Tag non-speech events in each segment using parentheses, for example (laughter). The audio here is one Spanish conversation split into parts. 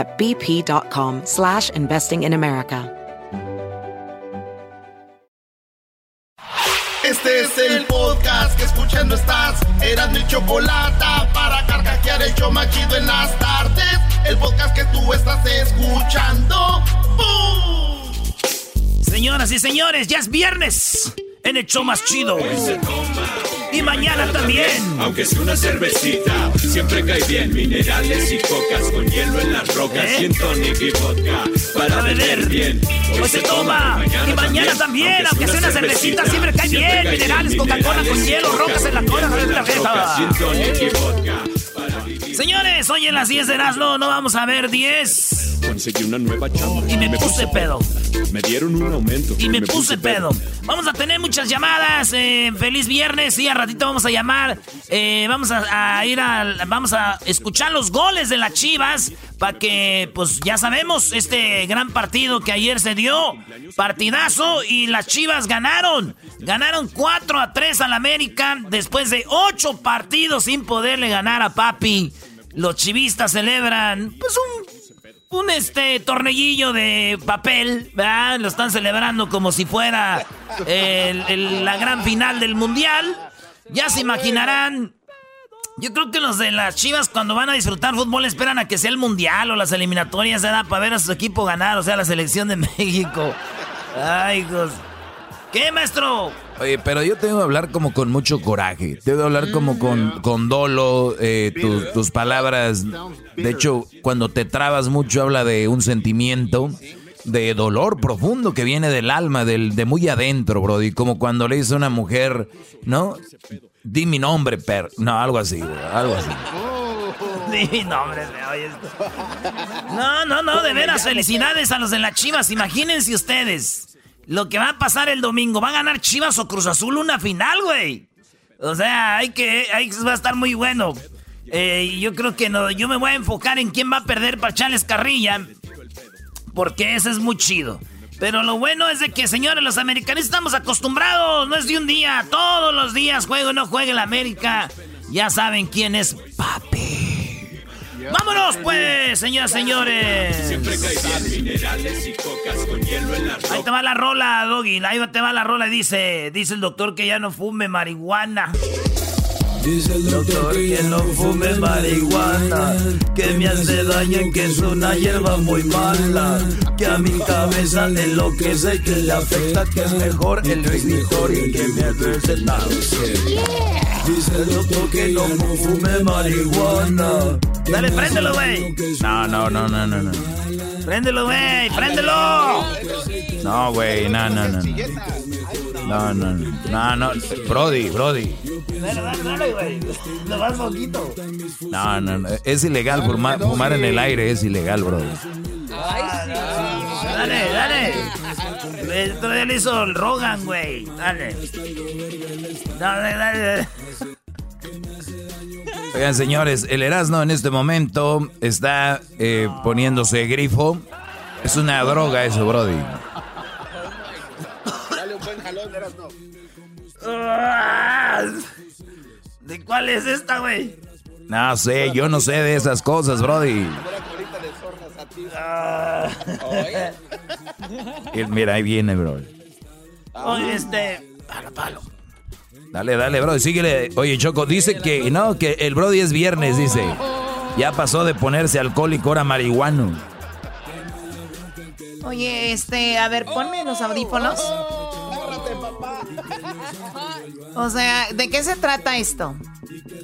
at bp.com slash investing in America. Este es el podcast que escuchando estás. Eran mi chocolate para carcajear el show machido en las tardes. El podcast que tú estás escuchando. ¡Bum! Señoras y señores, ya es viernes en el show más chido. Y mañana también. Aunque sea una cervecita, siempre cae bien. Minerales y cocas con hielo en las rocas. ¿Eh? Y en tonic y vodka para beber bien. Hoy se toma. Y mañana también. Aunque sea una cervecita, siempre cae bien. Minerales, Coca-Cola con hielo, rocas en la cola. En la las rocas y en tonic y vodka. Señores, hoy en las 10 de Erasmo no vamos a ver 10. Conseguí una nueva chamba. Y me puse pedo. Me dieron un aumento. Y me puse pedo. Vamos a tener muchas llamadas. eh, feliz viernes. Y a ratito vamos a llamar. eh, vamos a, a ir a. Vamos a escuchar los goles de las chivas. Para que, pues ya sabemos, este gran partido que ayer se dio. Partidazo. Y las chivas ganaron. Ganaron 4 a 3 al América. Después de 8 partidos sin poderle ganar a Papi. Los chivistas celebran, pues un este tornellillo de papel, ¿verdad? Lo están celebrando como si fuera la gran final del mundial. Ya se imaginarán. Yo creo que los de las Chivas cuando van a disfrutar fútbol esperan a que sea el mundial o las eliminatorias, ¿verdad? Para ver a su equipo ganar, o sea, la selección de (laughs) México. Ay, hijos. ¿Qué, maestro? Pero yo tengo que hablar como con mucho coraje. Tengo que hablar como con, con dolo, eh, tus- palabras. De hecho, cuando te trabas mucho habla de un sentimiento de dolor profundo que viene del alma, del, de muy adentro, Brody. Como cuando le dice a una mujer, ¿no? Di mi nombre, per... No, algo así, bro, algo así. Sí, no, hombre. No, no, no, de veras, felicidades a los de las Chivas. Imagínense ustedes lo que va a pasar el domingo. ¿Va a ganar Chivas o Cruz Azul una final, güey? O sea, hay que, hay, va a estar muy bueno. Eh, yo creo que no, yo me voy a enfocar en quién va a perder para echarles carrilla. Porque ese es muy chido. Pero lo bueno es de que, señores, los americanistas estamos acostumbrados. No es de un día. Todos los días juegue o no juegue la América. Ya saben quién es papi. ¡Vámonos, pues, señoras y señores! Siempre. Minerales y cocas con hielo en las Ahí te va la rola, Doggy. Ahí te va la rola. Dice, dice el doctor que ya no fume marihuana. Dice el doctor Que no fume marihuana, que me hace daño, que es una hierba muy mala, que a mi cabeza le enloquece, que le afecta, que es mejor el y que me hace Dice el doctor que no fume marihuana. Dale, préndelo, güey. No, no, no, no, no, no. Préndelo, güey, préndelo. No, güey, no, no, no. No, no, no. No, no. Brody, Brody. No, no, no. Es ilegal fumar, fumar en el aire, es ilegal, Brody. Dale, dale. Eh, Todavía le hizo el Rogan, güey. Dale. Dale, dale, dale. Oigan, señores, el Erasmo en este momento está eh, poniéndose grifo. Es una droga eso, Brody. Ah, ¿De cuál es esta, güey? No sé, yo no sé de esas cosas, Brody. Ah. Mira, ahí viene, bro. Oye, este. Palo, palo. Dale, dale, Brody, síguele. Oye, Choco, dice que no, que el Brody es viernes, dice. Ya pasó de ponerse alcohólico, ahora marihuano. Oye, este, a ver, ponme los audífonos. O sea, ¿de qué se trata esto?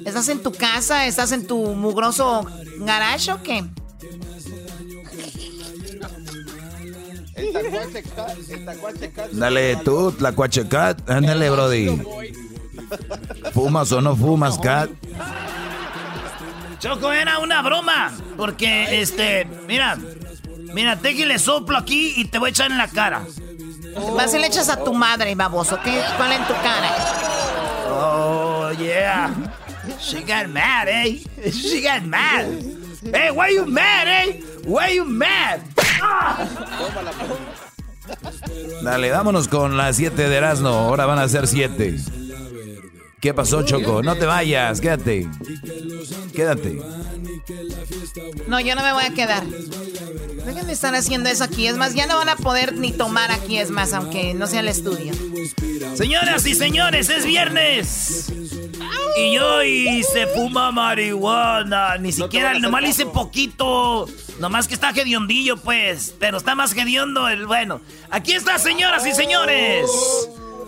¿Estás en tu casa? ¿Estás en tu mugroso garage o qué? Dale tú, la cuachecat. Ándale, Brody. ¿Fumas o no fumas, Cat? Choco, era una broma. Porque, este, mira, mira, te le soplo aquí y te voy a echar en la cara. Vas y le echas a tu madre, baboso. ¿Qué? ¿Cuál en tu cara? Oh, yeah. She got mad, eh? She got mad. Hey, why you mad, eh? Why you mad? Dale, vámonos con las 7 de Erasmo. Ahora van a ser 7. ¿Qué pasó, Choco? No te vayas, quédate. Quédate. No, yo no me voy a quedar. Dejen de estar haciendo eso aquí. Es más, ya no van a poder ni tomar aquí, es más, aunque no sea el estudio. Señoras y señores, es viernes. Y hoy se fuma marihuana. Ni siquiera, nomás le hice poquito. Nomás que está hediondillo, pues. Pero está más hediondo el bueno. Aquí está, señoras y señores.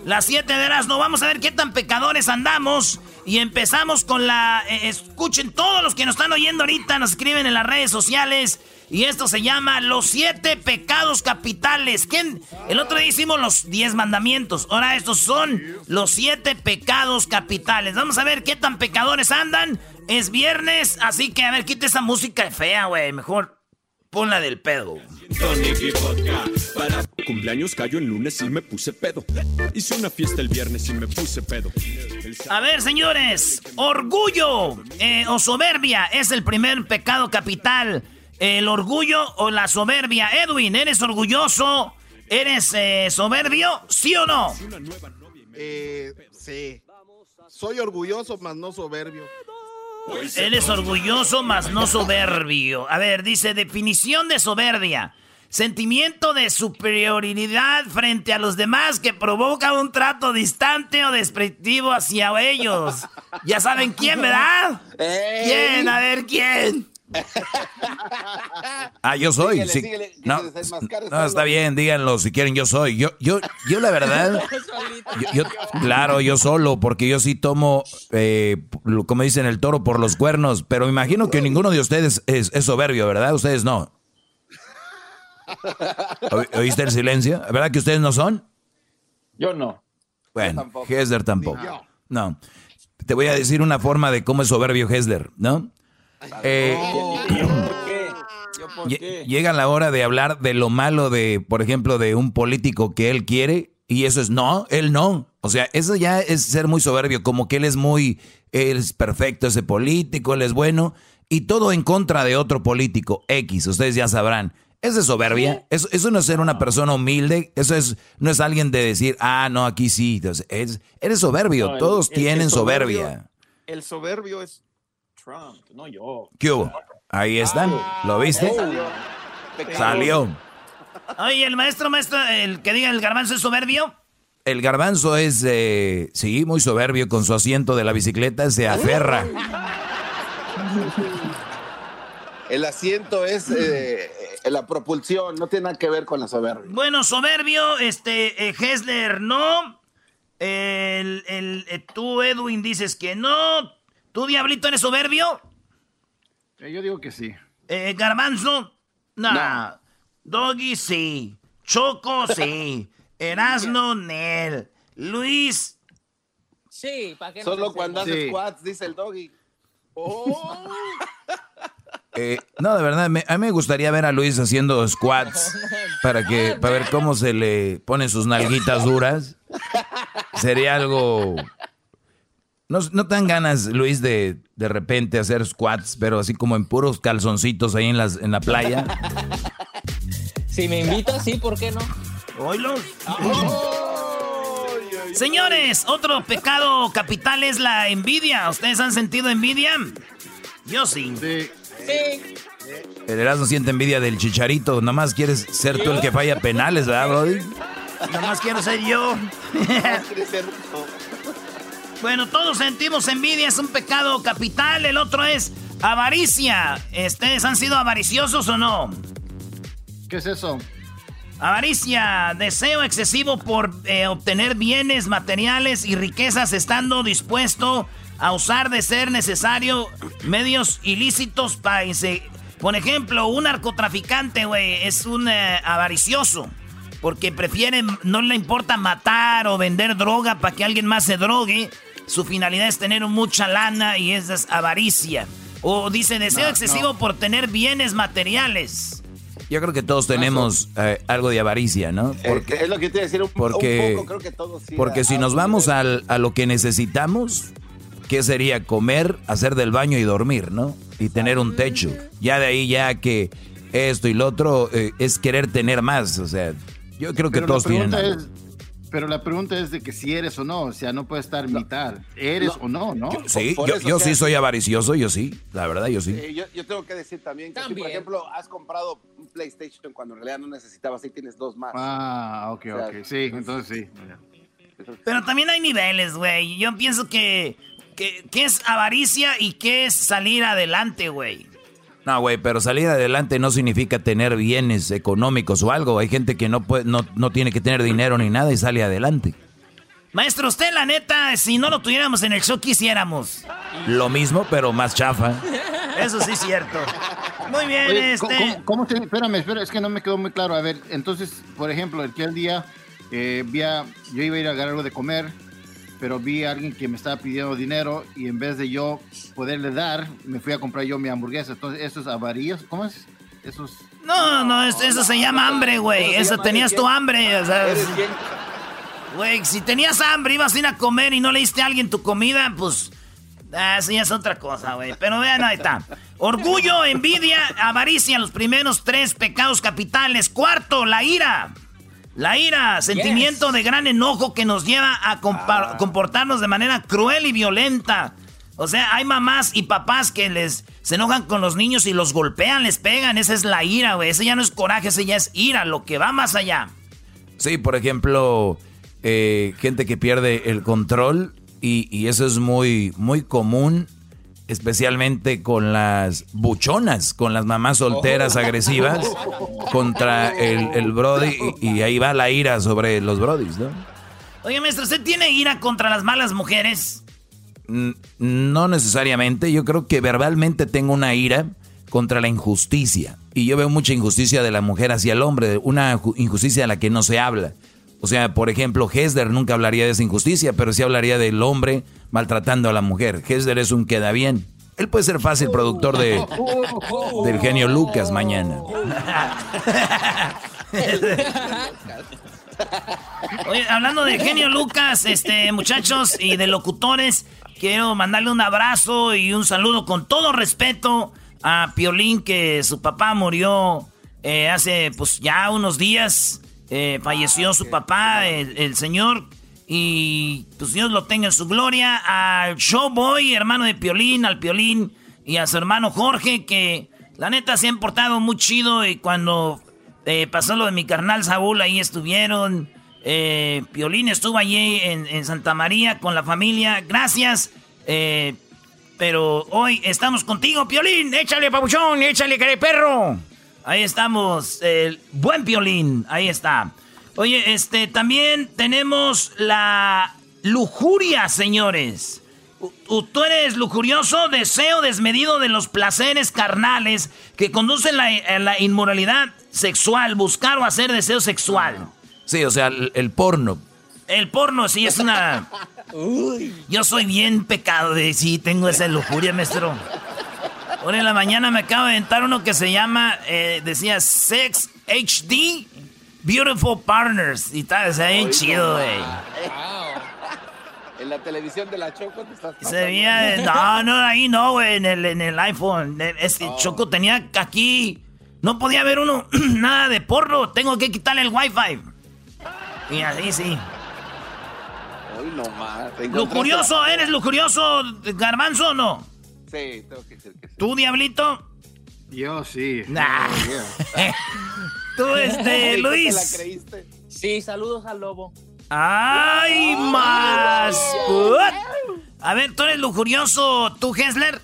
Las 7 de no Vamos a ver qué tan pecadores andamos. Y empezamos con la... Eh, escuchen todos los que nos están oyendo ahorita. Nos escriben en las redes sociales. Y esto se llama Los Siete Pecados Capitales. ¿Quién? El otro día hicimos los Diez Mandamientos. Ahora estos son los Siete Pecados Capitales. Vamos a ver qué tan pecadores andan. Es viernes, así que a ver, quita esa música fea, güey. Mejor Pon la del pedo. Para cumpleaños cayó en lunes y me puse pedo. Hice una fiesta el viernes y me puse pedo. A ver, señores. Orgullo eh, o soberbia es el primer pecado capital. El orgullo o la soberbia. Edwin, ¿eres orgulloso? ¿Eres eh, soberbio? ¿Sí o no? Eh, sí. Soy orgulloso, mas no soberbio. Él es orgulloso, mas no soberbio. A ver, dice definición de soberbia. Sentimiento de superioridad frente a los demás que provoca un trato distante o despectivo hacia ellos. Ya saben quién, ¿verdad? (laughs) ¿Quién? A ver, ¿quién? (laughs) ah, yo soy. sí. no, está bien, díganlo si quieren, yo soy. Yo, yo, yo la verdad, (laughs) yo, claro, yo solo, porque yo sí tomo, eh, como dicen, el toro por los cuernos, pero imagino que ninguno de ustedes es, soberbio, ¿verdad? Ustedes no. (laughs) ¿Oíste el silencio? ¿Verdad que ustedes no son? Yo no. Bueno, Hesler tampoco. No. Te voy a decir una forma de cómo es soberbio Hesler, ¿no? Eh, llega la hora de hablar de lo malo de, por ejemplo, de un político que él quiere y eso es no, él no. O sea, eso ya es ser muy soberbio, como que él es muy, él es perfecto ese político, él es bueno y todo en contra de otro político X, ustedes ya sabrán. Eso es soberbia. Eso, eso, no es ser una persona humilde. Eso es no es alguien de decir, ah, no, aquí sí. Entonces, eres soberbio. Todos tienen soberbia. El soberbio es no yo. ¿Qué hubo? Ahí están. ¿Lo viste? Salió. Oye, el maestro, maestro, el que diga el garbanzo es soberbio. El garbanzo es, eh, sí, muy soberbio con su asiento de la bicicleta, se aferra. (laughs) El asiento es eh, la propulsión, no tiene nada que ver con la soberbia. Bueno, soberbio, este, eh, Hessler, no. El, el, eh, tú, Edwin, dices que no. ¿Tú, Diablito, eres soberbio? Eh, yo digo que sí. Eh, Garbanzo, no. Doggy, sí. Choco, sí. (laughs) Erasno, Nel. Luis. Sí, ¿para qué Solo cuando hace squats, dice el Doggy. (laughs) Oh. Eh, no, de verdad, a mí me gustaría ver a Luis haciendo squats (laughs) para que para ver cómo se le ponen sus nalguitas duras. Sería algo ¿No, no te dan ganas, Luis, de de repente hacer squats, pero así como en puros calzoncitos ahí en, las, en la playa? (laughs) Si me invitas, sí, ¿por qué no? Oilo. Señores, otro pecado capital es la envidia. ¿Ustedes han sentido envidia? Yo sí. Sí. El Erasmo siente envidia del chicharito. Nada más quieres ser tú el que falla penales, ¿verdad, Brody? Nada más quiero ser yo. (laughs) Bueno, todos sentimos envidia, es un pecado capital. El otro es avaricia. ¿Ustedes han sido avariciosos o no? ¿Qué es eso? Avaricia, deseo excesivo por eh, obtener bienes materiales y riquezas estando dispuesto a usar de ser necesario medios ilícitos para... Por ejemplo, un narcotraficante, güey, es un eh, avaricioso. Porque prefiere, no le importa matar o vender droga para que alguien más se drogue. Su finalidad es tener mucha lana y esa es avaricia. O dice deseo excesivo por tener bienes materiales. Yo creo que todos tenemos eh, algo de avaricia, ¿no? Porque, es lo que te decir un, porque, un poco, creo que todos sí. Porque si nos vamos al, a lo que necesitamos, ¿qué sería? Comer, hacer del baño y dormir, ¿no? Y tener un techo. Ya de ahí ya que esto y lo otro eh, es querer tener más, o sea, yo creo que todos tienen algo. Pero la pregunta es de que si eres o no, o sea, no puedes estar mitad. ¿Eres o no, no? sí, yo, sí soy avaricioso, yo sí, la verdad, yo sí. yo, tengo que decir también que, Si, por ejemplo, has comprado un PlayStation cuando en realidad no necesitabas y tienes dos más. Ah, ok, ok, sí, entonces sí. Pero también hay niveles, güey. Yo pienso que, que, que es avaricia y que es salir adelante, güey. No, güey, pero salir adelante no significa tener bienes económicos o algo. Hay gente que no, puede, no, no tiene que tener dinero ni nada y sale adelante. Maestro, usted la neta, si no lo tuviéramos en el show, quisiéramos. Lo mismo, pero más chafa. Eso sí es cierto. Muy bien, este... ¿cómo, te, espérame, espérame, es que no me quedó muy claro. A ver, entonces, por ejemplo, el que el día eh, yo iba a ir a agarrar algo de comer pero vi a alguien que me estaba pidiendo dinero y en vez de yo poderle dar, me fui a comprar yo mi hamburguesa. Entonces, ¿eso es avaríos? ¿Cómo es? Eso No, no, eso, se llama hambre, güey. Eso, tenías tu hambre, o sea... Güey, si tenías hambre, ibas a ir a comer y no le diste a alguien tu comida, pues... Ah, eso ya es otra cosa, güey. Pero vean, ahí está. Orgullo, envidia, avaricia, los primeros tres pecados capitales. Cuarto, la ira. La ira, sentimiento de gran enojo que nos lleva a ah. comportarnos de manera cruel y violenta. O sea, hay mamás y papás que les se enojan con los niños y los golpean, les pegan. Esa es la ira, güey. Ese ya no es coraje, ese ya es ira, lo que va más allá. Sí, por ejemplo, eh, gente que pierde el control y, y, eso es muy, muy común especialmente con las buchonas, con las mamás solteras oh. agresivas contra el, el Brody y, ahí va la ira sobre los Brodis, ¿no? Oye, maestro, ¿usted tiene ira contra las malas mujeres? No necesariamente, yo creo que verbalmente tengo una ira contra la injusticia. Y yo veo mucha injusticia de la mujer hacia el hombre, una injusticia de la que no se habla. O sea, por ejemplo, Hesder nunca hablaría de esa injusticia, pero sí hablaría del hombre maltratando a la mujer. Hesder es un queda bien. Él puede ser fácil productor de (laughs) del genio Lucas mañana. Oye, hablando de genio Lucas, este muchachos y de locutores, quiero mandarle un abrazo y un saludo con todo respeto a Piolín que su papá murió eh, hace pues ya unos días. Eh, falleció su papá, el, señor. Y pues Dios lo tenga en su gloria. Al Showboy, hermano de Piolín, al Piolín y a su hermano Jorge, que la neta se han portado muy chido. Y cuando eh, pasó lo de mi carnal Saúl, ahí estuvieron. Eh, Piolín estuvo allí en, Santa María con la familia. Gracias. pero hoy estamos contigo, Piolín. Échale, pabuchón, échale, perro. Ahí estamos, el buen violín, ahí está. Oye, este, también tenemos la lujuria, señores. Tú eres lujurioso, deseo desmedido de los placeres carnales que conducen a la inmoralidad sexual, buscar o hacer deseo sexual. Sí, o sea, el, porno. El porno sí es una... (laughs) Yo soy bien pecado de sí, tengo esa lujuria, maestro. Hoy en la mañana me acabo de inventar uno que se llama, eh, decía Sex HD Beautiful Partners. Y tal, se ve bien chido, güey. En la televisión de la Choco te estás Se veía, no, no, ahí no, güey, en el, en el iPhone. Este oh. Choco tenía aquí, no podía ver uno, (clears throat) nada de porro, tengo que quitarle el Wi-Fi. Y así sí. Uy, no más. ¿Lujurioso? ¿Eres lujurioso, garbanzo o no? Sí, tengo que decir que sí. ¿Tú, Diablito? Yo sí. (laughs) Tú, este, (laughs) Luis. la creíste? Sí, saludos al lobo. ¡Ay, más! A ver, ¿tú eres lujurioso, tú, Hessler?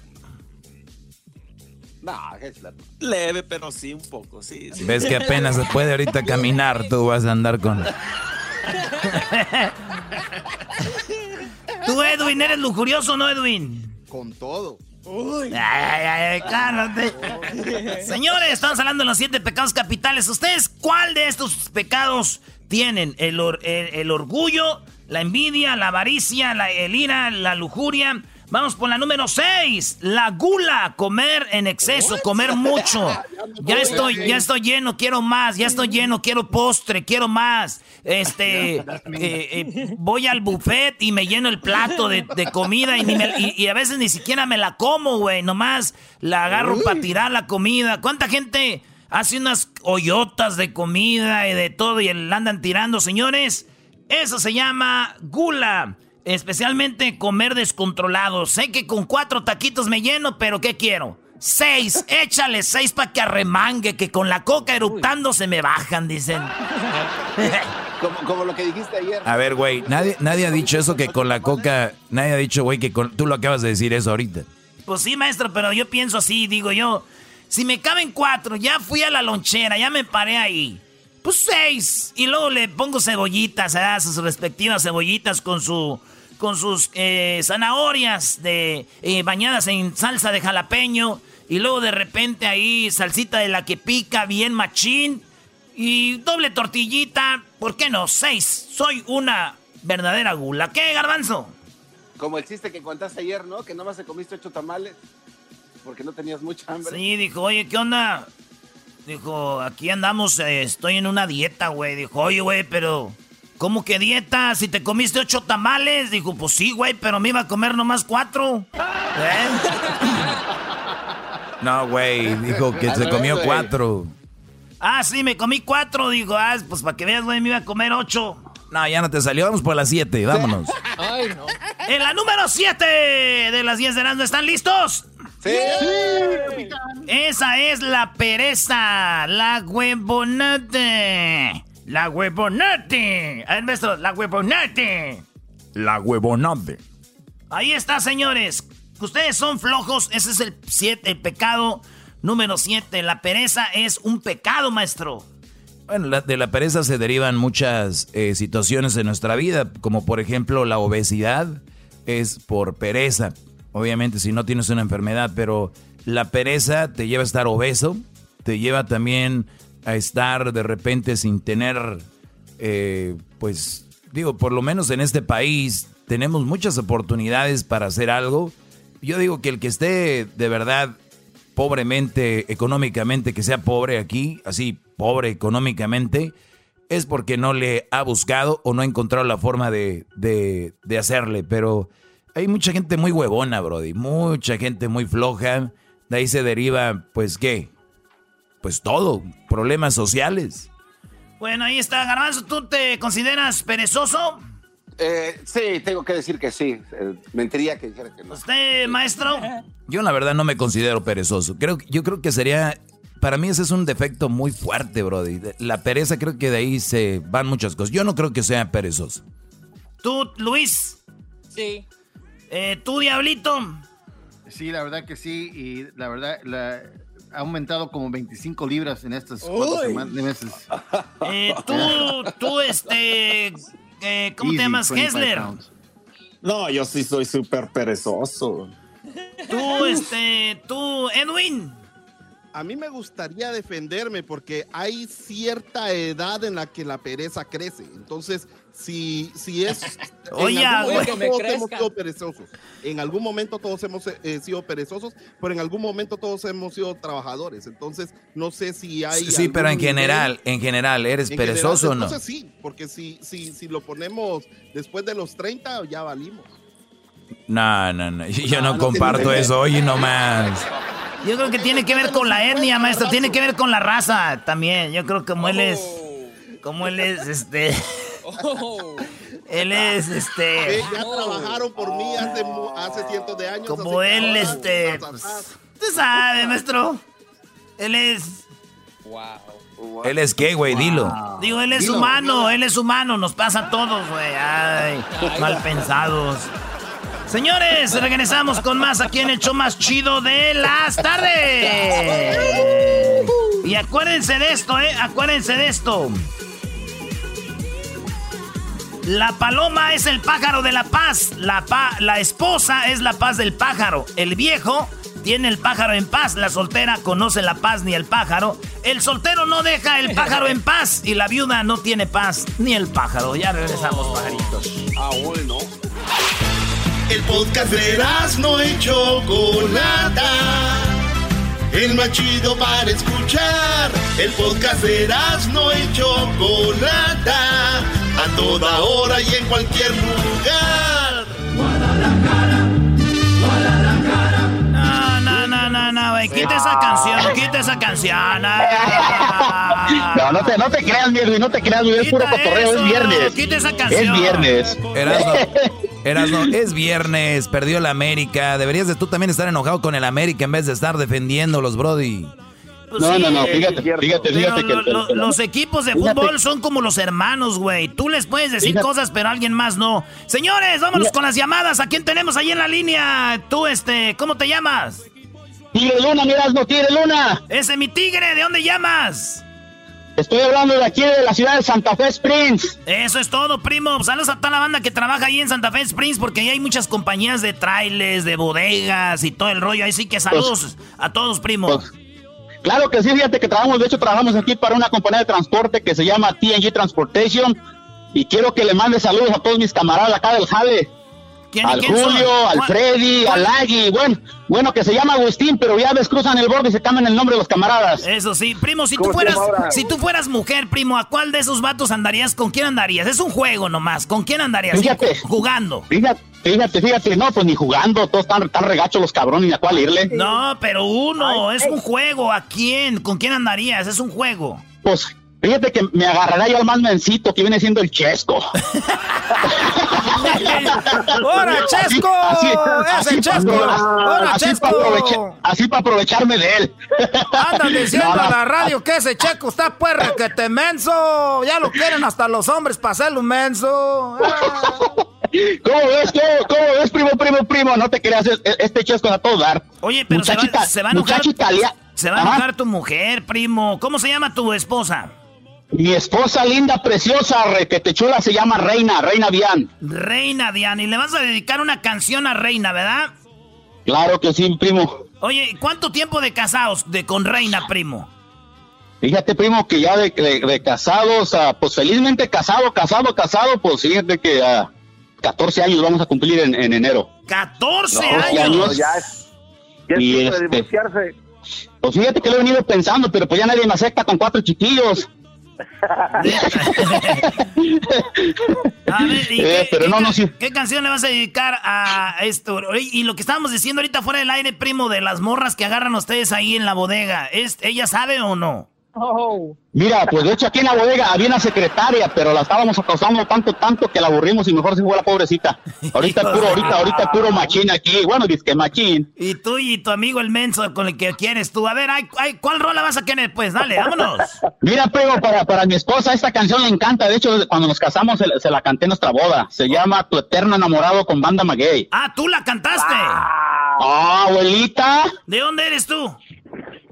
No, Hechler. Leve, pero sí, un poco, sí. sí. Ves que apenas se puede ahorita caminar, tú vas a andar con... (laughs) Tú, Edwin, ¿eres lujurioso o no, Edwin? Con todo. Ay, ay, ay, cálmate. (laughs) Señores, estamos hablando de los siete pecados capitales. ¿Ustedes cuál de estos pecados tienen? ¿El, or- el- el orgullo, la envidia, la avaricia, la, el ira, la lujuria? Vamos por la número 6, la gula, comer en exceso, comer mucho. (laughs) Ya estoy, ya estoy lleno, quiero más, ya estoy lleno, quiero postre, quiero más. Este, eh, eh, voy al buffet y me lleno el plato de, de comida y, ni me- y- y a veces ni siquiera me la como, güey. Nomás la agarro para tirar la comida. ¿Cuánta gente hace unas hoyotas de comida y de todo y la andan tirando, señores? Eso se llama gula. Especialmente comer descontrolado. Sé que con cuatro taquitos me lleno, pero ¿qué quiero? Seis, (laughs) échale seis para que arremangue, que con la coca eruptando se me bajan, dicen. (laughs) Como, como lo que dijiste ayer. A ver, güey, nadie, nadie ha dicho eso que con la coca... Nadie ha dicho, güey, que con... Tú lo acabas de decir eso ahorita. Pues sí, maestro, pero yo pienso así, digo yo. Si me caben cuatro, ya fui a la lonchera, ya me paré ahí. Pues seis. Y luego le pongo cebollitas, ¿verdad? sus respectivas cebollitas con su. Con sus eh, zanahorias de eh, bañadas en salsa de jalapeño. Y luego de repente ahí salsita de la que pica bien machín. Y doble tortillita. ¿Por qué no? Seis. Soy una verdadera gula. ¿Qué, garbanzo? Como el chiste que contaste ayer, ¿no? Que nomás te comiste ocho tamales porque no tenías mucha hambre. Sí, dijo, oye, ¿qué onda? Dijo, aquí andamos, eh, estoy en una dieta, güey. Dijo, oye, güey, pero... ¿Cómo que dieta? Si te comiste ocho tamales. Dijo, pues sí, güey, pero me iba a comer nomás cuatro. ¿Eh? No, güey, dijo que se comió cuatro. Ah, sí, me comí cuatro. Dijo, ah, pues para que veas, güey, me iba a comer ocho. No, ya no te salió, vamos por las siete, vámonos. Ay, no. En la número siete de las 10 de Erasmo, ¿están listos? Sí. Esa es la pereza, la huevonate. La huevonate. A ver, maestro, la huevonate. La huevonade. Ahí está, señores. Ustedes son flojos. Ese es el, siete, el pecado número 7. La pereza es un pecado, maestro. Bueno, la- de la pereza se derivan muchas eh, situaciones en nuestra vida, como por ejemplo la obesidad es por pereza. Obviamente si no tienes una enfermedad, pero la pereza te lleva a estar obeso, te lleva también a estar de repente sin tener, eh, pues digo, por lo menos en este país tenemos muchas oportunidades para hacer algo. Yo digo que el que esté de verdad pobremente, económicamente, que sea pobre aquí, así, pobre económicamente, es porque no le ha buscado o no ha encontrado la forma de, de, de hacerle. Pero hay mucha gente muy huevona, Brody, mucha gente muy floja. De ahí se deriva, pues, ¿qué? Pues todo, problemas sociales. Bueno, ahí está, Garbanzo. ¿Tú te consideras perezoso? Eh, sí, tengo que decir que sí. Eh, mentiría que dijera que no. ¿Usted, maestro? Yo la verdad no me considero perezoso. Creo, yo creo que sería, para mí ese es un defecto muy fuerte, Brody. La pereza creo que de ahí se van muchas cosas. Yo no creo que sea perezoso. ¿Tú, Luis? Sí. Eh, ¿Tú, Diablito? Sí, la verdad que sí. Y la verdad, la- ha aumentado como 25 libras en estas cuatro semanas, meses. (laughs) Eh, tú, tú, este... eh, ¿Cómo te llamas? 25 Hessler. pounds. No, yo sí soy súper perezoso. Tú, este... Tú, Edwin. A mí me gustaría defenderme porque hay cierta edad en la que la pereza crece. Entonces, si, si es... (laughs) Oye, en algún güey. momento Que me todos crezca. hemos sido perezosos. En algún momento todos hemos eh, sido perezosos, pero en algún momento todos hemos sido trabajadores. Entonces, no sé si hay... Sí, pero en general, en general, ¿eres en perezoso o general, no? Entonces sí, porque si, si, si lo ponemos después de los 30, ya valimos. No, no, no. (laughs) Yo No, no no comparto eso, oye, nomás. (laughs) Yo creo que tiene que ver con la etnia, maestro. Tiene que ver con la raza también. Yo creo que como él es... Como él es, este... Oh. Él es, este... ya trabajaron por mí hace, cientos de años. Como él, ahora, este... tas. Tú sabes, maestro. Él es... Wow. ¿Él es qué, güey? Dilo. Digo, él es Dilo, humano, dilo. él es humano, nos pasa a todos, güey. Ay, mal pensados. Señores, regresamos con más aquí en el show más chido de las tardes. Y acuérdense de esto, ¿eh? Acuérdense de esto. La paloma es el pájaro de la paz. La, la esposa es la paz del pájaro. El viejo tiene el pájaro en paz. La soltera conoce la paz ni el pájaro. El soltero no deja el pájaro en paz. Y la viuda no tiene paz ni el pájaro. Ya regresamos, pajaritos. Ah, bueno. El podcast de no hecho Chocolata. El más chido para escuchar. El podcast de no hecho Chocolata. A toda hora y en cualquier lugar. Guadalajara, Guadalajara. No, no, no, no, no, güey. Quita esa canción, quita esa canción. No, no te, no te creas, mierda, no te creas, güey. Es puro cotorreo, es viernes. Quita esa canción. Es viernes. Erasno, (laughs) es viernes, perdió la América. Deberías de tú también estar enojado con el América en vez de estar defendiendo los Brody. Pues no, no, no, fíjate, fíjate, fíjate que... los equipos de fútbol son como los hermanos, güey. Tú les puedes decir cosas, pero alguien más no. Señores, vámonos con las llamadas. ¿A quién tenemos ahí en la línea? Tú, este, ¿cómo te llamas? Tigre Luna, miras, no Tigre Luna. Ese mi tigre, ¿de dónde llamas? Estoy hablando de aquí de la ciudad de Santa Fe Springs. Eso es todo, primo. Saludos a toda la banda que trabaja ahí en Santa Fe Springs porque ahí hay muchas compañías de trailers, de bodegas y todo el rollo. Ahí sí que saludos pues, a todos, primo. Pues, claro que sí, fíjate que trabajamos, de hecho trabajamos aquí para una compañía de transporte que se llama TNG Transportation y quiero que le mande saludos a todos mis camaradas acá del Jale al Julio, al Freddy, al Agui, bueno, bueno, que se llama Agustín, pero ya ves, cruzan el borde y se cambian el nombre de los camaradas. Eso sí, primo, si tú fueras, si tú fueras mujer, primo, ¿a cuál de esos vatos andarías? ¿Con quién andarías? Es un juego nomás, ¿con quién andarías? Fíjate, jugando. Fíjate, fíjate, fíjate, no, pues ni jugando, todos están tan regachos los cabrones, ni a cuál irle. No, pero uno, es un juego, ¿a quién? ¿Con quién andarías? Es un juego. Pues Fíjate que me agarrará yo al más mencito que viene siendo el Chesco. (laughs) ¡Hora, Chesco! Así, así, Chesco! ¡Hora, Chesco! así para aprovecharme de él. (laughs) Andan diciendo a la radio que ese Chesco está puerre que te menso. Ya lo quieren hasta los hombres para hacerlo menso. ¿Cómo ves? ¿Cómo, ¿Cómo, ves, primo, primo, primo? No te creas, este Chesco a todo dar. Oye, pero se va, se va a enojar. Se va a enojar tu mujer, primo. ¿Cómo se llama tu esposa? Mi esposa linda, preciosa, te chula, se llama Reina, Reina Dian. Reina Dian, y le vas a dedicar una canción a Reina, ¿verdad? Claro que sí, primo. Oye, ¿cuánto tiempo de casados de con Reina, primo? Fíjate, primo, que ya de, de, casados, pues felizmente casado, casado, casado, pues fíjate que a 14 años vamos a cumplir en, enero. ¡14 años! Ya es, ya es de este, divorciarse. Pues fíjate que lo he venido pensando, pero pues ya nadie me acepta con cuatro chiquillos. Qué, canción le vas a dedicar a esto? Y lo que estábamos diciendo ahorita fuera del aire, primo, de las morras que agarran ustedes ahí en la bodega, ¿es, ¿ella sabe o no? Oh. Mira, pues de hecho aquí en la bodega había una secretaria, pero la estábamos acosando tanto, tanto que la aburrimos y mejor se fue la pobrecita. Ahorita (laughs) puro, ahorita, ahorita puro machín aquí. Bueno, dice que machín. Y tú y tu amigo el menso con el que quieres tú. A ver, ay, ay, ¿cuál rola vas a querer? Pues dale, (laughs) vámonos. Mira, pero para, para mi esposa esta canción le encanta. De hecho, cuando nos casamos se, la canté en nuestra boda. Se llama Tu Eterno Enamorado con Banda Maguey. Ah, ¿tú la cantaste? Ah, abuelita. ¿De dónde eres tú?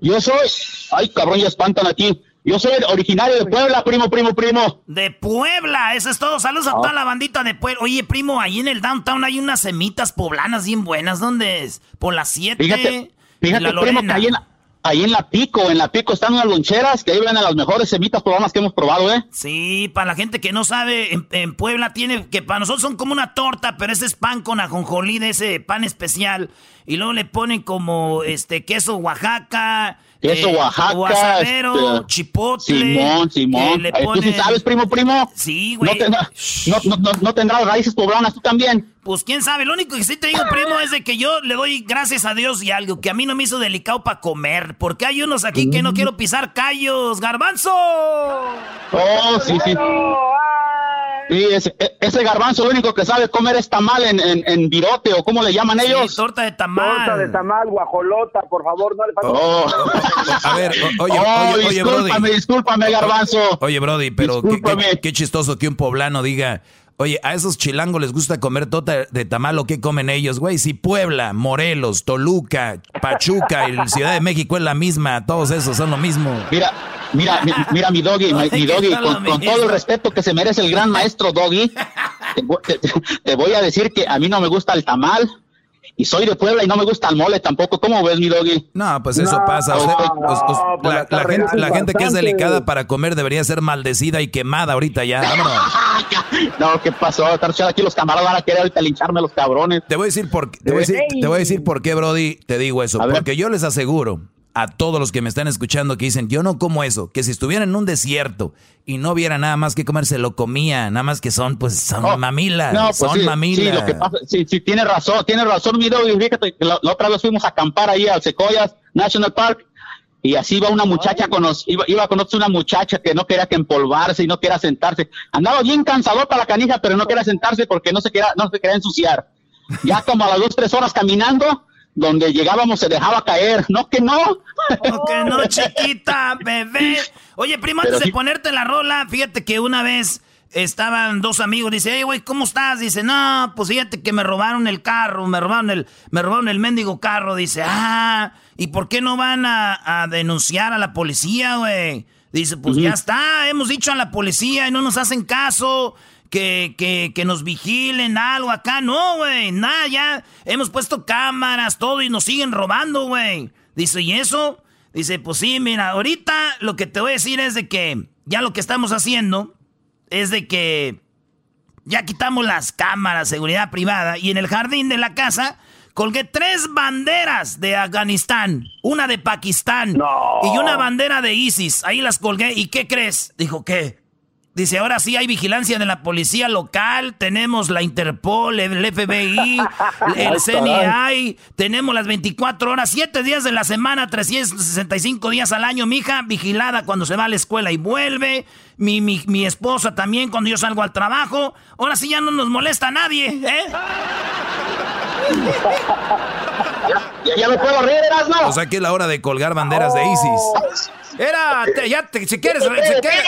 Yo soy. Ay, cabrón, ya espantan aquí. Yo soy originario de Puebla, primo, primo, primo. De Puebla, eso es todo. Saludos a toda ah. la bandita de Puebla. Oye, primo, ahí en el downtown hay unas semitas poblanas bien buenas. ¿Dónde es? Por las 7. Fíjate, fíjate primo, que ahí en, ahí en la Pico, en la Pico están unas loncheras que ahí vienen las mejores semitas poblanas que hemos probado, ¿eh? Sí, para la gente que no sabe, en, Puebla tiene, que para nosotros son como una torta, pero ese es pan con ajonjolí de ese pan especial. Y luego le ponen como este queso Oaxaca Queso eh, Oaxaca. Guasadero, este, chipotle. Simón, Simón. ¿Tú sí sabes, primo, primo? Sí, güey. No, no, no, no, tendrás raíces poblanas tú también. Pues quién sabe. Lo único que sí te digo, primo, es de que yo le doy gracias a Dios y algo que a mí no me hizo delicado para comer. Porque hay unos aquí que no mm. quiero pisar callos. ¡Garbanzo! Oh, sí, sí. Sí, ese, e, ese, garbanzo lo único que sabe comer es tamal en, en, en virote o cómo le llaman ellos. torta de tamal. Torta de tamal, guajolota, por favor, no le oh. A ver, oye, oh, oye, discúlpame, discúlpame, garbanzo. Oye, Brody, pero qué, qué, chistoso que un poblano diga, Oye, a esos chilangos les gusta comer tota de tamal, ¿o qué comen ellos, güey? Si Puebla, Morelos, Toluca, Pachuca y Ciudad de México es la misma, todos esos son lo mismo. Mira, mira, mira mi doggy, mi, (laughs) doggy, con, todo el respeto que se merece el gran maestro doggy, te voy a decir que a mí no me gusta el tamal, y soy de Puebla y no me gusta el mole tampoco. ¿Cómo ves, mi doggy? No, pues eso pasa. la, gente, que es delicada para comer debería ser maldecida y quemada ahorita ya. (laughs) no, ¿qué pasó? Aquí los camaradas van a querer ahorita lincharme los cabrones. Te voy a decir por, te voy a decir, te voy a decir por qué, Brody, te digo eso. porque yo les aseguro a todos los que me están escuchando que dicen, yo no como eso, que si estuviera en un desierto y no hubiera nada más que comer, se lo comía, nada más que son, pues, son oh, mamilas, pues son mamilas. Sí, lo que pasa, sí, sí, tiene razón, tiene razón, mi y fíjate, la, otra vez fuimos a acampar ahí al Sequoias National Park, y así iba una muchacha con iba, iba a conocer una muchacha que no quería que empolvarse y no quería sentarse. Andaba bien cansador para la canija, pero no quería sentarse porque no se quería, no se quería ensuciar. Ya como a las dos, tres horas caminando, donde llegábamos se dejaba caer. No que no. No que no, (laughs) chiquita, bebé. Oye, primo, antes de ponerte la rola, fíjate que una vez estaban dos amigos, dice, hey, güey, ¿cómo estás? Dice, no, pues fíjate que me robaron el carro, me robaron el, me robaron el mendigo carro. Dice, ah, ¿y por qué no van a, denunciar a la policía, güey? Dice, pues ya está, hemos dicho a la policía y no nos hacen caso que, que, que nos vigilen algo acá. No, güey, nada, ya hemos puesto cámaras, todo y nos siguen robando, güey. Dice, ¿y eso? Dice, pues sí, mira, ahorita lo que te voy a decir es de que ya lo que estamos haciendo es de que ya quitamos las cámaras, seguridad privada, y en el jardín de la casa colgué tres banderas de Afganistán, una de Pakistán y una bandera de ISIS. Ahí las colgué. ¿Y qué crees? Dijo, ¿qué? Dice, ahora sí hay vigilancia de la policía local, tenemos la Interpol, el FBI, (laughs) el CNI, tenemos las 24 horas, 7 días de la semana, 365 días al año, mi hija vigilada cuando se va a la escuela y vuelve, mi, mi, mi esposa también cuando yo salgo al trabajo, ahora sí ya no nos molesta a nadie, ¿eh? (laughs) ya, ya me puedo reír, ¿no? O sea que es la hora de colgar banderas de ISIS. Era, ya, te, si quieres, si quieres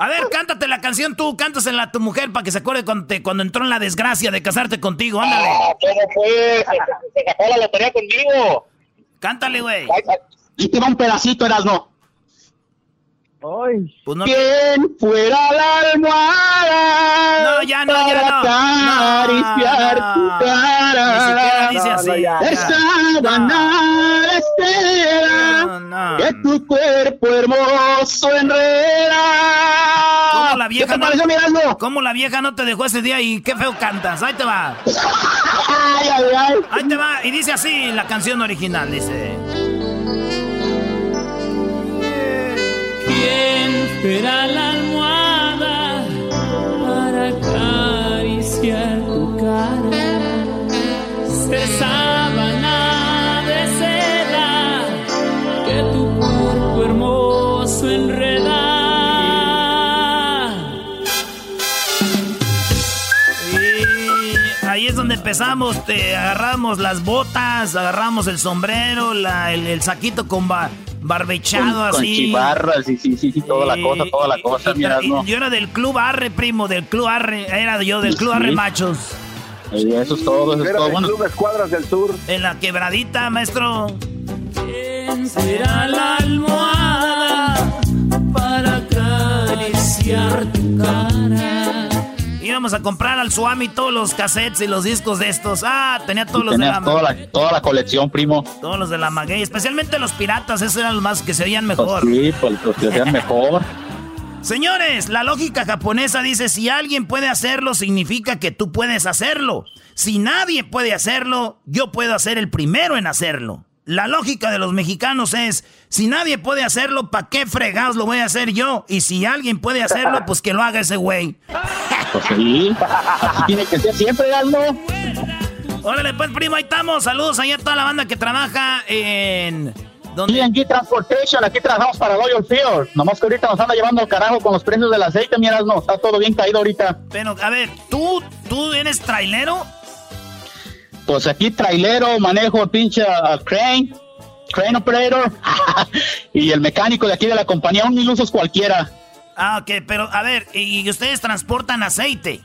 a ver, cántate la canción tú, cántasela a tu mujer para que se acuerde cuando, cuando entró en la desgracia de casarte contigo, ándale. Ah, ¿Cómo fue? Se, sacó la lotería conmigo. Cántale, güey. Y te va un pedacito, Erasno. Ay. Pues no ¿Quién fuera la almohada? No, ya no, ya no. Para acariciar tu cara. Ni siquiera dice así. Esa banal estela que tu cuerpo hermoso enreda. ¿Cómo la vieja ¿Qué te pareció, mirando? ¿Cómo la vieja no te dejó ese día y qué feo cantas? Ahí te va. ay, ay, ay. Ahí te va. Y dice así la canción original, dice. espera la almohada para acariciar tu cara. Se sábana empezamos, te agarramos las botas, agarramos el sombrero, la, el, el, saquito con, ba, barbechado así. Con chivarras, sí, sí, sí, toda la cosa, toda la cosa, mira, no. Yo era del Club Arre, primo, del Club Arre, era yo del Club Arre Machos. Y eso es todo, eso es todo. Bueno. Club Escuadras del Sur. En la quebradita, maestro. ¿Quién será la almohada para acariciar tu cara? Íbamos a comprar al Suami todos los cassettes y los discos de estos. Ah, tenía todos los de la toda la, toda la colección, primo. Todos los de la Maguey, especialmente los piratas, esos eran los más que se oían mejor. sí, pues, los que se oían mejor. (laughs) Señores, la lógica japonesa dice, si alguien puede hacerlo, significa que tú puedes hacerlo. Si nadie puede hacerlo, yo puedo ser el primero en hacerlo. La lógica de los mexicanos es, si nadie puede hacerlo, ¿para qué fregados lo voy a hacer yo? Y si alguien puede hacerlo, pues que lo haga ese güey. (laughs) Pues sí, tiene que ser siempre, algo. Órale, pues, primo, ahí estamos. Saludos ahí a toda la banda que trabaja en... TNG Transportation, aquí trabajamos para Loyal Field. Nomás que ahorita nos anda llevando al carajo con los precios del aceite, miras, no, está todo bien caído ahorita. Pero, a ver, ¿tú, tú eres trailero? Pues aquí trailero, manejo pinche crane, crane operator (laughs) y el mecánico de aquí de la compañía, un mil usos cualquiera. Ah, ok, pero a ver, ¿y ustedes transportan aceite?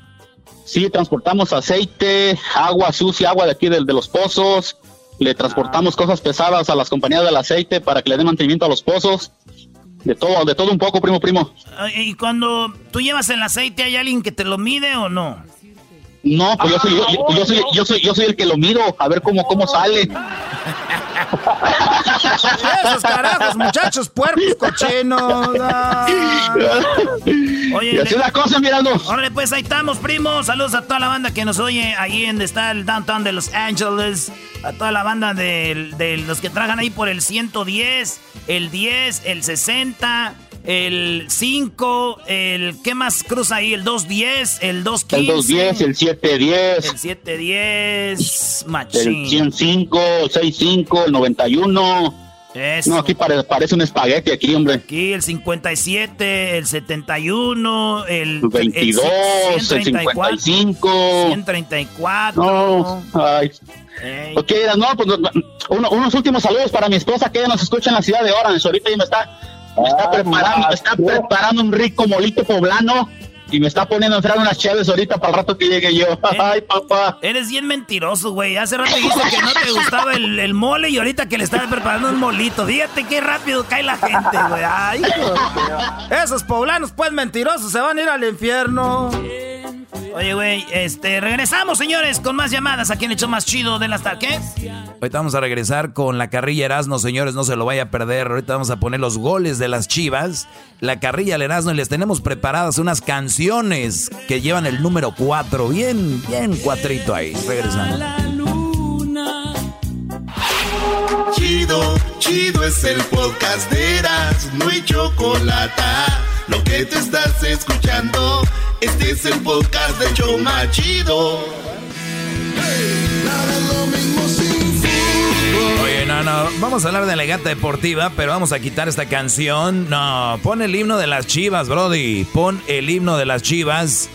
Sí, transportamos aceite, agua sucia, agua de aquí de, de los pozos. Le transportamos cosas pesadas a las compañías del aceite para que le den mantenimiento a los pozos. De todo, de todo un poco, primo, primo. Y cuando tú llevas el aceite, ¿hay alguien que te lo mide o no? No, pues yo soy, yo, yo soy, yo soy, yo soy el que lo mido, a ver cómo, cómo sale. Esos carajos, muchachos, puercos, cochinos. Oye, Y así la cosa, mirando. Órale, pues ahí estamos, primos. Saludos a toda la banda que nos oye ahí en está el downtown de Los Ángeles. A toda la banda de, de los que trabajan ahí por el 110, el 10, el 60, el 5, el. ¿Qué más cruza ahí? El 210, el 215. El 210, el 710. El 710, El machín. 105, el 65, el 91. Eso. No, aquí pare- parece un espagueti aquí, hombre. Aquí el 57, el 71, el, El 22, el 134, 55. 134. No, ay. Ey. Ok, no, pues uno- unos últimos saludos para mi esposa que ella nos escucha en la ciudad de Orange. Ahorita ella me está, me está preparando, me está preparando un rico molito poblano y me está poniendo a enfriar unas chaves ahorita para el rato que llegue yo. (laughs) Ay, papá. Eres bien mentiroso, güey. Hace rato dijiste que no te gustaba el, el mole y ahorita que le estás preparando un molito. Fíjate qué rápido cae la gente, güey. Ay. Esos poblanos, pues mentirosos, se van a ir al infierno. Oye, güey, este, regresamos, señores, con más llamadas. ¿A quién echó más chido de las tardes? Ahorita vamos a regresar con la carrilla Erasmo, señores, no se lo vaya a perder. Ahorita vamos a poner los goles de las chivas, la carrilla al Erasmo y les tenemos preparadas unas canciones que llevan el número 4. Bien, bien cuatrito ahí. Regresamos. Chido, chido es el podcast de Eras, no hay chocolate. Lo que te estás escuchando, este es el podcast de Choma Chido. Oye, no, no, vamos a hablar de legata deportiva, pero vamos a quitar esta canción. No, pon el himno de las chivas, Brody. Pon el himno de las chivas.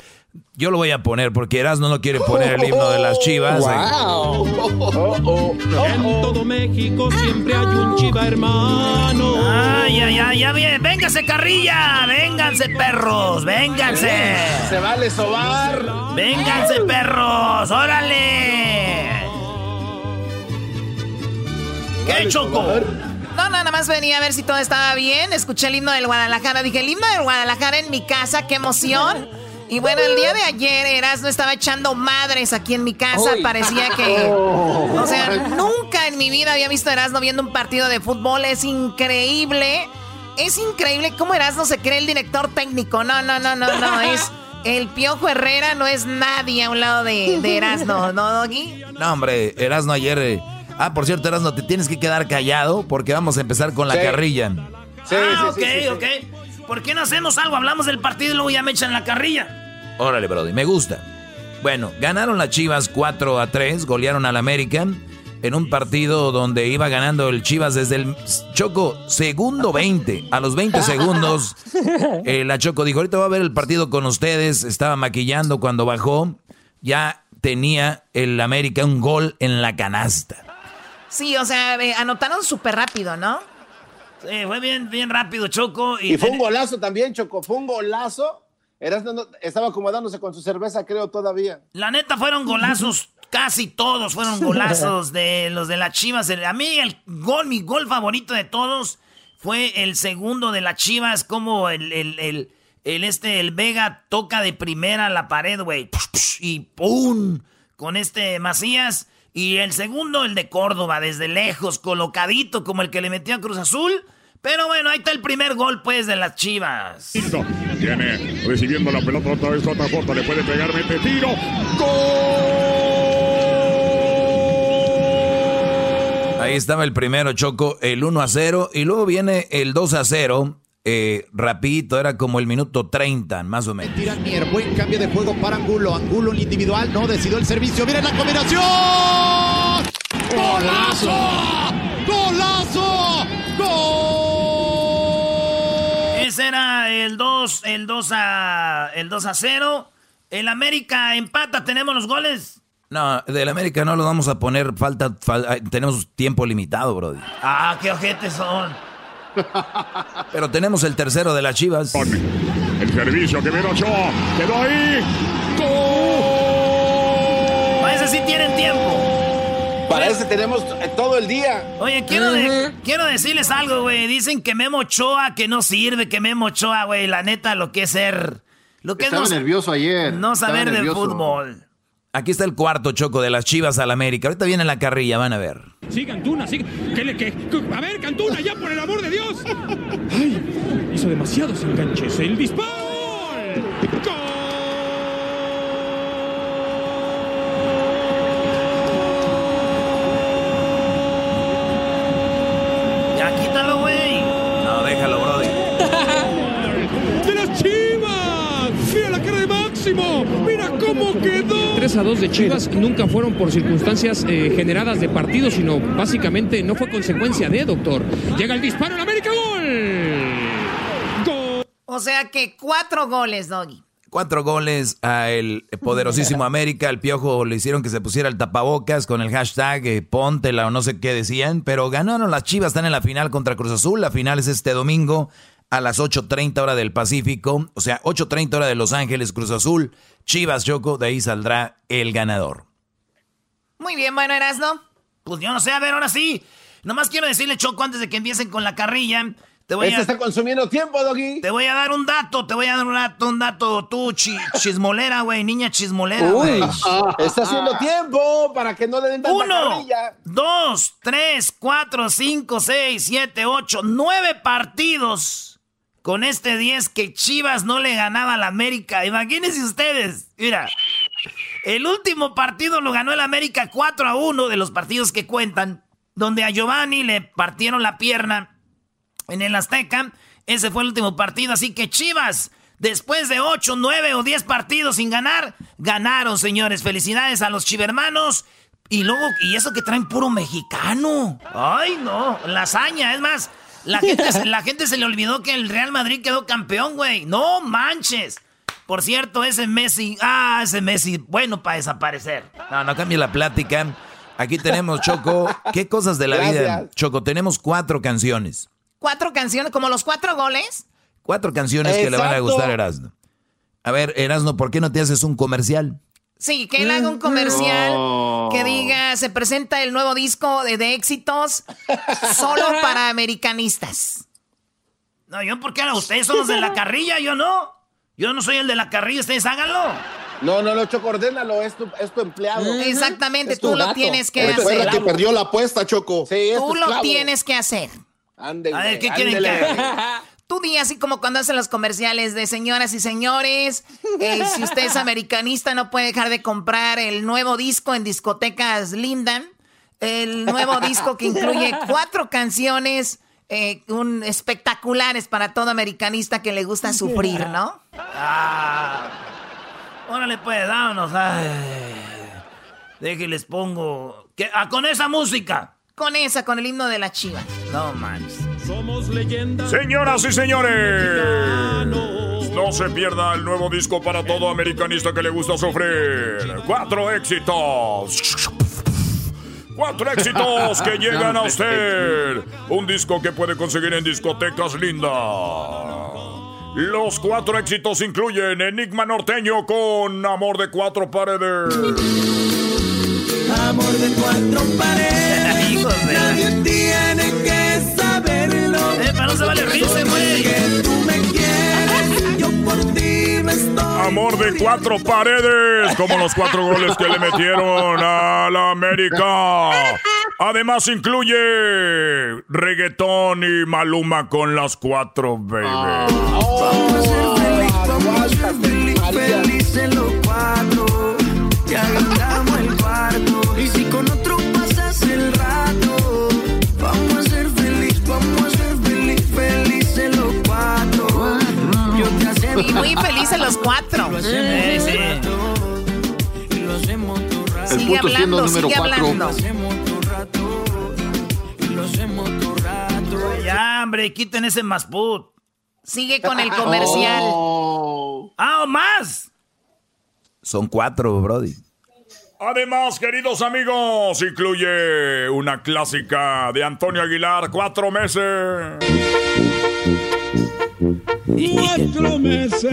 Yo lo voy a poner porque Erasmo no quiere poner el himno de las chivas. En todo México siempre hay un chiva hermano. Ay, ay, ay, ya viene. Véngase, carrilla. Vénganse, perros. Vénganse. Se vale sobar. Vénganse, perros. Órale. ¿Qué, Choco? No, no, nada más venía a ver si todo estaba bien. Escuché el himno del Guadalajara. Dije, el himno del Guadalajara en mi casa, qué emoción. Y bueno, el día de ayer Erasmo estaba echando madres aquí en mi casa. Uy. Parecía que. (laughs) O sea, nunca en mi vida había visto a Erasmo viendo un partido de fútbol. Es increíble. Es increíble cómo Erasmo se cree el director técnico. No, no, no, no, no. Es. El Piojo Herrera no es nadie a un lado de, de Erasmo, ¿no, Doggy? No, hombre, Erasmo ayer. eh, Ah, por cierto, Erasmo, te tienes que quedar callado porque vamos a empezar con la Sí. carrilla. ah, ok, ok. ¿Por qué no hacemos algo? Hablamos del partido y luego ya me echan la carrilla. Órale, Brody, me gusta. Bueno, ganaron las Chivas 4 a 3, golearon al América en un partido donde iba ganando el Chivas desde el Choco segundo 20. A los 20 segundos, (laughs) eh, la Choco dijo, ahorita voy a ver el partido con ustedes. Estaba maquillando cuando bajó. Ya tenía el América un gol en la canasta. Sí, o sea, eh, anotaron súper rápido, ¿no? Sí, fue bien, bien rápido, Choco. Y fue un golazo también, Choco. Fue un golazo. Estaba acomodándose con su cerveza, creo, todavía. La neta fueron golazos, (laughs) casi todos fueron golazos de los de las Chivas. A mí el gol, mi gol favorito de todos fue el segundo de las Chivas, como el, el, el, el este, el Vega toca de primera la pared, güey. Y ¡pum! Con este Macías. Y el segundo, el de Córdoba, desde lejos, colocadito, como el que le metió a Cruz Azul. Pero bueno, ahí está el primer gol, pues, de las Chivas. Viene recibiendo la pelota otra vez JJ, le puede pegar, mete tiro. Ahí estaba el primero, Choco, el 1 a 0. Y luego viene el 2 a 0. Eh, rapidito, era como el minuto 30, más o menos. Tira Mier, buen cambio de juego para Angulo. Angulo en individual, no decidió el servicio. Miren la combinación. ¡Golazo! ¡Golazo! ¡Gol! Ese era el 2, el 2 a el 2 a 0. El América empata, tenemos los goles. No, del América no lo vamos a poner, falta, tenemos tiempo limitado, Brody. Ah, qué ojetes son. Pero tenemos el tercero de las Chivas. El servicio que viene Ochoa. Quedó ahí. ¡Gol! sí tienen tiempo. Para eso tenemos eh, todo el día. Oye, quiero, quiero decirles algo, güey. Dicen que Memo Ochoa que no sirve, que Memo Ochoa, güey. La neta, lo que es ser... Lo que Estaba es no, nervioso ayer. no saber de fútbol. Aquí está el cuarto choco de las Chivas al América. Ahorita viene la carrilla, van a ver. Sí, Cantuna, sí. ¿Qué le qué? A ver, Cantuna, ya por el amor de Dios. Ay, hizo demasiados enganches. El disparo. Ya quítalo, güey. No, déjalo, Brody. (laughs) ¡De las Chivas! ¡Mira la cara de Máximo! ¡Mira cómo quedó! 3 a 2 de Chivas nunca fueron por circunstancias eh, generadas de partido, sino básicamente no fue consecuencia de, doctor. Llega el disparo en América, gol. O sea que cuatro goles, Doggy. Cuatro goles a el poderosísimo (laughs) América. El Piojo le hicieron que se pusiera el tapabocas con el hashtag eh, póntela o no sé qué decían. Pero ganaron las Chivas, están en la final contra Cruz Azul. La final es este domingo a las 8.30 hora del Pacífico. O sea, 8.30 hora de Los Ángeles, Cruz Azul. Chivas, Choco, de ahí saldrá el ganador. Muy bien, bueno, Erasno. Pues yo no sé, a ver, ahora sí. Nomás quiero decirle, Choco, antes de que empiecen con la carrilla. Te voy Este a... está consumiendo tiempo, Doggy. Te voy a dar un dato, te voy a dar un dato, un dato, tú, chi- chismolera, güey, niña chismolera, Uy, güey. (laughs) está haciendo tiempo para que no le den tanta Uno, carrilla. dos, tres, cuatro, cinco, seis, siete, ocho, nueve partidos con este 10 que Chivas no le ganaba a la América. Imagínense ustedes, mira, el último partido lo ganó el América 4 a 1 de los partidos que cuentan, donde a Giovanni le partieron la pierna en el Azteca. Ese fue el último partido, así que Chivas, después de 8, 9 o 10 partidos sin ganar, ganaron, señores. Felicidades a los chivermanos. Y luego, y eso que traen puro mexicano. Ay, no, lasaña, es más, la gente, la gente se le olvidó que el Real Madrid quedó campeón, güey. No manches. Por cierto, ese Messi, ah, ese Messi, bueno para desaparecer. No, no cambie la plática. Aquí tenemos, Choco, ¿qué cosas de la vida? Choco, tenemos cuatro canciones. Cuatro canciones, como los cuatro goles. Cuatro canciones que le van a gustar a Erasmo. A ver, Erasmo, ¿por qué no te haces un comercial? Sí, que él haga un comercial que diga, se presenta el nuevo disco de, de éxitos solo (laughs) para americanistas. No, yo, ¿por qué no? Ustedes son los de la carrilla, yo no. Yo no soy el de la carrilla, ustedes háganlo. No, no, no, Choco, ordénalo, es tu, es tu empleado. Exactamente, Es tu tú lo gato. tienes que Recuerda hacer. que perdió la apuesta, Choco. Sí, es Tú tu lo esclavo. tienes que hacer. Ándele, A ver, ¿qué quieren (laughs) Tú di así como cuando hacen los comerciales de señoras y señores, eh, si usted es americanista no puede dejar de comprar el nuevo disco en discotecas Lindan, el nuevo disco que incluye (laughs) cuatro canciones eh, un, espectaculares para todo americanista que le gusta sufrir, ¿no? Ah. Órale, pues, vámonos. Ay. Déjenles pongo. ¿Qué? Ah, con esa música. Con esa, con el himno de la chiva. No manches. Somos leyendas. Señoras y señores, no se pierda el nuevo disco para todo americanista que le gusta sufrir. Cuatro éxitos. Cuatro éxitos que llegan a usted. Un disco que puede conseguir en discotecas linda. Los cuatro éxitos incluyen Enigma Norteño con Amor de Cuatro Paredes. Amor de cuatro paredes. Nadie pero no se vale reírse, güey. Que tú me quieres, yo por ti me estoy. Amor de cuatro paredes, como los cuatro goles que le metieron a la América. Además incluye reggaetón y Maluma con las cuatro, baby. Vamos a ser feliz, vamos a ser feliz, felices los cuatro. Muy felices los cuatro. Sí. Y lo hacemos todo rato. El Sigue punto hablando, número sigue cuatro. hablando. Ya, hombre, quiten ese masput. Sigue con el comercial. ¡Ah, o más! Son cuatro, Brody. Además, queridos amigos, incluye una clásica de Antonio Aguilar, cuatro meses. Cuatro meses. (laughs)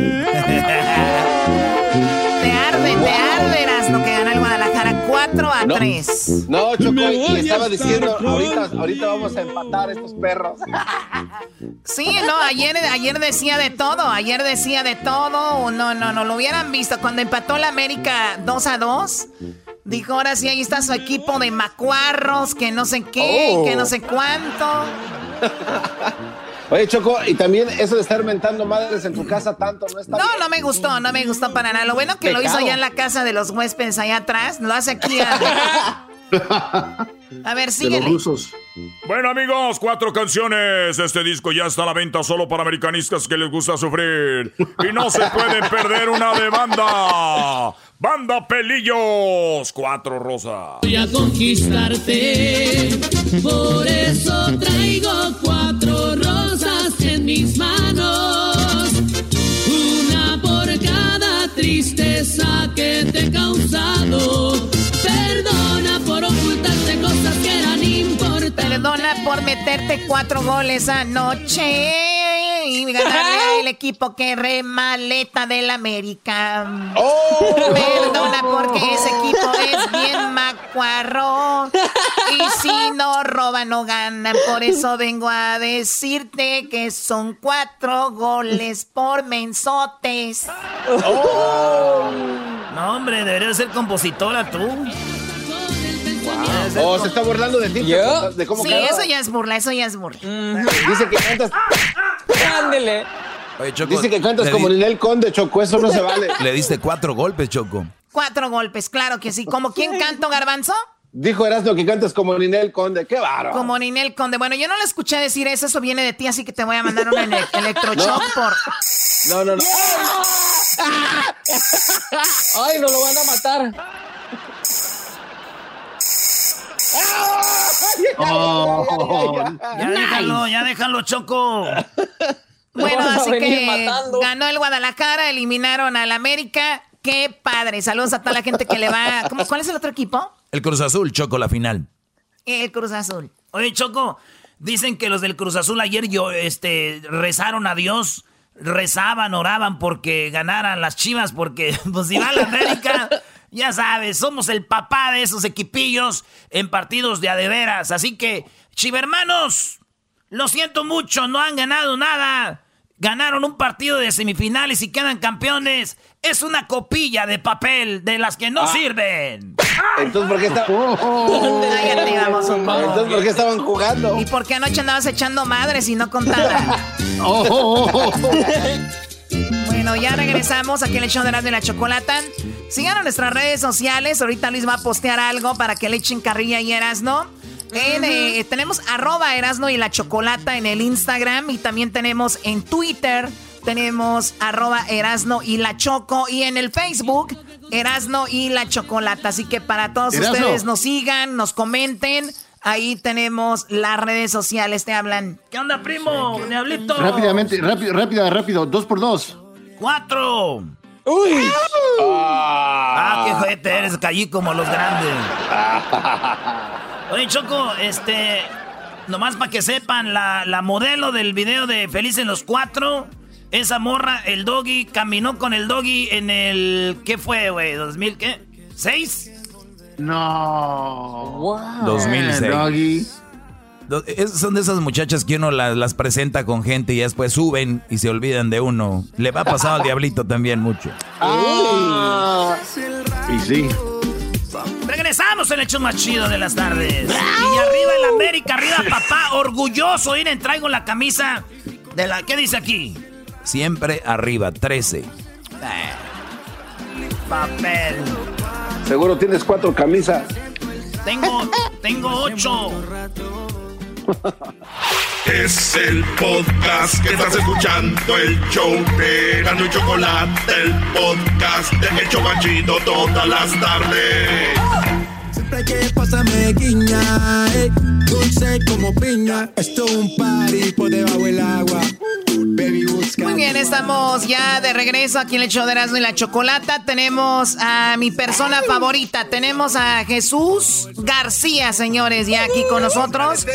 Te arde, te lugar de Erasmo que gana el Guadalajara 4 a 3. No, Choco, y estaba diciendo, ahorita, ahorita vamos a empatar estos perros. Sí, no, ayer, ayer decía de todo, ayer decía de todo. No, no, no, lo hubieran visto. Cuando empató la América 2 a 2, dijo, ahora sí, ahí está su equipo de macuarros, que no sé qué, que no sé cuánto. (laughs) Oye, Choco, y también eso de estar mentando madres en tu casa tanto no está No, no me gustó, no me gustó para nada. Lo bueno que lo hizo allá en la casa de los huéspedes allá atrás, lo hace aquí a... (laughs) A ver, síguele. Bueno, amigos, cuatro canciones. Este disco ya está a la venta solo para americanistas que les gusta sufrir. Y no se pueden (laughs) perder una de banda. Banda Pelillos. Cuatro rosas. Voy a conquistarte. Por eso traigo cuatro en mis manos. Una por cada tristeza que te he causado. Perdona por ocultarte cosas que eran importantes. Perdona por meterte cuatro goles anoche y ganarle al equipo que remaleta del América. Perdona porque ese equipo es bien Y si no roban, no ganan. Por eso vengo a decirte que son cuatro goles por mensotes. No, hombre, deberías ser compositora tú. Oh, se está burlando de ti. De cómo Sí, quedó. eso ya es burla, eso ya es burla. Dice que cantas, Ándele. Oye, Choco, dice que cantas como di- Ninel Conde, Choco. Eso no se (laughs) vale. Le diste cuatro golpes, Choco. Cuatro golpes, claro que sí. ¿Como quién canto, Garbanzo? Dijo Erasmo que cantas como Ninel Conde. ¡Qué bárbaro! Como Ninel Conde. Bueno, yo no le escuché decir eso, eso viene de ti, así que te voy a mandar un ele- (laughs) electroshock No. por... No, no, no. (laughs) Ay, nos lo van a matar. Ya déjalo, ya déjalo, Choco. Bueno, así que matando. ganó el Guadalajara, eliminaron al América. ¡Qué padre! Saludos a toda la gente que le va... ¿Cómo- ¿Cuál es el otro equipo? El Cruz Azul, Choco, la final. El Cruz Azul. Oye, Choco, dicen que los del Cruz Azul ayer yo, este, rezaron a Dios, rezaban, oraban porque ganaran las chivas, porque (laughs) pues si va a la América, ya sabes, somos el papá de esos equipillos en partidos de adeveras. Así que, chivermanos, lo siento mucho, no han ganado nada. Ganaron un partido de semifinales y quedan campeones. Es una copilla de papel de las que no Ah. sirven. Entonces, ¿por qué, un poco. Entonces, ¿por qué estaban jugando? ¿Y por qué anoche andabas echando madres y no contaban? (laughs) (laughs) Bueno, ya regresamos aquí en el show de Erasmo y la Chocolata. Sigan nuestras redes sociales. Ahorita Luis va a postear algo para que le echen carrilla y Erasno. En, eh, tenemos arroba Erasno y la Chocolata en el Instagram y también tenemos en Twitter. Tenemos arroba Erasno y la Choco y en el Facebook Erasno y la Chocolata. Así que para todos Erasno. ustedes nos sigan, nos comenten. Ahí tenemos las redes sociales, te hablan. ¿Qué onda, primo? Diablito. Rápidamente, rápido, rápido, rápido. Dos por dos. Cuatro. Uy. Ah, qué jete eres, caí como los grandes. (laughs) Oye, Choco, este. Nomás para que sepan, la, la modelo del video de Felices los Cuatro, esa morra, el doggy, caminó con el doggy en el. ¿Qué fue, güey? ¿2000 qué? ¿Seis? No. 2006. Doggy. Do- es- son de esas muchachas que uno las, las presenta con gente y después suben y se olvidan de uno. Le va a pasar al diablito también mucho. Ah. Y sí. Regresamos en el hecho más chido de las tardes. Y arriba el América, arriba papá, orgulloso. Miren, traigo la camisa de la. ¿Qué dice aquí? Siempre arriba, 13. Papel. Seguro tienes cuatro camisas. Tengo, tengo ocho. Es el podcast que estás escuchando, el show de Erasmo y Chocolate, el podcast de El Chobachito todas las tardes. Siempre que pasa me guiña, eh, dulce como piña. Esto es un party por debajo del agua. Muy bien, estamos ya de regreso aquí en el show de Erasmo y la Chocolata. Tenemos a mi persona favorita. Tenemos a Jesús García, señores, ya aquí con nosotros.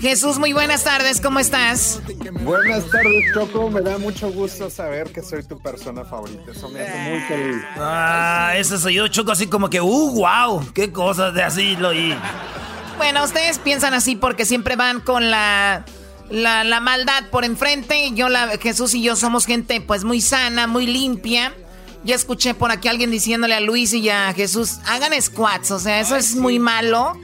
Jesús, muy buenas tardes, ¿cómo estás? Buenas tardes, Choco. Me da mucho gusto saber que soy tu persona favorita. Eso me hace muy feliz. Ah, ese soy yo, Choco, así como que, uh, wow, qué cosas de así lo y. Bueno, ustedes piensan así porque siempre van con la la, maldad por enfrente. Yo, la, Jesús y yo somos gente pues muy sana, muy limpia. Ya escuché por aquí alguien diciéndole a Luis y a Jesús, hagan squats, o sea, eso es muy malo.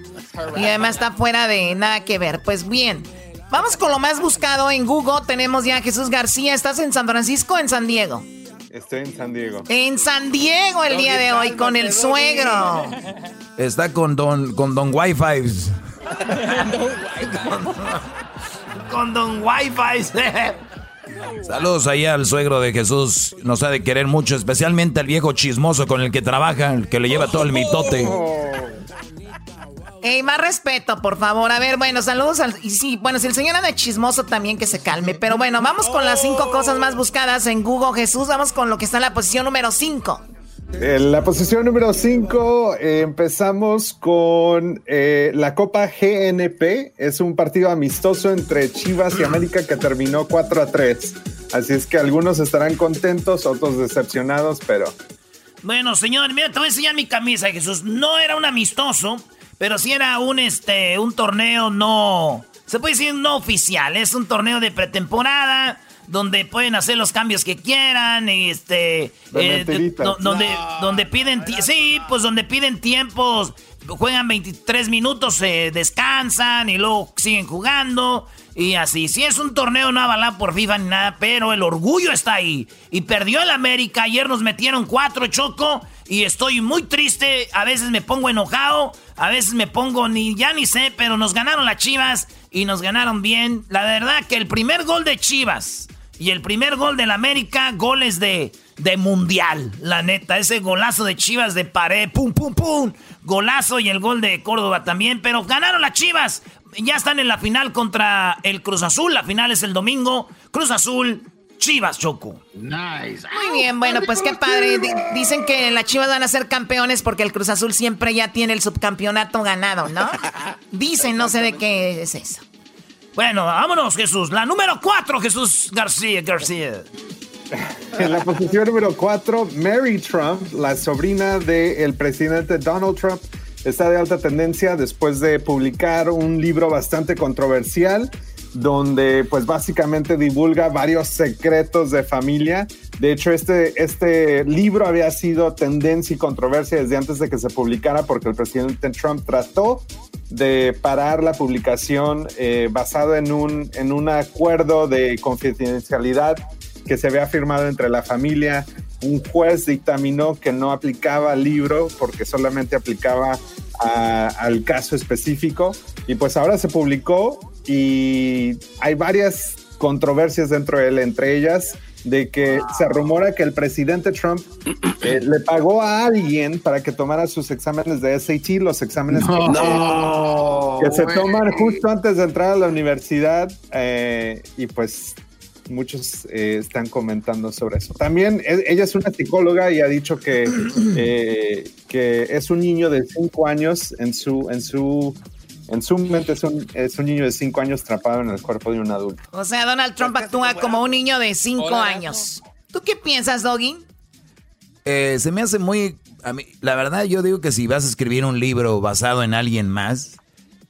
Y además está fuera de nada que ver. Pues bien, vamos con lo más buscado en Google. Tenemos ya a Jesús García. ¿Estás en San Francisco o en San Diego? Estoy en San Diego. En San Diego el día de hoy con el suegro. (laughs) Está con Don, con Don Wi-Fi. con Don Wi-Fi. Saludos ahí al suegro de Jesús. Nos ha de querer mucho, especialmente al viejo chismoso con el que trabaja, el que le lleva todo el mitote. Ey, más respeto, por favor. A ver, bueno, saludos al... Y sí, bueno, si el señor anda chismoso también que se calme. Pero bueno, vamos con las cinco cosas más buscadas en Google Jesús. Vamos con lo que está en la posición número cinco. En la posición número 5 eh, empezamos con eh, la Copa GNP. Es un partido amistoso entre Chivas y América que terminó 4 a 3. Así es que algunos estarán contentos, otros decepcionados, pero... Bueno, señor, mira, te voy a enseñar mi camisa, Jesús. No era un amistoso, pero sí era un, este, un torneo no... Se puede decir no oficial. Es un torneo de pretemporada donde pueden hacer los cambios que quieran, este, eh, donde, donde piden, sí, pues donde piden tiempos, juegan 23 minutos, se descansan y luego siguen jugando y así. Si es un torneo no avalado por FIFA ni nada, pero el orgullo está ahí. Y perdió el América, ayer nos metieron cuatro choco y estoy muy triste, a veces me pongo enojado, a veces me pongo ni ya ni sé, pero nos ganaron las Chivas y nos ganaron bien. La verdad que el primer gol de Chivas y el primer gol del América, goles de, de mundial, la neta. Ese golazo de Chivas de pared, pum, pum, pum. Golazo y el gol de Córdoba también. Pero ganaron las Chivas. Ya están en la final contra el Cruz Azul. La final es el domingo. Cruz Azul, Chivas, Choco. Nice. Muy bien, bueno, pues qué padre. Dicen que las Chivas van a ser campeones porque el Cruz Azul siempre ya tiene el subcampeonato ganado, ¿no? (laughs) Dicen, no sé de qué es eso. Bueno, vámonos, Jesús. La número cuatro, Jesús García García. En la posición número cuatro, Mary Trump, la sobrina del presidente Donald Trump, está de alta tendencia después de publicar un libro bastante controversial donde pues básicamente divulga varios secretos de familia. De hecho, este, este libro había sido tendencia y controversia desde antes de que se publicara porque el presidente Trump trató de parar la publicación eh, basado en un, en un acuerdo de confidencialidad que se había firmado entre la familia. Un juez dictaminó que no aplicaba al libro porque solamente aplicaba al caso específico. Y pues ahora se publicó y hay varias controversias dentro de él, entre ellas de que se rumora que el presidente Trump eh, le pagó a alguien para que tomara sus exámenes de SAT, los exámenes que, se toman justo antes de entrar a la universidad eh, y pues muchos eh, están comentando sobre eso. También e, ella es una psicóloga y ha dicho que, que es un niño de cinco años en su, en su en su mente es un, es un niño de cinco años atrapado en el cuerpo de un adulto. O sea, Donald Trump actúa como un niño de cinco años. ¿Tú qué piensas, Doggy? Eh, se me hace muy... A mí, la verdad, yo digo que si vas a escribir un libro basado en alguien más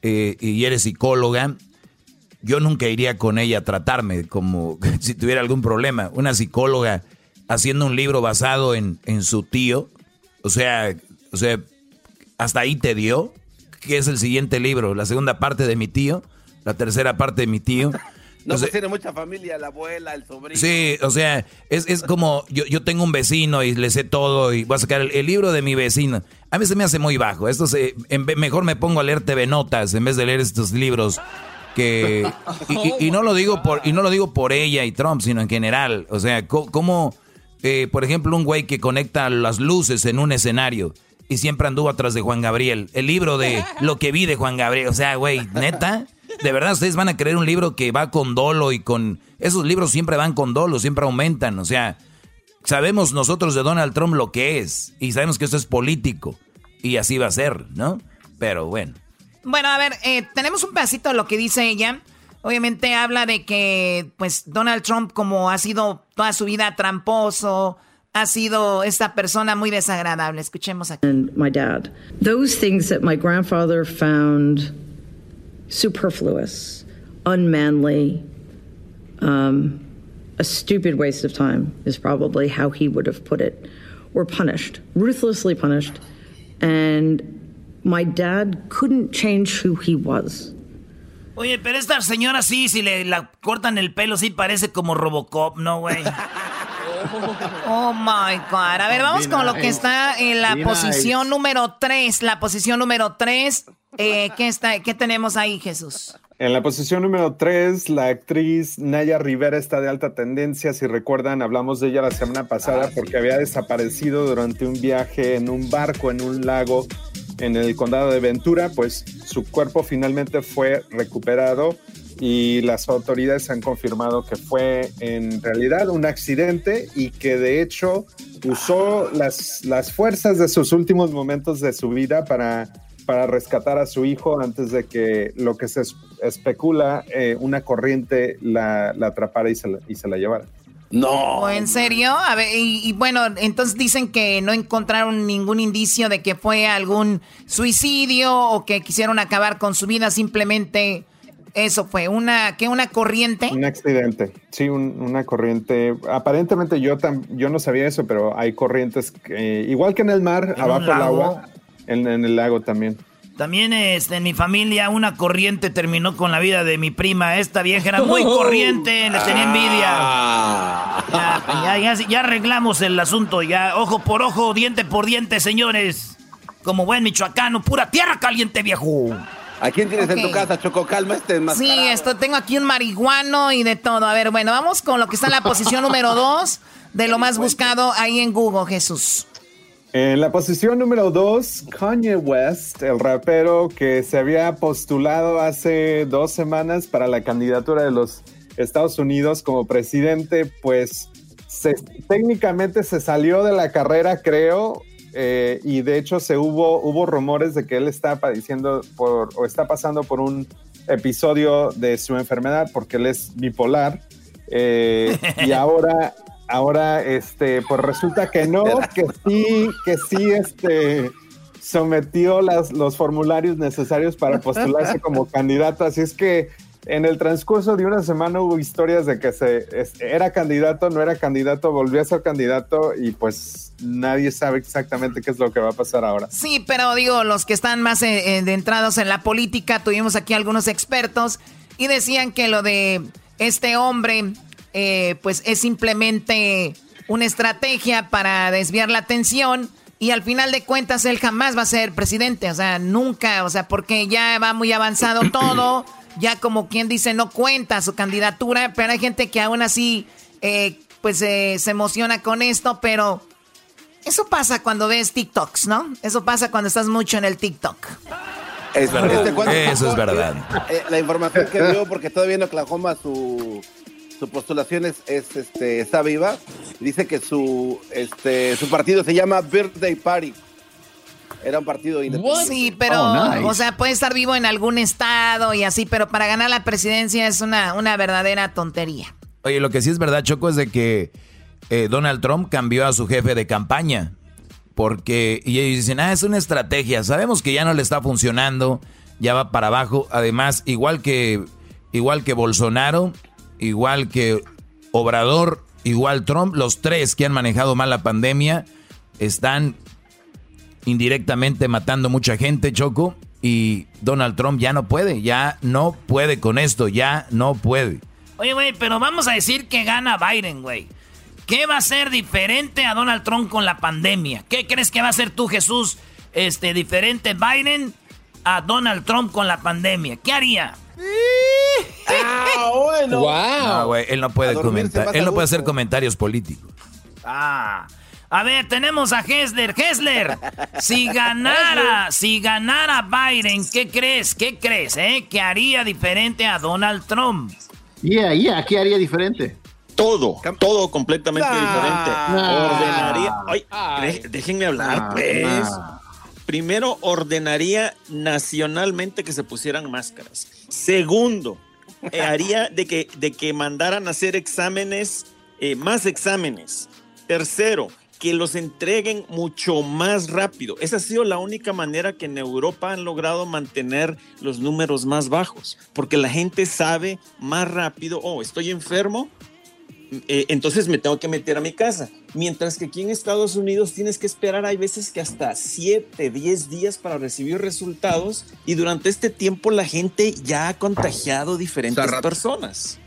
eh, y eres psicóloga, yo nunca iría con ella a tratarme como (laughs) si tuviera algún problema. Una psicóloga haciendo un libro basado en, en su tío, o sea, o sea, hasta ahí te dio que es el siguiente libro, la segunda parte de mi tío, la tercera parte de mi tío. (laughs) No, pues tiene mucha familia, la abuela, el sobrino. Sí, o sea, es, como yo, yo, tengo un vecino y le sé todo y voy a sacar el, libro de mi vecino. A mí se me hace muy bajo. Esto se, mejor me pongo a leer TV Notas en vez de leer estos libros que y, no lo digo por y no lo digo por ella y Trump, sino en general. O sea, como eh, por ejemplo un güey que conecta las luces en un escenario y siempre anduvo atrás de Juan Gabriel. El libro de Lo que vi de Juan Gabriel. O sea, güey, neta. de verdad, ustedes van a creer un libro que va con dolo y con... Esos libros siempre van con dolo, siempre aumentan. O sea, sabemos nosotros de Donald Trump lo que es. Y sabemos que esto es político. Y así va a ser, ¿no? Pero bueno. Bueno, a ver, eh, tenemos un pedacito de lo que dice ella. Obviamente habla de que, pues, Donald Trump, como ha sido toda su vida tramposo, ha sido esta persona muy desagradable. Escuchemos aquí. And my dad. Those things that my grandfather found superfluous, unmanly, um, a stupid waste of time is probably how he would have put it, were punished, ruthlessly punished. And my dad couldn't change who he was. Oye, pero esta señora sí, si le la cortan el pelo, sí parece como Robocop, ¿no, güey? (laughs) (laughs) Oh my God. A ver, vamos con lo que está en la posición número 3. La posición número 3. Eh, ¿qué, está, ¿Qué tenemos ahí, Jesús? En la posición número 3, la actriz Naya Rivera está de alta tendencia. Si recuerdan, hablamos de ella la semana pasada porque había desaparecido durante un viaje en un barco en un lago en el condado de Ventura. Pues su cuerpo finalmente fue recuperado y las autoridades han confirmado que fue en realidad un accidente y que de hecho usó las, las fuerzas de sus últimos momentos de su vida para, para rescatar a su hijo antes de que lo que se especula, eh, una corriente la, la atrapara y se la, y se la llevara. No. ¿En serio? A ver, y, y, bueno, entonces dicen que no encontraron ningún indicio de que fue algún suicidio o que quisieron acabar con su vida, simplemente eso fue una que una corriente. Un accidente, sí, un, una corriente. Aparentemente yo tam, yo no sabía eso, pero hay corrientes que, igual que en el mar, ¿En abajo del agua, en, en, el lago también. También este, en mi familia una corriente terminó con la vida de mi prima. Esta vieja era muy corriente, (laughs) le tenía envidia. Ya, ya, ya, ya arreglamos el asunto, ya ojo por ojo, diente por diente, señores. Como buen michoacano, pura tierra caliente, viejo. ¿A quién tienes okay. en tu casa, Choco? Calma este más. Sí, esto, tengo aquí un marihuano y de todo. A ver, bueno, vamos con lo que está en la posición número dos de lo más buscado ahí en Google, Jesús. En la posición número dos, Kanye West, el rapero que se había postulado hace dos semanas para la candidatura de los Estados Unidos como presidente, pues se, técnicamente se salió de la carrera, creo, eh, y de hecho se hubo, hubo rumores de que él está padeciendo por, o está pasando por un episodio de su enfermedad porque él es bipolar. Eh, (laughs) y ahora, ahora, este, pues resulta que no, que sí, que sí, este, sometió las, los formularios necesarios para postularse como (laughs) candidato. Así es que en el transcurso de una semana hubo historias de que se era candidato, no era candidato, volvió a ser candidato y pues nadie sabe exactamente qué es lo que va a pasar ahora. Sí, pero digo, los que están más entrados en la política, tuvimos aquí algunos expertos y decían que lo de este hombre, eh, pues es simplemente una estrategia para desviar la atención. Y al final de cuentas, él jamás va a ser presidente, o sea, nunca, o sea, porque ya va muy avanzado (clears throat) todo ya como quien dice no cuenta su candidatura, pero hay gente que aún así eh, pues eh, se emociona con esto, pero eso pasa cuando ves TikToks, ¿no? Eso pasa cuando estás mucho en el TikTok. Es verdad. Este, eso es verdad. Eh, la información que dio, porque todavía en Oklahoma su, su postulación es, es, este, está viva, dice que su, este, su partido se llama Birthday Party. Era un partido independiente. Sí, pero, oh, nice. o sea, puede estar vivo en algún estado y así, pero para ganar la presidencia es una, una verdadera tontería. Oye, lo que sí es verdad, Choco, es de que eh, Donald Trump cambió a su jefe de campaña. Porque, y ellos dicen, ah, es una estrategia. Sabemos que ya no le está funcionando, ya va para abajo. Además, igual que, igual que Bolsonaro, igual que Obrador, igual Trump, los tres que han manejado mal la pandemia, están indirectamente matando mucha gente, Choco, y Donald Trump ya no puede, ya no puede con esto, ya no puede. Oye, güey, pero vamos a decir que gana Biden, güey. ¿Qué va a ser diferente a Donald Trump con la pandemia? ¿Qué crees que va a ser tú, Jesús, este, diferente Biden a Donald Trump con la pandemia? ¿Qué haría? ah, bueno. Wow. No, güey, él no puede comentar, él no puede hacer comentarios políticos. Ah. A ver, tenemos a Hessler. Hessler, si (laughs) ganara, si ganara Biden, ¿qué crees? ¿Qué crees, eh? Que haría diferente a Donald Trump. Yeah, yeah, ¿qué haría diferente? Todo, todo completamente diferente. Ah. Ordenaría. Ay, déjenme hablar, pues. Primero, ordenaría nacionalmente que se pusieran máscaras. Segundo, eh, haría de que, de que mandaran a hacer exámenes, eh, más exámenes. Tercero, que los entreguen mucho más rápido. Esa ha sido la única manera que en Europa han logrado mantener los números más bajos, porque la gente sabe más rápido, oh, estoy enfermo, eh, entonces me tengo que meter a mi casa. Mientras que aquí en Estados Unidos tienes que esperar, hay veces que hasta 7, 10 días para recibir resultados y durante este tiempo la gente ya ha contagiado diferentes personas.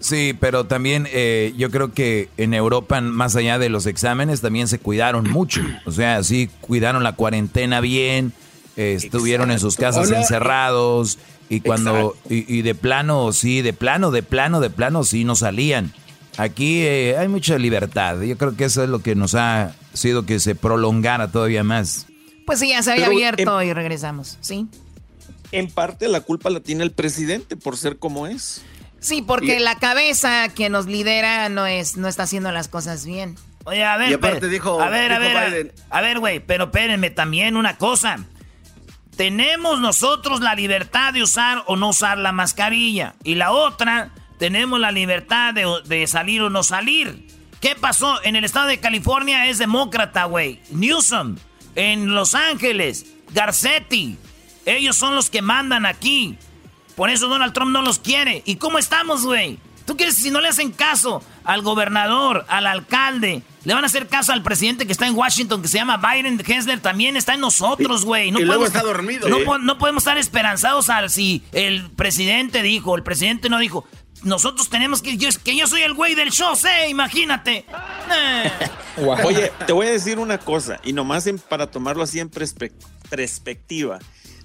Sí, pero también eh, yo creo que en Europa, más allá de los exámenes, también se cuidaron mucho. O sea, sí cuidaron la cuarentena bien, eh, estuvieron en sus casas Hola. encerrados y cuando y, y de plano, sí, de plano, de plano, de plano, sí no salían. Aquí eh, hay mucha libertad. Yo creo que eso es lo que nos ha sido que se prolongara todavía más. Pues sí, ya se había Pero, abierto y regresamos, ¿sí? En parte la culpa la tiene el presidente por ser como es. Sí, porque Y- la cabeza que nos lidera no es, no está haciendo las cosas bien. Oye, a ver, Y aparte pero- dijo- a ver, a ver, a ver, güey, pero espérenme también una cosa. Tenemos nosotros la libertad de usar o no usar la mascarilla. Y la otra, tenemos la libertad de, de salir o no salir. ¿Qué pasó? En el estado de California es demócrata, güey. Newsom. En Los Ángeles, Garcetti. Ellos son los que mandan aquí. Por eso Donald Trump no los quiere. ¿Y cómo estamos, güey? ¿Tú quieres si no le hacen caso al gobernador, al alcalde? Le van a hacer caso al presidente que está en Washington, que se llama Biden Hessler, también está en nosotros, güey. No y luego podemos- está dormido. No, no podemos estar esperanzados al si el presidente dijo, el presidente no dijo. Nosotros tenemos que... Yo, que yo soy el güey del show, (laughs) ¿eh? Imagínate. Eh. Oye, te voy a decir una cosa, y nomás en- para tomarlo así en perspe- perspectiva.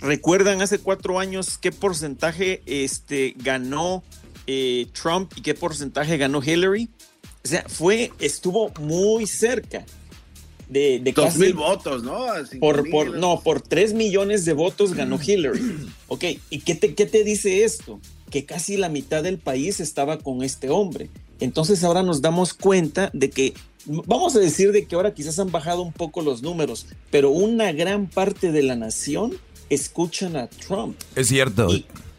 ¿Recuerdan hace cuatro años qué porcentaje este, ganó eh, Trump y qué porcentaje ganó Hillary? O sea, fue, estuvo muy cerca de, de Dos casi- mil votos, ¿no? Por- no, por 3 millones de votos ganó (clears throat) Hillary. Ok, ¿y qué te, qué te dice esto? Que casi la mitad del país estaba con este hombre. Entonces ahora nos damos cuenta de que, vamos a decir de que ahora quizás han bajado un poco los números, pero una gran parte de la nación escuchan a Trump. Es cierto.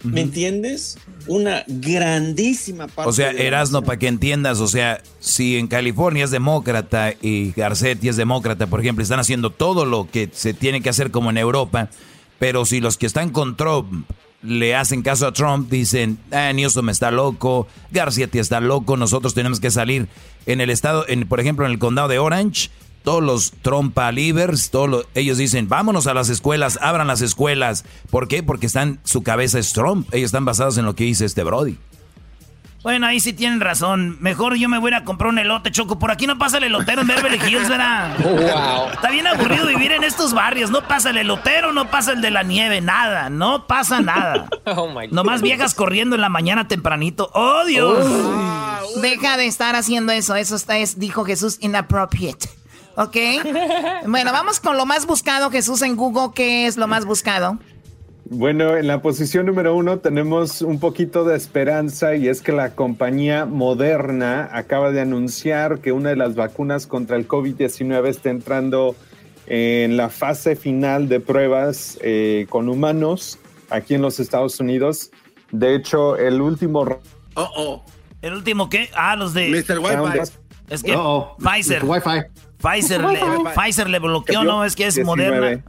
¿Me entiendes? Una grandísima parte. O sea, Erasno, para que entiendas, o sea, si en California es demócrata y Garcetti es demócrata, por ejemplo, están haciendo todo lo que se tiene que hacer como en Europa, pero si los que están con Trump le hacen caso a Trump, dicen, ah, Newsom está loco, Garcetti está loco, nosotros tenemos que salir. En el estado, en, por ejemplo, en el condado de Orange, todos los trompa livers, todos los- ellos dicen, vámonos a las escuelas, abran las escuelas. ¿Por qué? Porque están, su cabeza es Trump. Ellos están basados en lo que dice este Brody. Bueno, ahí sí tienen razón. Mejor yo me voy a ir a comprar un elote, Choco. Por aquí no pasa el elotero en Beverly Hills, ¿verdad? (laughs) Wow. Está bien aburrido vivir en estos barrios. No pasa el elotero, no pasa el de la nieve, nada. No pasa nada. (laughs) Oh my Nomás viejas corriendo en la mañana tempranito. ¡Oh, Dios! Deja de estar haciendo eso. Eso está, es, dijo Jesús, inappropriate. ¿Ok? Bueno, vamos con lo más buscado, Jesús, en Google. ¿Qué es lo más buscado? Bueno, en la posición número uno tenemos un poquito de esperanza y es que la compañía Moderna acaba de anunciar que una de las vacunas contra el COVID-19 está entrando en la fase final de pruebas eh, con humanos aquí en los Estados Unidos. De hecho, el último... Oh, oh. ¿El último qué? Ah, los de... Mr. Wi-Fi. Es que Uh-oh. Pfizer. Mr. Wi-Fi. Pfizer, le, Pfizer le bloqueó, ¿no? Es que es 19. moderna.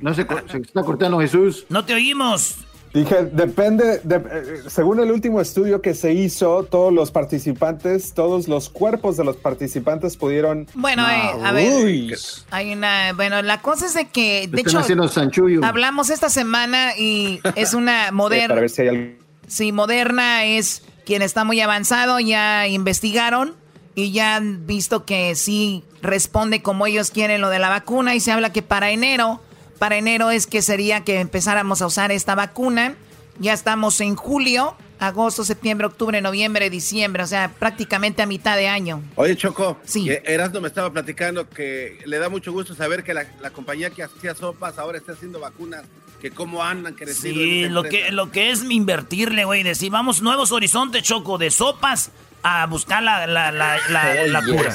No se, se está cortando Jesús. No te oímos. Dije, depende, de- eh, según el último estudio que se hizo, todos los participantes, todos los cuerpos de los participantes pudieron... Bueno, eh, a ver. Hay una. Bueno, la cosa es de que. De Están hecho, hablamos esta semana y es una (laughs) moderna. para ver si hay algo... Sí, Moderna es quien está muy avanzado, ya investigaron y ya han visto que sí responde como ellos quieren lo de la vacuna y se habla que para enero, para enero es que sería que empezáramos a usar esta vacuna. Ya estamos en julio, agosto, septiembre, octubre, noviembre, diciembre, o sea, prácticamente a mitad de año. Oye, Choco, Sí. Erasmo me estaba platicando que le da mucho gusto saber que la, la compañía que hacía sopas ahora está haciendo vacunas, que cómo andan creciendo. en Sí, lo que, lo que es invertirle, güey. Decir, vamos, nuevos horizontes, Choco, de sopas a buscar la, la, la, la, la cura.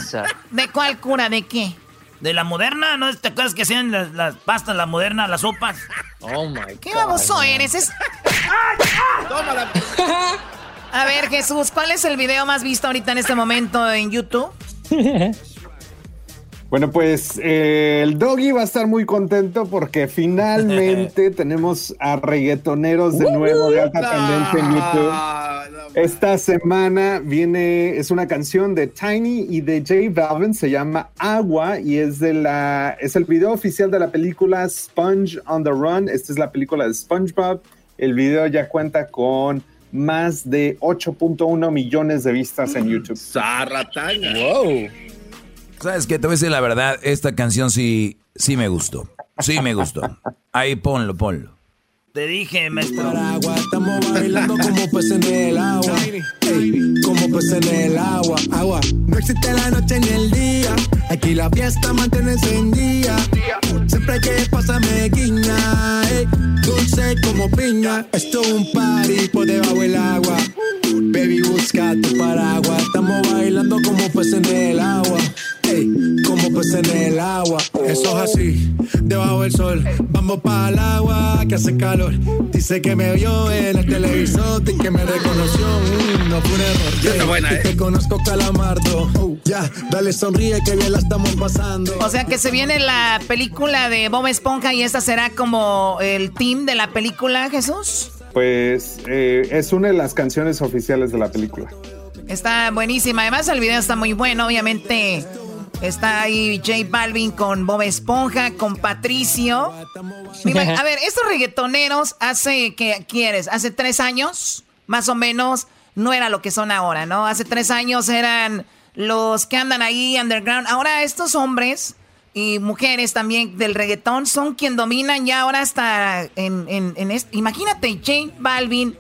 ¿De cuál cura? ¿De qué? De la moderna, ¿no? ¿Te acuerdas que hacían las, las pastas, la moderna, las sopas? Oh my ¿Qué baboso eres? Es- Tómala. A ver, Jesús, ¿cuál es el video más visto ahorita en este momento en YouTube? (laughs) Bueno, pues eh, el doggy va a estar muy contento porque (laughs) finalmente tenemos a reggaetoneros de nuevo de alta tendencia en YouTube. Esta semana viene, es una canción de Tiny y de J Balvin, se llama Agua y es de la, es el video oficial de la película Sponge on the Run. Esta es la película de SpongeBob. El video ya cuenta con más de 8.1 millones de vistas en YouTube. Zarrataña. Wow. ¿Sabes qué? Te voy a decir la verdad, esta canción sí, sí me gustó. Sí me gustó. Ahí ponlo, ponlo. Te dije, maestro. Estamos bailando como peces en el agua. Ey, como peces en el agua. Agua. No existe la noche ni el día. Aquí la fiesta mantiene encendida. Siempre que pasa me guiña. ey, dulce como piña. Esto es un party por debajo del agua. Baby, busca tu paraguas. Estamos bailando como peces en el agua. Ey, como peces en el agua. Eso es así, debajo del sol. Vamos para el agua que hace calor. Dice que me vio en el televisor y que me reconoció. Mm, no fue un error. Ya está buena, Y ¿eh? Te conozco, Calamardo. Oh, ya, dale sonríe que bien la estamos pasando. O sea que se viene la película de Bob Esponja y esta será como el team de la película, Jesús. Pues eh, es una de las canciones oficiales de la película. Está buenísima. Además, el video está muy bueno. Obviamente, está ahí J Balvin con Bob Esponja, con Patricio. (laughs) A ver, estos reggaetoneros hace, ¿qué quieres? Hace tres años, más o menos, no era lo que son ahora, ¿no? Hace tres años eran los que andan ahí underground. Ahora estos hombres y mujeres también del reggaetón son quien dominan ya ahora hasta en, en, en est- Imagínate, J Balvin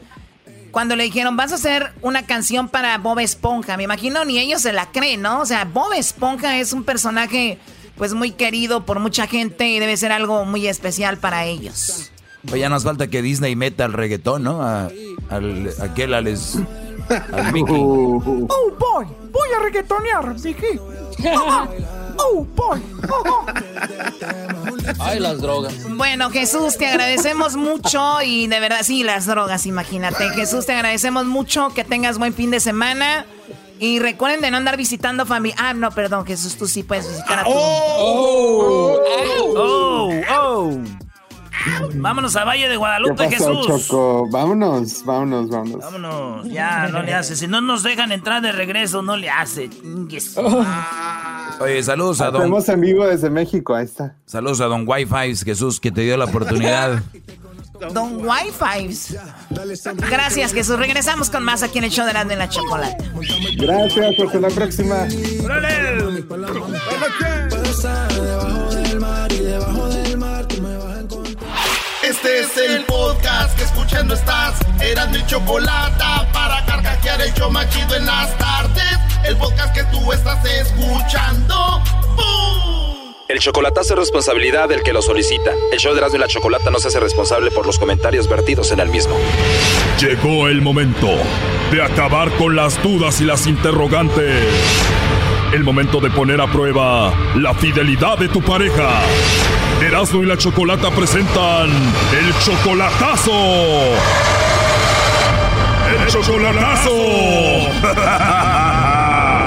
cuando le dijeron, vas a hacer una canción para Bob Esponja, me imagino ni ellos se la creen, ¿no? O sea, Bob Esponja es un personaje pues muy querido por mucha gente y debe ser algo muy especial para ellos. Pues ya nos falta que Disney meta al reggaetón, ¿no? A, al, aquel, al, es- al Mickey. Oh, boy, voy a reggaetonear, Mickey. (laughs) Oh, boy. Ay, las drogas. Bueno, Jesús, te agradecemos mucho y de verdad, sí, las drogas, imagínate. Jesús, te agradecemos mucho, que tengas buen fin de semana. Y recuerden de no andar visitando familia. Ah, no, perdón, Jesús, tú sí puedes visitar a tu... Oh, oh, oh. Vámonos a Valle de ¿Qué Guadalupe, pasó, Jesús. Choco? Vámonos, vámonos, vámonos. Vámonos, ya, no le hace. Si no nos dejan entrar de regreso, no le hace. Chingues. Oye, saludos a don... Hacemos en vivo desde México, ahí está. Saludos a don Wi-Fi, Jesús, que te dio la oportunidad. Don Wi-Fi. Gracias, Jesús. Regresamos con más aquí en el show de la de la chocolate. Gracias, hasta la próxima. Este es el podcast que escuchando estás. Eran mi chocolate para carcajear el show machido en las tardes. El podcast que tú estás escuchando. ¡Bum! El chocolatazo es responsabilidad del que lo solicita. El show de Erasmo y la Chocolata no se hace responsable por los comentarios vertidos en el mismo. Llegó el momento de acabar con las dudas y las interrogantes. El momento de poner a prueba la fidelidad de tu pareja. Erasmo y la Chocolata presentan el chocolatazo. El chocolatazo. (laughs)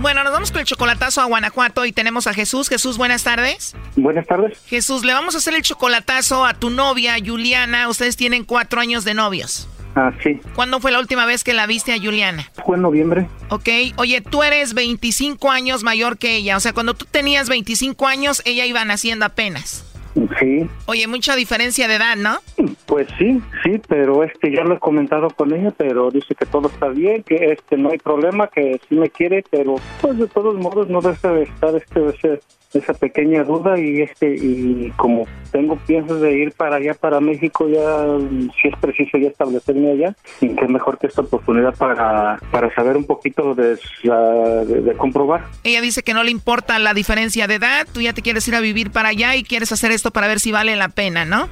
Bueno, nos vamos con el chocolatazo a Guanajuato y tenemos a Jesús. Jesús, buenas tardes. Buenas tardes. Jesús, le vamos a hacer el chocolatazo a tu novia, Juliana. Ustedes tienen cuatro años de novios. Ah, sí. ¿Cuándo fue la última vez que la viste a Juliana? Fue en noviembre. Ok, oye, tú eres 25 años mayor que ella. O sea, cuando tú tenías 25 años, ella iba naciendo apenas. Sí. Oye, mucha diferencia de edad, ¿no? Pues sí, sí, pero este ya lo he comentado con ella, pero dice que todo está bien, que este no hay problema, que sí me quiere, pero pues de todos modos no deja de estar este ese, esa pequeña duda y este y como tengo piensos de ir para allá para México ya si es preciso ya establecerme allá y qué mejor que esta oportunidad para para saber un poquito de, de, de comprobar. Ella dice que no le importa la diferencia de edad, tú ya te quieres ir a vivir para allá y quieres hacer esto para ver si vale la pena, ¿no?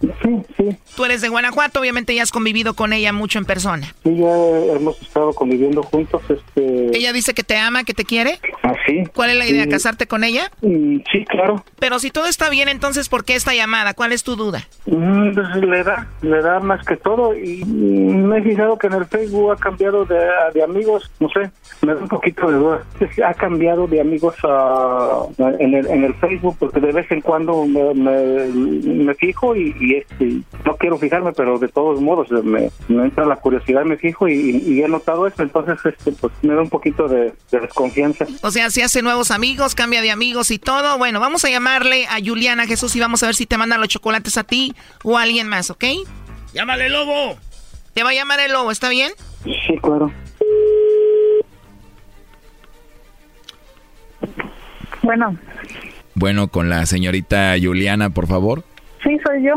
Sí, sí. Tú eres de Guanajuato, obviamente ya has convivido con ella mucho en persona. Sí, ya hemos estado conviviendo juntos. Este... ¿Ella dice que te ama, que te quiere? Ah, sí. ¿Cuál es la idea? ¿Casarte con ella? Mm, sí, claro. Pero si todo está bien, entonces, ¿por qué esta llamada? ¿Cuál es tu duda? Mm, pues, le da, le da más que todo. Y me he fijado que en el Facebook ha cambiado de, amigos, no sé, me da un poquito de duda. Ha cambiado de amigos en, el, en el Facebook porque de vez en cuando me, me, fijo y este, no quiero fijarme, pero de todos modos me, entra la curiosidad, me fijo y, he notado eso, entonces este, pues me da un poquito de, desconfianza. O sea, si hace nuevos amigos, cambia de amigos y todo, bueno, vamos a llamarle a Juliana Jesús y vamos a ver si te manda los chocolates a ti o a alguien más, ¿ok? Llámale lobo. Te va a llamar el lobo, ¿está bien? Sí, claro. Bueno. Bueno, con la señorita Juliana, por favor. Sí, soy yo.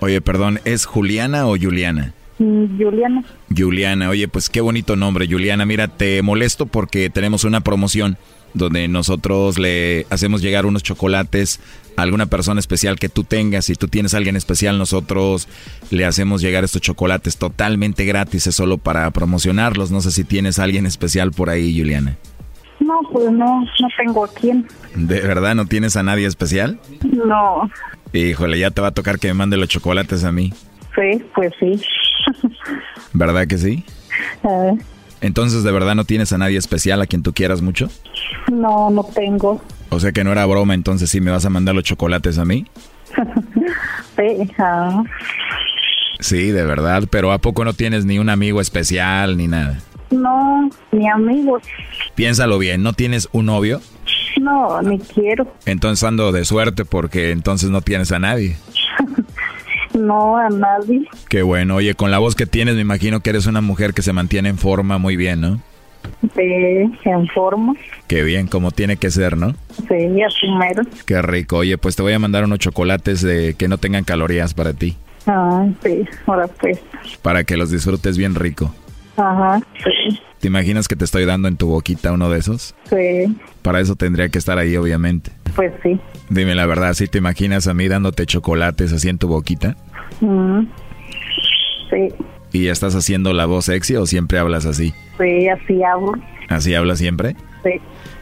Oye, perdón, ¿es Juliana o Juliana? Mm, Juliana. Juliana, oye, pues qué bonito nombre, Juliana. Mira, te molesto porque tenemos una promoción donde nosotros le hacemos llegar unos chocolates a alguna persona especial que tú tengas. Si tú tienes a alguien especial, nosotros le hacemos llegar estos chocolates totalmente gratis, es solo para promocionarlos. No sé si tienes a alguien especial por ahí, Juliana. No, pues no, no tengo a quién. ¿De verdad no tienes a nadie especial? No. Híjole, ya te va a tocar que me mande los chocolates a mí. Sí, pues sí. ¿Verdad que sí? (laughs) Entonces, ¿de verdad no tienes a nadie especial a quien tú quieras mucho? No, no tengo. O sea que no era broma, entonces sí me vas a mandar los chocolates a mí. (laughs) sí, Sí, de verdad, pero ¿a poco no tienes ni un amigo especial ni nada? No, ni amigos. Piénsalo bien, ¿no tienes un novio? No, ni quiero. Entonces ando de suerte porque entonces no tienes a nadie. (laughs) no, a nadie. Qué bueno. Oye, con la voz que tienes me imagino que eres una mujer que se mantiene en forma muy bien, ¿no? Sí, en forma. Qué bien, como tiene que ser, ¿no? Sí, así mero. Qué rico. Oye, pues te voy a mandar unos chocolates de que no tengan calorías para ti. Ah, sí, ahora pues. Para que los disfrutes bien rico. Ajá, sí. ¿Te imaginas que te estoy dando en tu boquita uno de esos? Sí. Para eso tendría que estar ahí, obviamente. Pues sí. Dime la verdad, ¿sí te imaginas a mí dándote chocolates así en tu boquita? Mm. Sí. ¿Y estás haciendo la voz sexy o siempre hablas así? Sí, así hablo. ¿Así hablas siempre? Sí,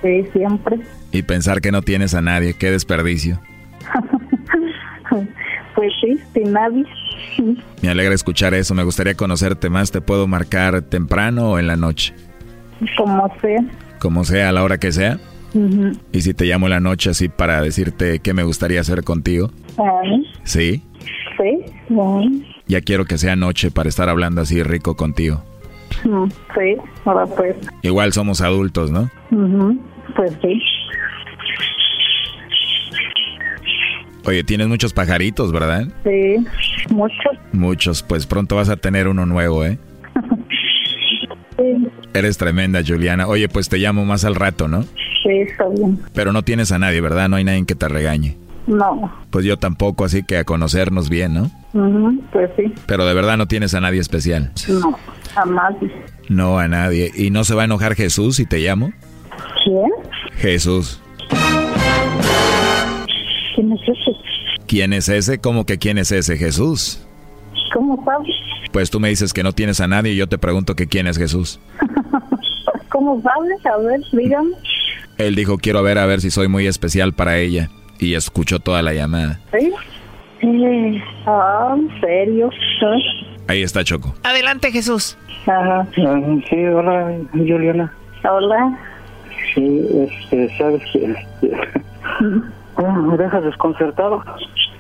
sí, siempre. Y pensar que no tienes a nadie, qué desperdicio. (laughs) pues sí, sin nadie. Me alegra escuchar eso. Me gustaría conocerte más. ¿Te puedo marcar temprano o en la noche? Como sea. Como sea, a la hora que sea. ¿Y si te llamo en la noche así para decirte qué me gustaría hacer contigo? ¿Sí? Sí. Ya quiero que sea noche para estar hablando así rico contigo. Sí, ahora pues. Igual somos adultos, ¿no? Pues sí. Oye, tienes muchos pajaritos, ¿verdad? Sí, muchos. Muchos, pues pronto vas a tener uno nuevo, ¿eh? sí. Eres tremenda, Juliana. Oye, pues te llamo más al rato, ¿no? Sí, está bien. Pero no tienes a nadie, ¿verdad? No hay nadie que te regañe. No. Pues yo tampoco, así que a conocernos bien, ¿no? pues sí. Pero de verdad no tienes a nadie especial. No, a nadie. No, a nadie. ¿Y no se va a enojar Jesús si te llamo? ¿Quién? Jesús. ¿Quién es ese? ¿Quién es ese? ¿Cómo que quién es ese? Jesús. ¿Cómo sabes? Pues tú me dices que no tienes a nadie y yo te pregunto que quién es Jesús. (laughs) ¿Cómo sabes? A ver, dígame. Él dijo, quiero ver a ver si soy muy especial para ella. Y escuchó toda la llamada. ¿Sí? Eh, ah, ¿en serio? Ahí está Choco. Adelante, Jesús. Ajá. Sí, hola, Juliana. Hola. Sí, este, sabes que... Este, (laughs) me dejas desconcertado.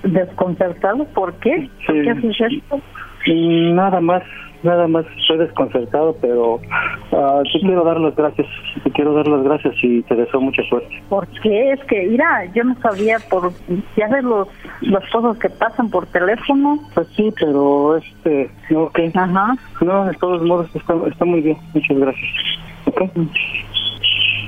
¿Desconcertado? ¿Por qué? ¿Por qué haces esto? Nada más, nada más estoy desconcertado, pero ah, te quiero dar las gracias, te quiero dar las gracias y te deseo mucha suerte. Porque es que, mira, yo no sabía por, ya ves los, las cosas que pasan por teléfono. Pues sí, pero este, ok. Ajá. No, de todos modos está, está muy bien, muchas gracias. Ok.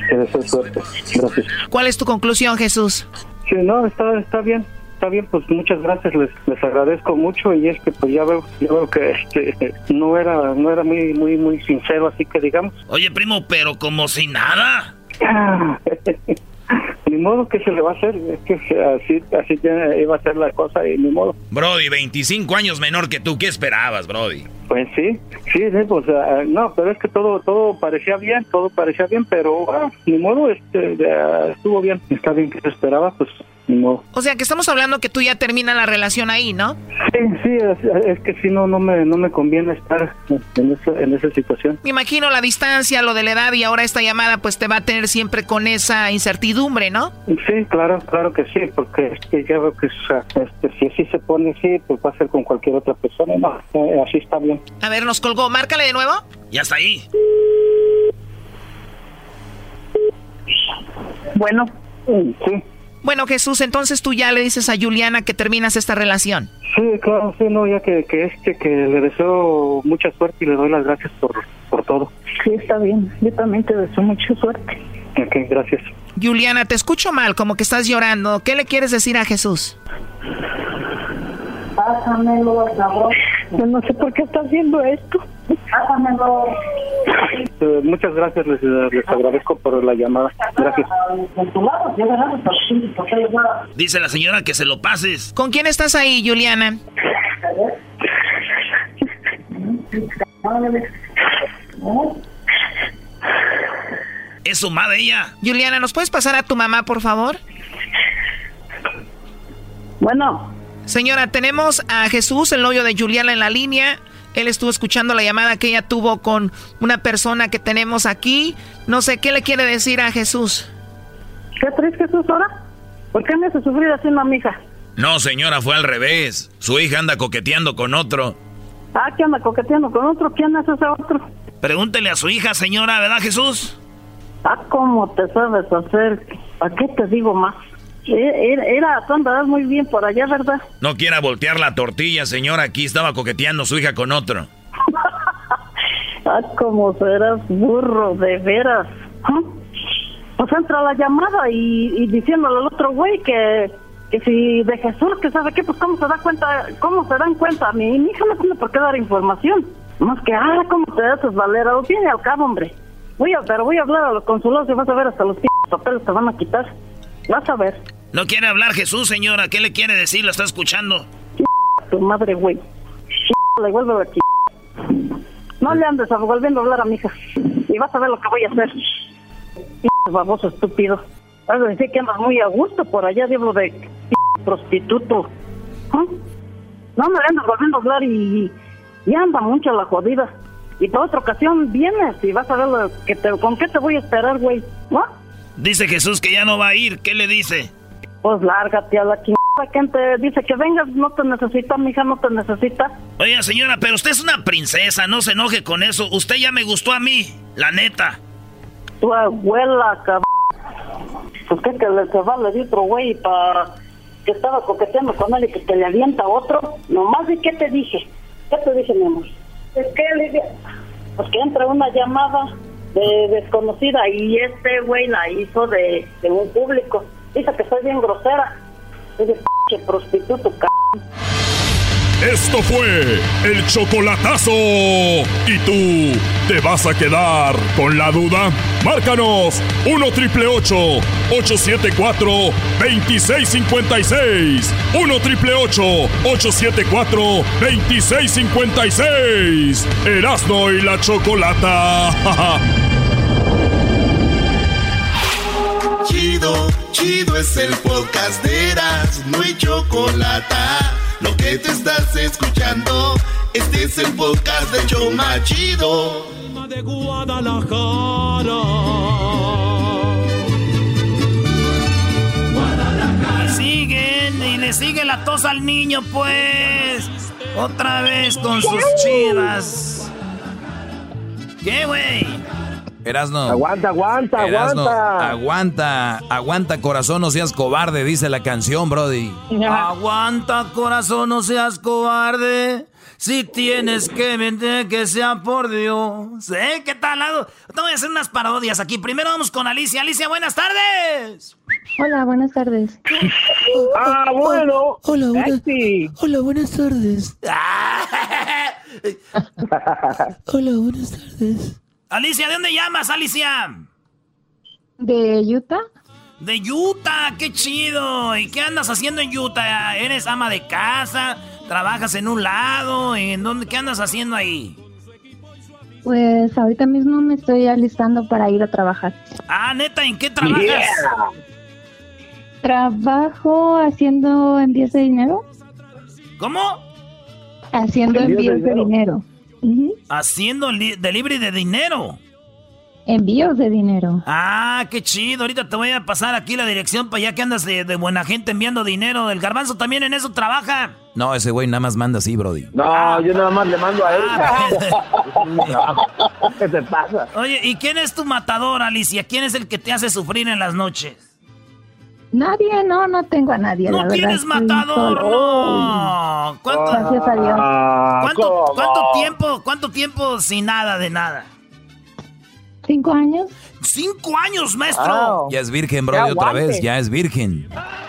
Te deseo suerte, gracias. ¿Cuál es tu conclusión, Jesús? Sí, no, está, está bien. Está bien, pues muchas gracias, les, les agradezco mucho y es que pues ya veo, ya veo que este, no era no era muy muy muy sincero, así que digamos. Oye, primo, pero como si nada. (laughs) ni modo que se le va a hacer, es que así así ya iba a ser la cosa y ni modo. Brody, 25 años menor que tú, ¿qué esperabas, Brody? Pues sí, sí, sí, pues ah, no, pero es que todo todo parecía bien, todo parecía bien, pero ah, ni modo, este estuvo bien, está bien que se esperaba, pues ni modo. O sea, que estamos hablando que tú ya terminas la relación ahí, ¿no? Sí, sí, es, es que si no no me no me conviene estar en esa en esa situación. Me imagino la distancia, lo de la edad y ahora esta llamada pues te va a tener siempre con esa incertidumbre, ¿no? Sí, claro, claro que sí, porque es que ya veo que o sea, este, si así se pone así, pues va a ser con cualquier otra persona, no, eh, así está bien. A ver, nos colgó. Márcale de nuevo. Ya está ahí. Bueno. Sí. Bueno, Jesús, entonces tú ya le dices a Juliana que terminas esta relación. Sí, claro, sí, no, ya que, que este, que le deseo mucha suerte y le doy las gracias por, por todo. Sí, está bien. Yo también te deseo mucha suerte. Ok, gracias. Juliana, te escucho mal, como que estás llorando. ¿Qué le quieres decir a Jesús? Pásamelo, cabrón. Yo no sé por qué está haciendo esto. Pásamelo. Eh, muchas gracias, les, les agradezco por la llamada. Gracias. Dice la señora que se lo pases. ¿Con quién estás ahí, Juliana? Es su madre ella. Juliana, ¿nos puedes pasar a tu mamá, por favor? Bueno. Señora, tenemos a Jesús, el novio de Juliana, en la línea. Él estuvo escuchando la llamada que ella tuvo con una persona que tenemos aquí. No sé, ¿qué le quiere decir a Jesús? ¿Qué traes Jesús ahora? ¿Por qué me hace sufrir así una mija? No, señora, fue al revés. Su hija anda coqueteando con otro. Ah, ¿qué anda coqueteando con otro? ¿Quién es ese otro? Pregúntele a su hija, señora, ¿verdad, Jesús? Ah, ¿cómo te sabes hacer? ¿A qué te digo más? Era, era tú andabas muy bien por allá, ¿verdad? No quiera voltear la tortilla, señora. Aquí estaba coqueteando su hija con otro. (laughs) Ah, como serás burro, de veras. ¿Ah? Pues entra la llamada y, y diciéndole al otro güey que, que si de Jesús, que sabe qué, pues cómo se da cuenta, cómo se dan cuenta. Mi, mi hija no tiene por qué dar información. Más que, ah, cómo te haces valer, a lo tiene al cabo, hombre. Voy a, pero voy a hablar a los consulados y vas a ver hasta los p papeles te van a quitar. Vas a ver. No quiere hablar Jesús, señora. ¿Qué le quiere decir? Lo está escuchando. Tu madre, güey. Le vuelvo a aquí. No le andes volviendo a hablar a mi hija. Y vas a ver lo que voy a hacer. Baboso estúpido. Vas a decir que andas muy a gusto por allá, diablo de prostituto. ¿Ah? No me le andas volviendo a hablar y, y anda mucho la jodida. Y para otra ocasión vienes y vas a ver lo que te, con qué te voy a esperar, güey. ¿No? Dice Jesús que ya no va a ir. ¿Qué le dice? Pues lárgate a la chingada. ¿Quién te dice que vengas? No te necesita, mi hija no te necesita. Oiga, señora, pero usted es una princesa. No se enoje con eso. Usted ya me gustó a mí. La neta. Tu abuela, cabrón. Pues qué que le se va di otro güey para que estaba coqueteando con él y que te le avienta otro. Nomás de qué te dije. ¿Qué te dije, mi amor? Es que Lidia. Pues que entra una llamada de desconocida y este güey la hizo de, de un público. Dice que soy bien grosera. Dice, que prostituto, cabrón. Esto fue el chocolatazo. ¿Y tú te vas a quedar con la duda? Márcanos 1 triple 874 2656. 1 triple 874 2656. Erasno y la chocolata. (laughs) Chido, chido es el podcast de Eras, no hay chocolate. Lo que te estás escuchando, este es el podcast de Choma Chido. de Guadalajara. Siguen y le sigue la tos al niño, pues. Otra vez con sus chivas. ¿Qué, güey? Erasno. Aguanta, aguanta, Erasno, aguanta. Aguanta, aguanta, corazón, no seas cobarde, dice la canción, Brody. Aguanta, corazón, no seas cobarde. Si tienes que mentir, que sea por Dios. ¿Eh? ¿Qué tal? Lado? Te voy a hacer unas parodias aquí. Primero vamos con Alicia. Alicia, buenas tardes. Hola, buenas tardes. Ah, bueno. Hola, buenas, Sexy. hola, buenas tardes. (laughs) Hola, buenas tardes. Alicia, ¿de dónde llamas, Alicia? ¿De Utah? De Utah, qué chido. ¿Y qué andas haciendo en Utah? ¿Eres ama de casa? ¿Trabajas en un lado? ¿En dónde? ¿Qué andas haciendo ahí? Pues ahorita mismo me estoy alistando para ir a trabajar. Ah, neta, ¿en qué trabajas? Trabajo haciendo envíos de dinero. ¿Cómo? Haciendo Envíos de envíos dinero. Ujú. Haciendo li- delivery de dinero. Envíos de dinero. Ah, qué chido. Ahorita te voy a pasar aquí la dirección para allá que andas de, de buena gente enviando dinero. El garbanzo también en eso trabaja. No, ese güey nada más manda así, Brody. No, yo nada más le mando a él. Ah, (laughs) ¿Qué te pasa? Oye, ¿y quién es tu matador, Alicia? ¿Quién es el que te hace sufrir en las noches? Nadie, no, no tengo a nadie. ¿No tienes matador? No. ¿Cuánto, Gracias a Dios. ¿cuánto, tiempo, cuánto tiempo sin nada de nada? ¿Cinco años? ¡Cinco años, maestro! Ya es virgen, Brody, otra vez, ya es virgen.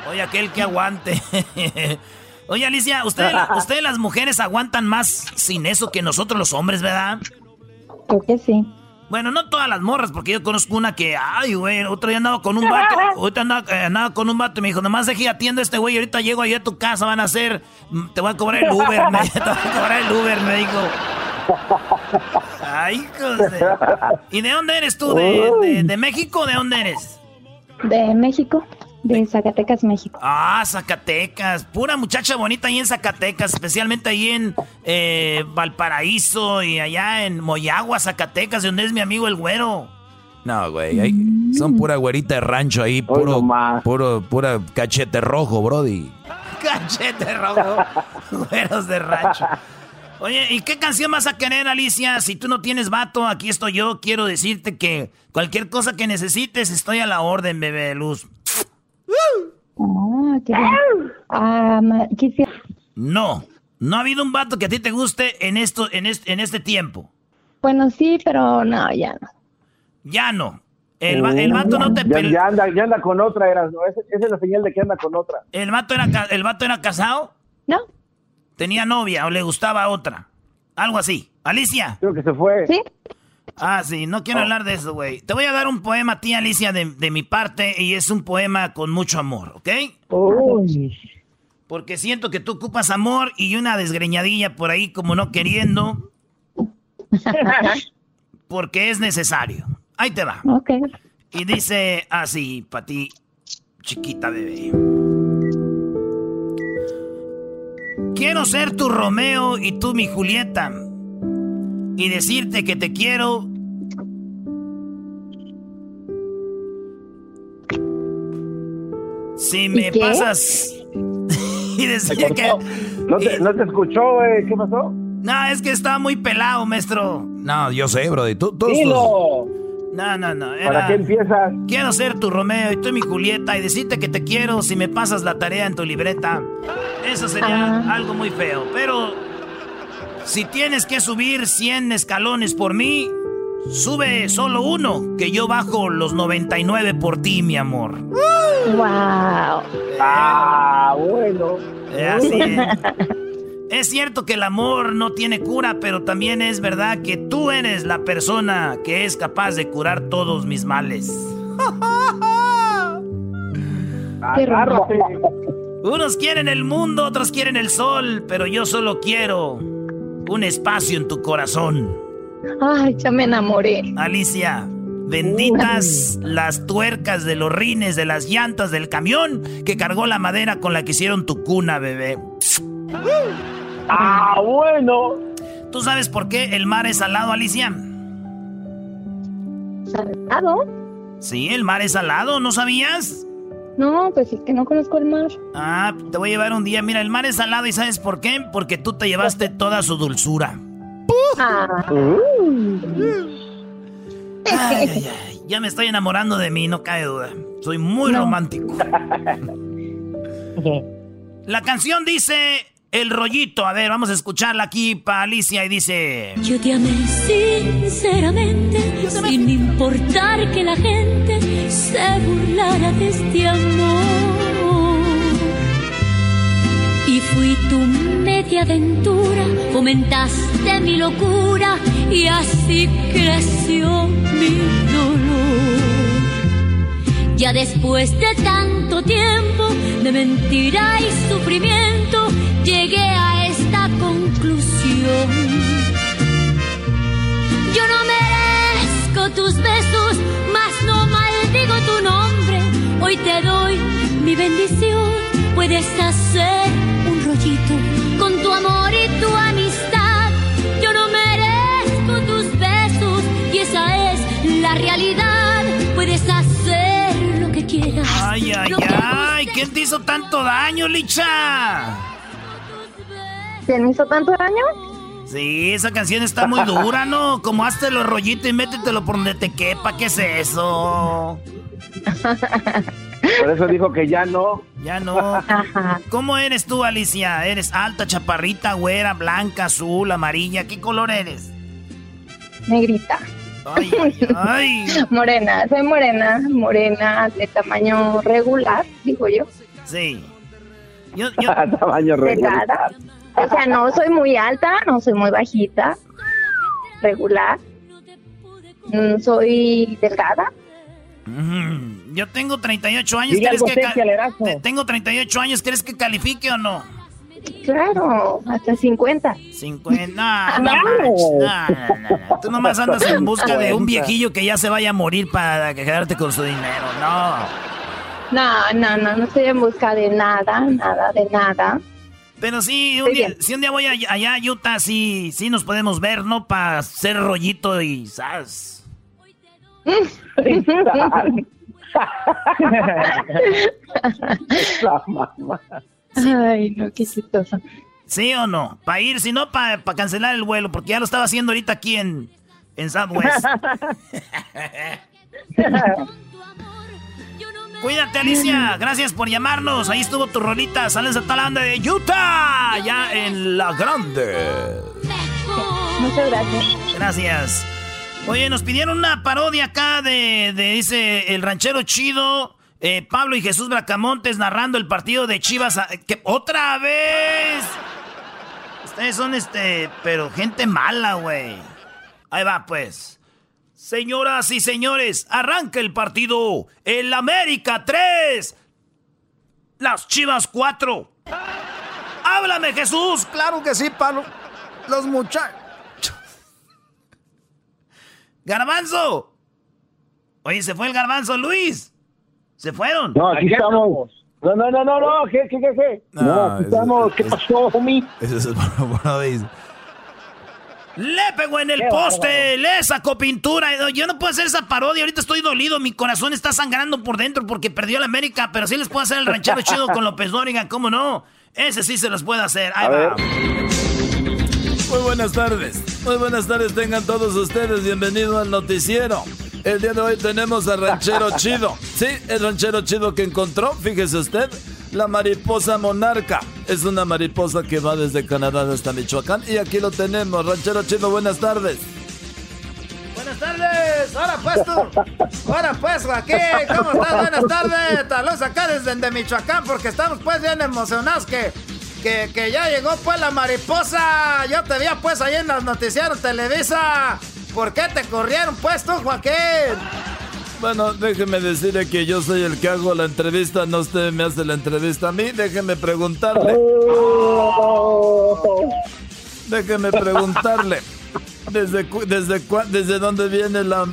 Oye, aquel que aguante. (laughs) Oye, Alicia, ustedes, ustedes las mujeres aguantan más sin eso que nosotros los hombres, ¿verdad? Creo que sí. Bueno, no todas las morras, porque yo conozco una que, ay, güey, otro día andaba con un vato, ahorita andaba, eh, andaba con un vato y me dijo, nomás deje atiendo a este güey, ahorita llego ahí a tu casa, van a hacer, mm, te voy a cobrar el Uber, me, (laughs) te voy a cobrar el Uber, me dijo. Ay, hijos de- ¿Y de dónde eres tú? ¿De, de, de México o de dónde eres? De México, de Zacatecas, México. Ah, Zacatecas. Pura muchacha bonita ahí en Zacatecas, especialmente ahí en eh, Valparaíso y allá en Moyagua, Zacatecas, de donde es mi amigo el güero. No, güey, ahí son pura güerita de rancho ahí, puro, puro, pura cachete rojo, Brody. (laughs) Cachete rojo. (laughs) Güeros de rancho. Oye, ¿y qué canción vas a querer, Alicia? Si tú no tienes vato, aquí estoy yo. Quiero decirte que cualquier cosa que necesites, estoy a la orden, bebé de luz. Ah, qué bien. Ah, quisiera... No, no ha habido un vato que a ti te guste en esto, en este, en este tiempo. Bueno, sí, pero no, ya no. Ya no. El, va- el vato no te ya, ya anda, ya anda con otra, eras, ¿no? Esa, esa es la señal de que anda con otra. ¿El vato era, el vato era casado? No. ¿Tenía novia o le gustaba otra? Algo así. Alicia. Creo que se fue. Sí. Ah, sí, no quiero hablar de eso, güey. Te voy a dar un poema a ti, Alicia, de, de mi parte, y es un poema con mucho amor, ¿ok? Porque siento que tú ocupas amor y una desgreñadilla por ahí como no queriendo. (laughs) porque es necesario. Ahí te va. Ok. Y dice así, para ti, chiquita bebé. Quiero ser tu Romeo y tú mi Julieta. Y decirte que te quiero. Si me qué? pasas. (laughs) y decir que. ¿No te, no te escuchó, güey? ¿Qué pasó? No, es que estaba muy pelado, maestro. No, yo sé, Brody. Tú, todos Dilo. No, no, no. ¿Para qué empiezas? Quiero ser tu Romeo y tú mi Julieta y decirte que te quiero si me pasas la tarea en tu libreta. Eso sería algo muy feo. Pero si tienes que subir 100 escalones por mí, sube solo uno, que yo bajo los 99 por ti, mi amor. Wow. Ah, bueno. Eh, así es. Es cierto que el amor no tiene cura, pero también es verdad que tú eres la persona que es capaz de curar todos mis males. Agárrate. Unos quieren el mundo, otros quieren el sol, pero yo solo quiero un espacio en tu corazón. Ay, ya me enamoré. Alicia, benditas las tuercas de los rines de las llantas del camión que cargó la madera con la que hicieron tu cuna, bebé. Ah, bueno. ¿Tú sabes por qué el mar es salado, Alicia? ¿Salado? Sí, el mar es salado, ¿no sabías? No, pues es que no conozco el mar. Ah, te voy a llevar un día. Mira, el mar es salado y ¿sabes por qué? Porque tú te llevaste toda su dulzura. Ah. Ay, ay, ay. Ya me estoy enamorando de mí, no cabe duda. Soy muy romántico. (laughs) La canción dice El rollito. A ver, vamos a escucharla aquí para Alicia y dice... Yo te amé sinceramente, sin importar que la gente se burlara de este amor. Y fui tu media aventura, fomentaste mi locura y así creció mi dolor. Ya después de tanto tiempo de mentira y sufrimiento, llegué a esta conclusión. Yo no merezco tus besos, maldigo tu nombre. Hoy te doy mi bendición, puedes hacer un rollito con tu amor y tu amistad. Yo no merezco tus besos y esa es la realidad. Puedes hacer lo que quieras. Ay, ay, ay. ¿Quién te hizo tanto daño, Licha? ¿Quién hizo tanto daño? Sí, esa canción está muy dura, ¿no? Como hazte los rollitos y métetelo por donde te quepa. ¿Qué es eso? Por eso dijo que ya no. Ya no. ¿Cómo eres tú, Alicia? ¿Eres alta, chaparrita, güera, blanca, azul, amarilla? ¿Qué color eres? Negrita. Ay, ay, ay. (laughs) morena, soy morena, morena, de tamaño regular, digo yo. Sí. Yo, yo... (laughs) Tamaño regular. Delgada. O sea, no soy muy alta, no soy muy bajita. Regular. Mm, soy delgada. Ujú. Yo tengo 38 años. ¿Crees que te- Tengo 38 años. ¿Crees que califique o no? Claro, hasta 50. 50. No, no, manches. no, no, no, no. Tú nomás andas en busca de un viejillo que ya se vaya a morir para quedarte con su dinero. No. No, no, no, no estoy en busca de nada, nada, de nada. Pero sí, un día, si un día voy allá a Utah, sí, sí nos podemos ver, ¿no? Para hacer rollito y ¿sabes? Ay, no, qué chistoso. ¿Sí o no? Para ir, si no, para cancelar el vuelo, porque ya lo estaba haciendo ahorita aquí en, en Southwest. (laughs) Cuídate, Alicia. Gracias por llamarnos. Ahí estuvo tu rolita. Sales a Talanda de Utah. Ya en La Grande. Muchas gracias. Gracias. Oye, nos pidieron una parodia acá de, de dice, el ranchero chido, eh, Pablo y Jesús Bracamontes narrando el partido de Chivas. a- que, ¡Otra vez! Ustedes son este, pero gente mala, güey. Ahí va, pues. Señoras y señores, arranca el partido. El América 3. Las Chivas 4. Háblame, Jesús. Claro que sí, Pablo. Los muchachos. Garbanzo. Oye, se fue el garbanzo, Luis. Se fueron. No, aquí estamos. No, no, no, no, no, ¿qué, qué, qué, qué? No, aquí eso- estamos. ¿Qué pasó, homie? Ese es (laughs) el Brody. Le pegó en el Qué poste, le sacó pintura. Yo no puedo hacer esa parodia, ahorita estoy dolido, mi corazón está sangrando por dentro porque perdió la América, pero sí les puedo hacer el ranchero chido con López Dóriga, ¿cómo no? Ese sí se los puedo hacer. Ahí A va. Muy buenas tardes. Muy buenas tardes tengan todos ustedes. Bienvenidos al noticiero. El día de hoy tenemos al ranchero (laughs) chido. Sí, el ranchero chido que encontró, fíjese usted, la mariposa monarca. Es una mariposa que va desde Canadá hasta Michoacán. Y aquí lo tenemos. Ranchero chido, buenas tardes. Buenas tardes, ahora pues tú, ahora pues aquí, ¿cómo estás? Buenas tardes, talos acá desde de Michoacán porque estamos pues bien emocionados que, que, que ya llegó pues la mariposa, yo te vi pues ahí en los noticieros Televisa, ¿por qué te corrieron pues tú Joaquín? Bueno, déjeme decirle que yo soy el que hago la entrevista, no usted me hace la entrevista a mí. Déjeme preguntarle. Déjeme preguntarle. ¿Desde, desde, desde dónde viene la,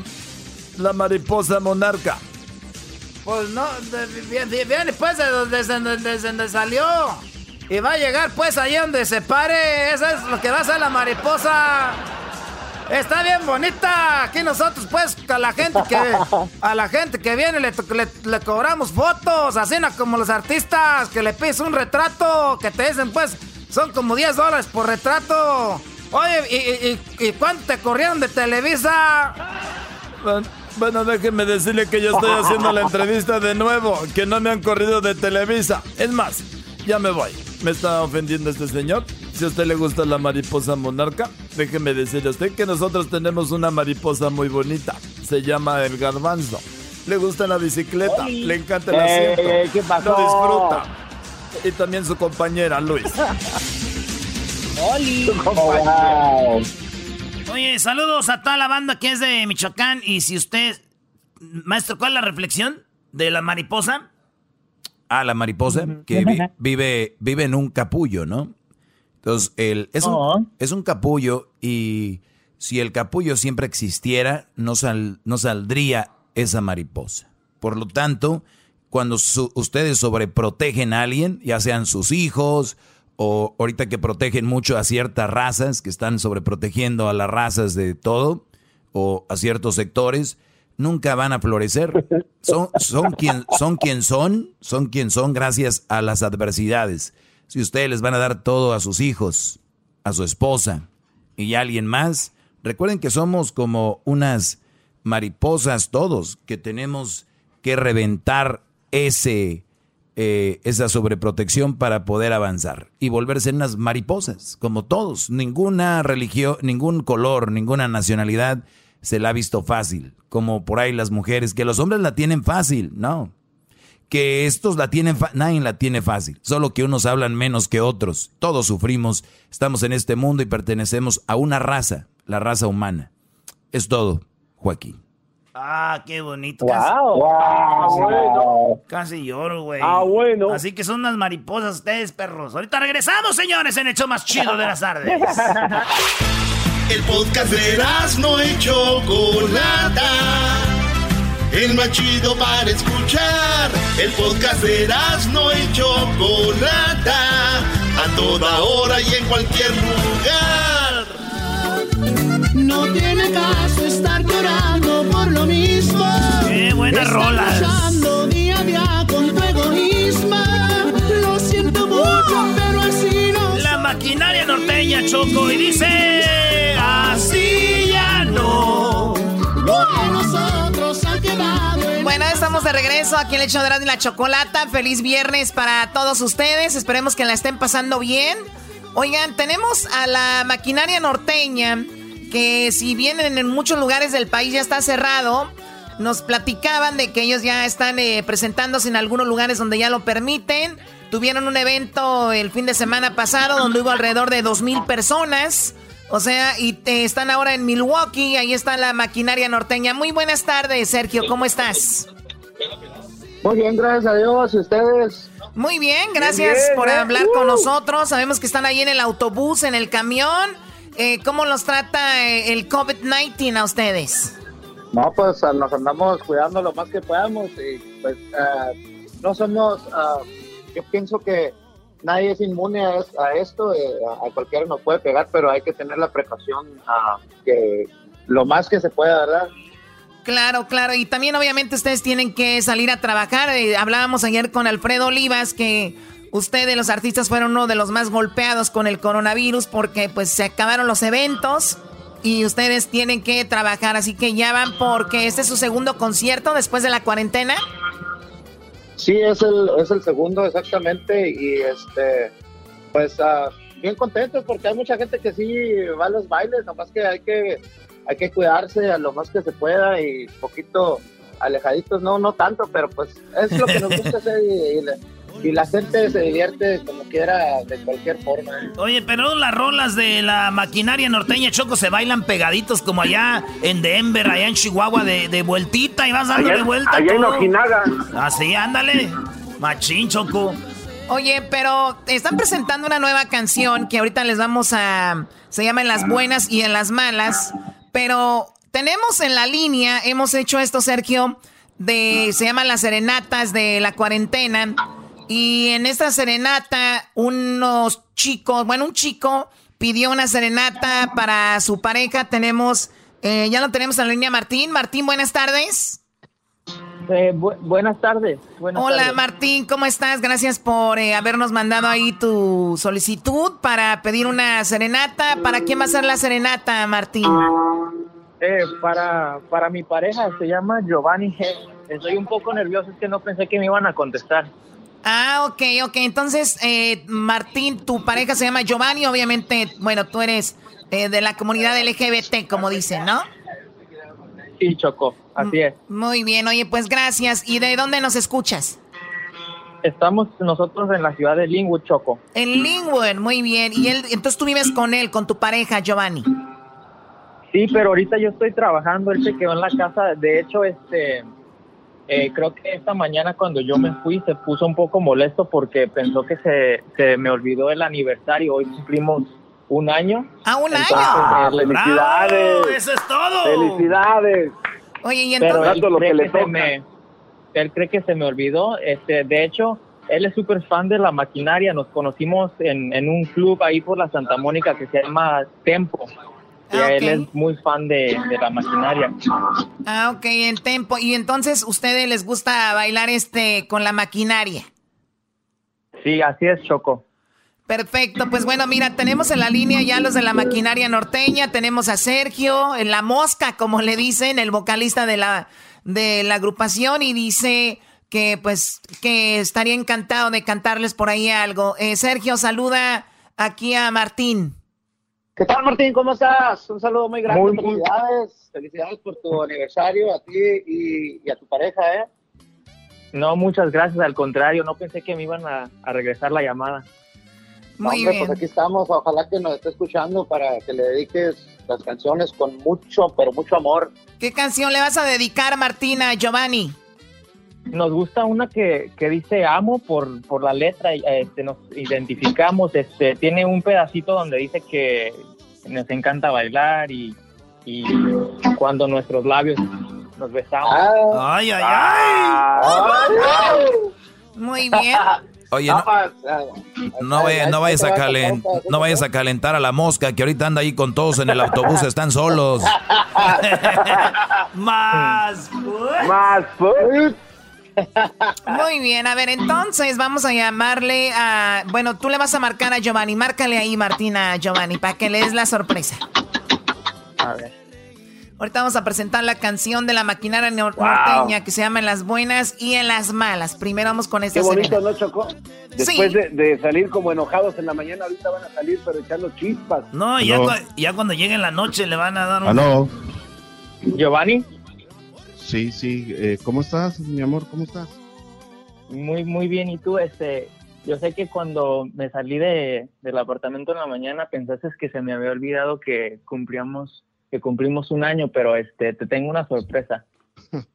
la mariposa monarca? Pues no, viene, pues de donde, desde, desde salió y va a llegar pues ahí donde se pare, eso es lo que va a hacer la mariposa. Está bien bonita. Aquí nosotros, pues, a la gente que a la gente que viene le, le- le cobramos fotos, así como los artistas, que le pides un retrato, que te dicen, pues, son como 10 dólares por retrato. Oye, ¿y, y, cuánto te corrieron de Televisa? Bueno, déjenme decirle que yo estoy haciendo la entrevista de nuevo, que no me han corrido de Televisa. Es más, ya me voy. Me está ofendiendo este señor. Si a usted le gusta la mariposa monarca, déjeme decirle a usted que nosotros tenemos una mariposa muy bonita. Se llama el garbanzo. Le gusta la bicicleta, le encanta el asiento, Eh, ¿qué pasó? lo disfruta. Y también su compañera, Luis. (laughs) Oli. Oye, saludos a toda la banda que es de Michoacán. Y si usted, maestro, ¿cuál es la reflexión de la mariposa? Ah, la mariposa, que vi- (laughs) vive, vive en un capullo, ¿no? Entonces, el, es, un, es un capullo y si el capullo siempre existiera, no, sal- no saldría esa mariposa. Por lo tanto, cuando su- ustedes sobreprotegen a alguien, ya sean sus hijos o ahorita que protegen mucho a ciertas razas, que están sobreprotegiendo a las razas de todo, o a ciertos sectores, nunca van a florecer. Son, son, quien, son quien son, son quien son gracias a las adversidades. Si ustedes les van a dar todo a sus hijos, a su esposa y a alguien más, recuerden que somos como unas mariposas todos, que tenemos que reventar ese, eh, esa sobreprotección para poder avanzar y volverse unas mariposas, como todos. Ninguna religión, ningún color, ninguna nacionalidad se la ha visto fácil, como por ahí las mujeres, que los hombres la tienen fácil, no. Que estos la tienen, fa- nadie la tiene fácil, solo que unos hablan menos que otros. Todos sufrimos, estamos en este mundo y pertenecemos a una raza, la raza humana. Es todo, Joaquín. Ah, qué bonito. Wow. Casi, Wow. Bueno. casi lloro, güey. Ah, bueno. Así que son unas mariposas ustedes, perros. Ahorita regresamos, señores, en el show más chido de las tardes. (laughs) El podcast de no y Chocolata. El más chido para escuchar. El podcast de no y Chocolata. A toda hora y en cualquier lugar. No tiene caso estar llorando por lo mismo. Qué buenas Estar rolas. luchando día a día con tu egoísmo. Lo siento mucho, pero así no. La maquinaria norteña, Choco, y dice... de regreso aquí en el hecho de y la Chocolata. Feliz viernes para todos ustedes. Esperemos que la estén pasando bien. Oigan, tenemos a la maquinaria norteña, que si bien en muchos lugares del país ya está cerrado, nos platicaban de que ellos ya están eh, presentándose en algunos lugares donde ya lo permiten. Tuvieron un evento el fin de semana pasado donde hubo alrededor de 2.000 personas. O sea, y eh, están ahora en Milwaukee, ahí está la maquinaria norteña. Muy buenas tardes, Sergio, ¿cómo estás? Muy bien, gracias a Dios. ¿Y ustedes? Muy bien, gracias Bien, bien, por ¿eh? hablar Uh. con nosotros. Sabemos que están ahí en el autobús, en el camión. Eh, ¿Cómo los trata eh, el COVID-19 a ustedes? No, pues nos andamos cuidando lo más que podamos y pues ah, no somos, ah, yo pienso que nadie es inmune a, es- a esto, eh, a, a cualquiera nos puede pegar, pero hay que tener la precaución ah, que lo más que se pueda, ¿verdad? Claro, claro. Y también obviamente ustedes tienen que salir a trabajar. Eh, hablábamos ayer con Alfredo Olivas que ustedes, los artistas, fueron uno de los más golpeados con el coronavirus porque pues se acabaron los eventos y ustedes tienen que trabajar. Así que ya van porque este es su segundo concierto después de la cuarentena. Sí, es el, es el segundo exactamente y este, pues ah, bien contentos porque hay mucha gente que sí va a los bailes, nomás que hay que, hay que cuidarse a lo más que se pueda y poquito alejaditos, no, no tanto, pero pues es lo que nos gusta (laughs) hacer y, y la, y la gente se divierte como quiera de cualquier forma. Oye, pero las rolas de la maquinaria norteña, Choco, se bailan pegaditos como allá en Denver, allá en Chihuahua, de, de vueltita y vas dándole Allá- vuelta. allá en. Ojinaga. Así, ándale. Machín, Choco. Oye, pero están presentando una nueva canción que ahorita les vamos a... Se llama En las buenas y en las malas. Pero tenemos en la línea, hemos hecho esto, Sergio, de... Se llaman las serenatas de la cuarentena. Y en esta serenata, unos chicos, bueno, un chico pidió una serenata para su pareja. Tenemos... eh, ya lo tenemos en la línea Martín. Martín, buenas tardes. Eh, bu- buenas tardes. Buenas Hola tardes. Martín, ¿cómo estás? Gracias por eh, habernos mandado ahí tu solicitud para pedir una serenata. ¿Para quién va a ser la serenata, Martín? Eh, para, para mi pareja se llama Giovanni G. Estoy un poco nervioso, es que no pensé que me iban a contestar. Ah, ok, ok. Entonces, eh, Martín, tu pareja se llama Giovanni, obviamente, bueno, tú eres eh, de la comunidad LGBT, como dicen, ¿no? Sí, Choco, así es. Muy bien, oye, pues gracias. ¿Y de dónde nos escuchas? Estamos nosotros en la ciudad de Linwood, Choco. En Linwood, muy bien. Y él, entonces tú vives con él, con tu pareja, Giovanni. Sí, pero ahorita yo estoy trabajando, él se quedó en la casa. De hecho, este, eh, creo que esta mañana cuando yo me fui se puso un poco molesto porque pensó que se, se me olvidó el aniversario. Hoy cumplimos un año. ¡Ah, un Entonces, año! eh, ¡Felicidades! ¡Eso es todo! ¡Felicidades! Oye, y Pero entonces... él cree, que se me, él cree que se me olvidó. Este, de hecho, él es súper fan de la maquinaria. Nos conocimos en, en un club ahí por la Santa Mónica que se llama Tempo. Y Ah, él ok. es muy fan de, de la maquinaria. Ah, ok, en tempo. Y entonces, ¿ustedes les gusta bailar este con la maquinaria? Sí, así es, Choco. Perfecto, pues bueno, mira, tenemos en la línea ya los de la maquinaria norteña, tenemos a Sergio, en la mosca, como le dicen, el vocalista de la, de la agrupación, y dice que pues que estaría encantado de cantarles por ahí algo. Eh, Sergio, saluda aquí a Martín. ¿Qué tal, Martín? ¿Cómo estás? Un saludo muy grande. Muy, Felicidades. Felicidades por tu aniversario a ti y, y a tu pareja, ¿eh? No, muchas gracias. Al contrario, no pensé que me iban a, a regresar la llamada. Muy hombre, bien. Pues aquí estamos. Ojalá que nos esté escuchando para que le dediques las canciones con mucho, pero mucho amor. ¿Qué canción le vas a dedicar, Martín, a Giovanni? Nos gusta una que, que dice amo por, por la letra, y, este, nos identificamos, este, tiene un pedacito donde dice que nos encanta bailar y, y cuando nuestros labios nos besamos. ¡Ay, ay, ay! Muy bien. (laughs) Oye, no, no, vaya- no vayas a calen- no vayas a calentar a la mosca que ahorita anda ahí con todos en el autobús, están solos. (laughs) Más. Más. Muy bien, a ver, entonces vamos a llamarle a... Bueno, tú le vas a marcar a Giovanni. Márcale ahí, Martina, a Giovanni, para que le des la sorpresa. A ver. Ahorita vamos a presentar la canción de la maquinaria nor- Wow. norteña que se llama En las buenas y en las malas. Primero vamos con esta Qué bonito, serena. ¿no, Choco? Después de, de salir como enojados en la mañana, ahorita van a salir, pero echando chispas. No, ya, ya cuando llegue en la noche le van a dar un... Aló. Giovanni. Sí, sí. eh, ¿Cómo estás, mi amor? ¿Cómo estás? Muy, muy bien. Y tú, este, yo sé que cuando me salí de, del apartamento en la mañana pensaste que se me había olvidado que cumplíamos, que cumplimos un año, pero este, te tengo una sorpresa. (laughs)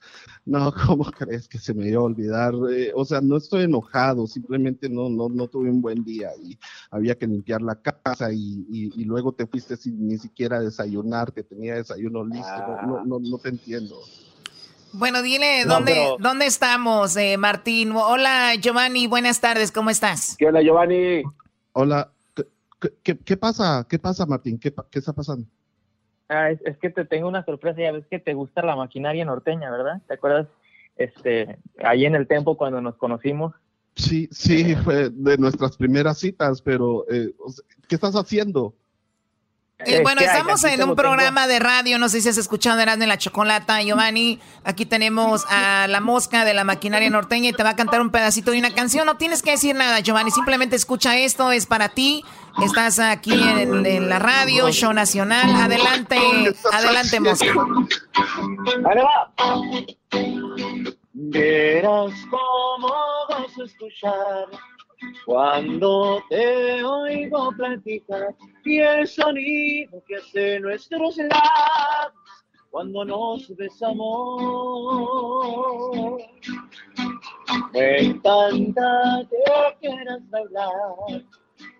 No, ¿cómo crees que se me iba a olvidar? Eh, o sea, no estoy enojado, simplemente no, no, no tuve un buen día y había que limpiar la casa y, y- y luego te fuiste sin ni siquiera desayunar, que tenía desayuno listo. No, no, no, no te entiendo. Bueno, dile No, dónde, pero- dónde estamos, eh, Martín. Hola, Giovanni, buenas tardes, ¿cómo estás? ¿Qué onda, Giovanni? Hola, ¿qué, qué- qué, pasa? ¿Qué pasa, Martín? ¿Qué, qué está pasando? Ah, es, es que te tengo una sorpresa, ya ves que te gusta la maquinaria norteña, ¿verdad? ¿Te acuerdas? Este, ahí en el tiempo cuando nos conocimos. Sí, sí, fue de nuestras primeras citas, pero eh, ¿qué estás haciendo? Eh, bueno, estamos en un tengo. programa de radio, no sé si has escuchado Erasmo en la Chocolata, Giovanni. Aquí tenemos a La Mosca de la Maquinaria Norteña y te va a cantar un pedacito de una canción. No tienes que decir nada, Giovanni, simplemente escucha esto, es para ti. Estás aquí en, en la radio, Show Nacional. Adelante, adelante, Mosca. Ahí va. Verás cómo vas a escuchar cuando te oigo platicar y el sonido que hace nuestros labios cuando nos besamos. Me encanta que quieras bailar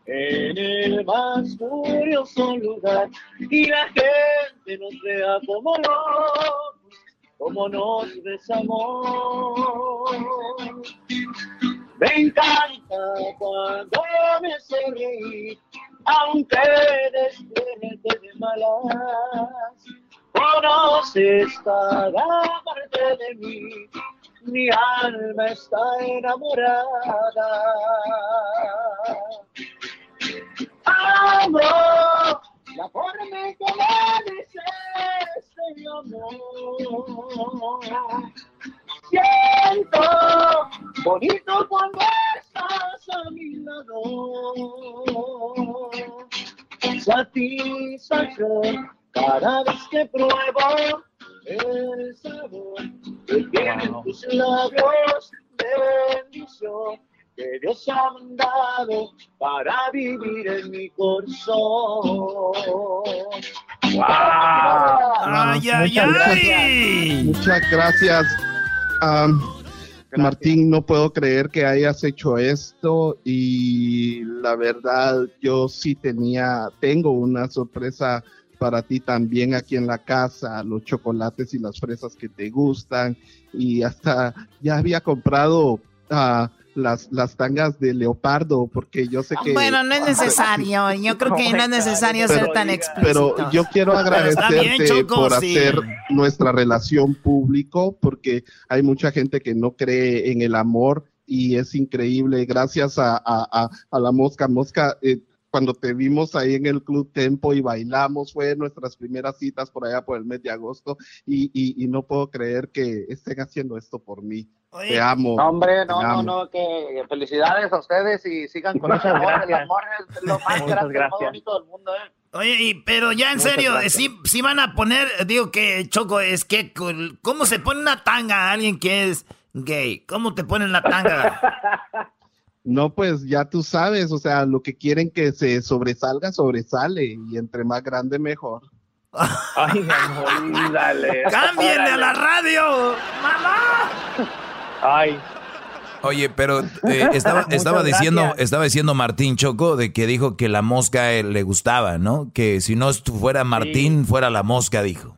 en el más curioso lugar y la gente nos vea como locos, como nos besamos. Me encanta cuando me sonríes, aunque despierte de malas. Conoces cada parte de mí, mi alma está enamorada. Amo la forma en que me dices, este amor siento bonito cuando estás a mi lado. Satisfacción cada vez que pruebo el sabor que tienen tus labios. Bendición que Dios ha mandado para vivir en mi corazón. ¡Wow! ¡Ay, ay, ay! Muchas gracias. Am, Martín, no puedo creer que hayas hecho esto y la verdad yo sí tenía, tengo una sorpresa para ti también aquí en la casa, los chocolates y las fresas que te gustan y hasta ya había comprado ah, las, las tangas de leopardo porque yo sé que... Bueno, no es necesario. Yo creo (laughs) que no es necesario ser tan explícito. Pero yo quiero Pero agradecerte bien, Choco, por sí. hacer nuestra relación público, porque hay mucha gente que no cree en el amor y es increíble. Gracias a, a- a- a la Mosca. Mosca, eh, cuando te vimos ahí en el Club Tempo y bailamos, fue nuestras primeras citas por allá por el mes de agosto y, y- y no puedo creer que estén haciendo esto por mí. Te amo. No, hombre, no, te no, amo. no, que felicidades a ustedes y sigan con ese amor. El amor es lo más grande, lo más bonito del mundo, ¿eh? Oye, y- pero ya en Muchas serio, gracias. sí, sí van a poner, digo que Choco, es que, ¿cómo se pone una tanga a alguien que es gay? ¿Cómo te ponen la tanga? (laughs) No, pues ya tú sabes, o sea, lo que quieren que se sobresalga, sobresale, y entre más grande mejor. (laughs) Ay, amor, dale. ¡Cámbienle a la radio! ¡Mamá! Ay. Oye, pero eh, (laughs) estaba, estaba diciendo, gracias. estaba diciendo Martín Choco de que dijo que la mosca él le gustaba, ¿no? Que si no fuera Martín, fuera la mosca, dijo.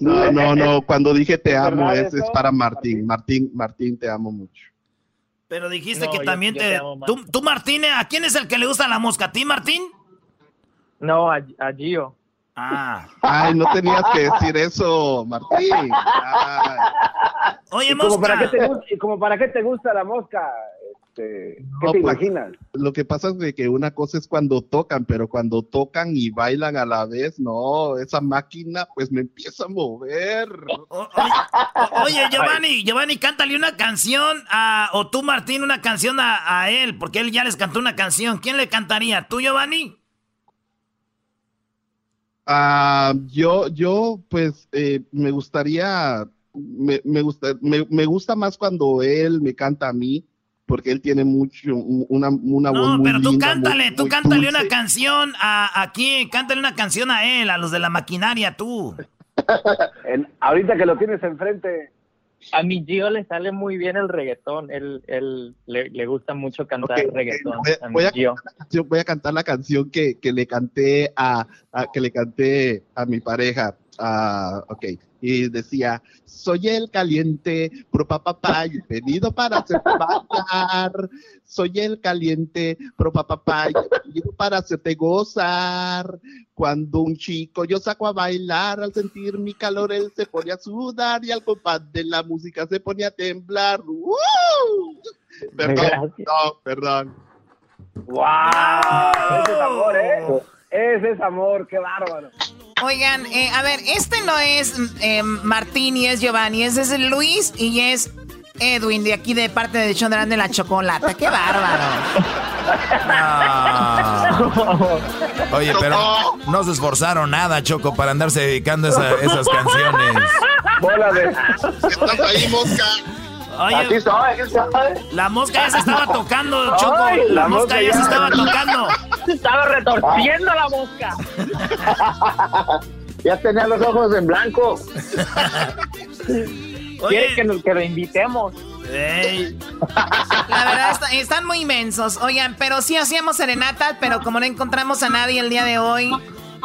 No, no, no, cuando dije te ¿Es amo, es, es para Martín. Martín, Martín, te amo mucho. Pero dijiste No, que yo- también yo te... te amo más. ¿Tú, tú, Martín, ¿a quién es el que le gusta la mosca? ¿A ti, Martín? No, a, a Gio. Ah. Ay, no tenías que decir eso, Martín. Ay. Oye, ¿Y como, mosca. para qué te, gu- ¿Y como para qué te gusta la mosca? Este, ¿Qué No, te pues, imaginas? Lo que pasa es de que una cosa es cuando tocan, pero cuando tocan y bailan a la vez, no, esa máquina pues me empieza a mover. Oye, (laughs) Giovanni, Giovanni, cántale una canción a... O tú, Martín, una canción a, a él, porque él ya les cantó una canción. ¿Quién le cantaría? ¿Tú, Giovanni? Ah, yo, yo, pues, eh, me gustaría, me, me gusta, me, me gusta más cuando él me canta a mí, porque él tiene mucho, una, una voz No, muy pero tú linda, cántale, muy- tú muy cántale dulce. una canción a, a quién, cántale una canción a él, a los de la maquinaria, tú. (laughs) En- ahorita que lo tienes enfrente. A mi Gio le sale muy bien el reggaetón. Él, él le, le gusta mucho cantar Ok, ok, reggaetón. voy, a mi voy a, Gio. yo voy a cantar la canción que, que le canté a, a- que le canté a mi pareja. Ah, ok. Y decía, soy el caliente, pro papá, venido para hacer (laughs) bailar. Soy el caliente, pro papá, venido para hacerte gozar. Cuando un chico yo saco a bailar, al sentir mi calor él se pone a sudar y al compás de la música se pone a temblar. ¡Uh! Perdón, Gracias. no, perdón. ¡Wow! Ese ¿eh? Ese es amor, qué bárbaro. Oigan, eh, a ver, este no es eh, Martín y es Giovanni, ese es Luis y es Edwin de aquí de parte de Chondrán de la Chocolata. ¡Qué bárbaro! Oye, pero no se esforzaron nada, Choco, para andarse dedicando a esa- esas canciones. Bola de. ¿Estás ahí, mosca? Oye, Aquí estoy, aquí estoy. la mosca ya se estaba tocando, Choco. Ay, la, la mosca mosca ya ya. se estaba tocando. (laughs) Estaba retorciendo la mosca. (laughs) Ya tenía los ojos en blanco. (laughs) Quiere que, nos- que lo invitemos. Ey. La verdad, está- están muy inmensos. Oigan, pero sí hacíamos serenata, pero como no encontramos a nadie el día de hoy,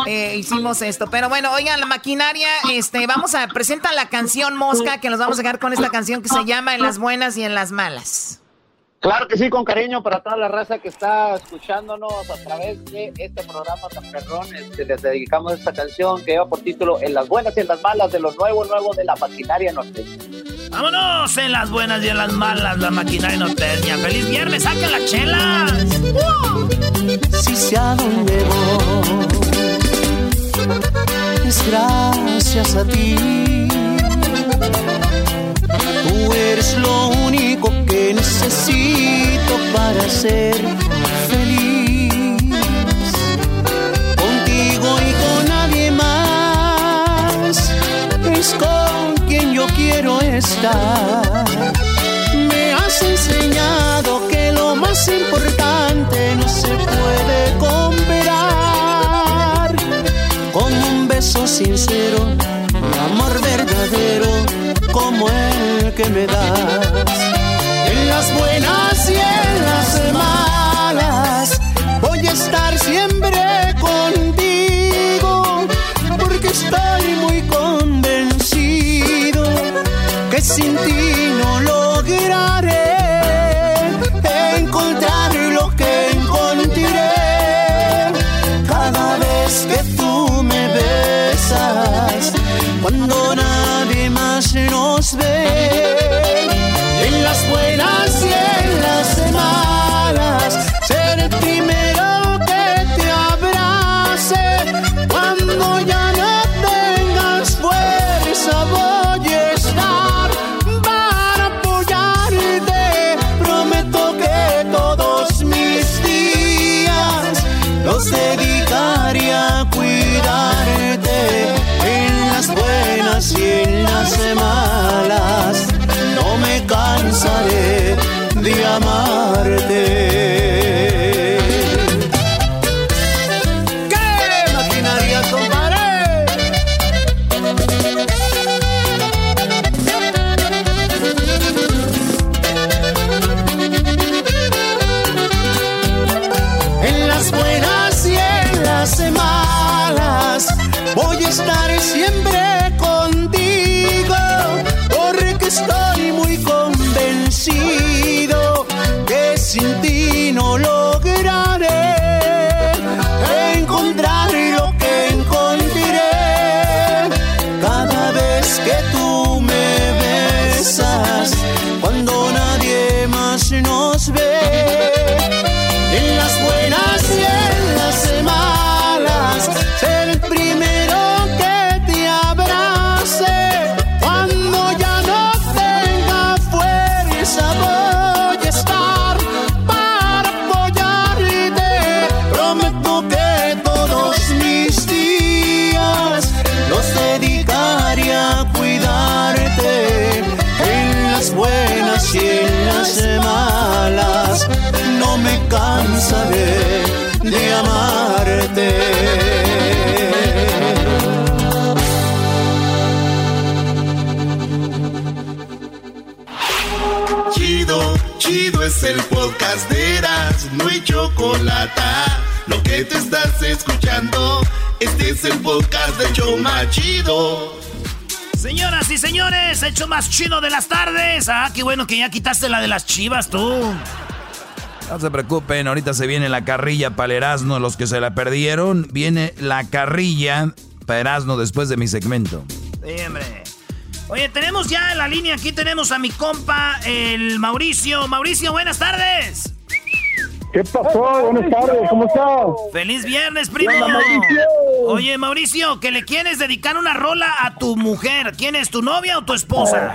eh, hicimos esto. Pero bueno, oigan, la maquinaria, este, vamos a presentar la canción Mosca, que nos vamos a dejar con esta canción que se llama En las buenas y en las malas. Claro que sí, con cariño para toda la raza que está escuchándonos a través de este programa tan perrón. Este, les dedicamos esta canción que lleva por título En las buenas y en las malas de lo nuevo, nuevo de la maquinaria norte. Vámonos en las buenas y en las malas, la maquinaria norteña. ¡Feliz viernes! ¡Saquen las chelas! Si sé a dónde voy, es gracias a ti. Tú eres lo único que necesito para ser feliz. Contigo y con nadie más es con quien yo quiero estar. Me has enseñado que lo más importante no se puede comprar con un beso sincero, un amor verdadero como el que me das. En las buenas y en las malas voy a estar siempre contigo porque estoy muy convencido que sin ti no lograré de el podcast de Choma Chido. Señoras y señores, hecho más chido de las tardes. Ah, qué bueno que ya quitaste la de las chivas, tú. No se preocupen, ahorita se viene la carrilla para el Erasmo, los que se la perdieron. Viene la carrilla para Erasmo después de mi segmento. Sí, hombre. Oye, tenemos ya en la línea, aquí tenemos a mi compa, el Mauricio. Mauricio, buenas tardes. ¿Qué pasó? Buenas tardes, ¿cómo estás? ¡Feliz viernes, primo! Oye, Mauricio, que le quieres dedicar una rola a tu mujer. ¿Quién es, tu novia o tu esposa?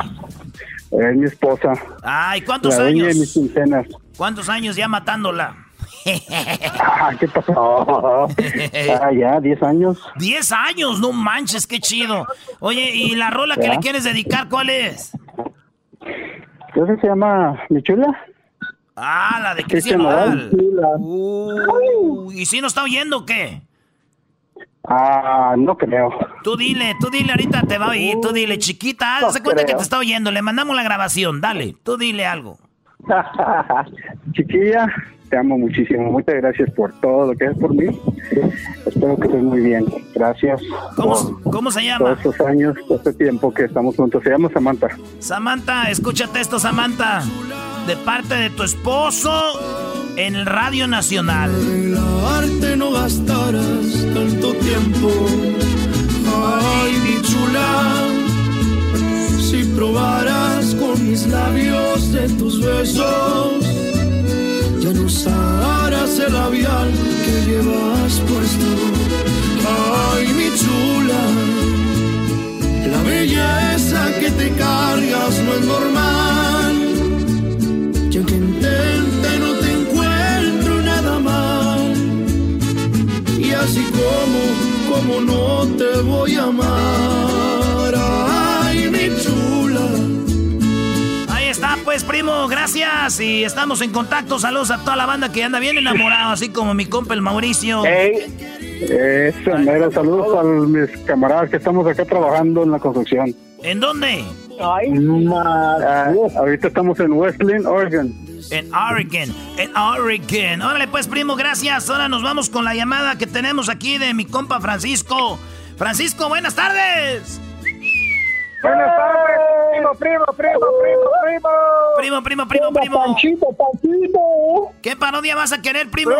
Es mi esposa. Ay, ¿cuántos la años? de mis quincenas. ¿Cuántos años ya matándola? Ah, ¿Qué pasó? Ah, ya, 10 años. ¡Diez años! ¡No manches, qué chido! Oye, ¿y la rola que le quieres dedicar cuál es? ¿Qué se llama mi chula? Ah, la de Cristian Nodal, Uh, ¿Y si no está oyendo o qué? Ah, no creo. Tú dile, tú dile, ahorita te va a oír. Tú dile, chiquita, No de cuenta que te está oyendo. Le mandamos la grabación. Dale, tú dile algo. (laughs) Chiquilla, te amo muchísimo. Muchas gracias por todo lo que haces por mí. Espero que estés muy bien. Gracias. ¿Cómo, cómo se llama? Todos estos años, todo este tiempo que estamos juntos. Se llama Samantha. Samantha, escúchate esto, Samantha. De parte de tu esposo en el Radio Nacional. arte no gastarás tanto tiempo. Ay, mi chula, si probaras con mis labios de tus besos, ya no usarás el labial que llevas puesto. Ay, mi chula, la belleza que te cargas no es normal. Como no te voy a amar. Ay, mi chula. Ahí está, pues, primo, gracias. Y estamos en contacto. Saludos a toda la banda que anda bien enamorado, así como mi compa el Mauricio. Eso, mero, saludos a mis camaradas que estamos acá trabajando en la construcción. ¿En dónde? Ah, ahorita estamos en Wesleyan, Oregon. En Oregon, en Oregon. Órale, pues, primo, gracias. Ahora nos vamos con la llamada que tenemos aquí de mi compa Francisco. Francisco, buenas tardes. Buenas tardes, primo, primo, primo, primo, primo. Primo, primo, primo, primo. Panchito, Panchito. ¿Qué parodia vas a querer, primo?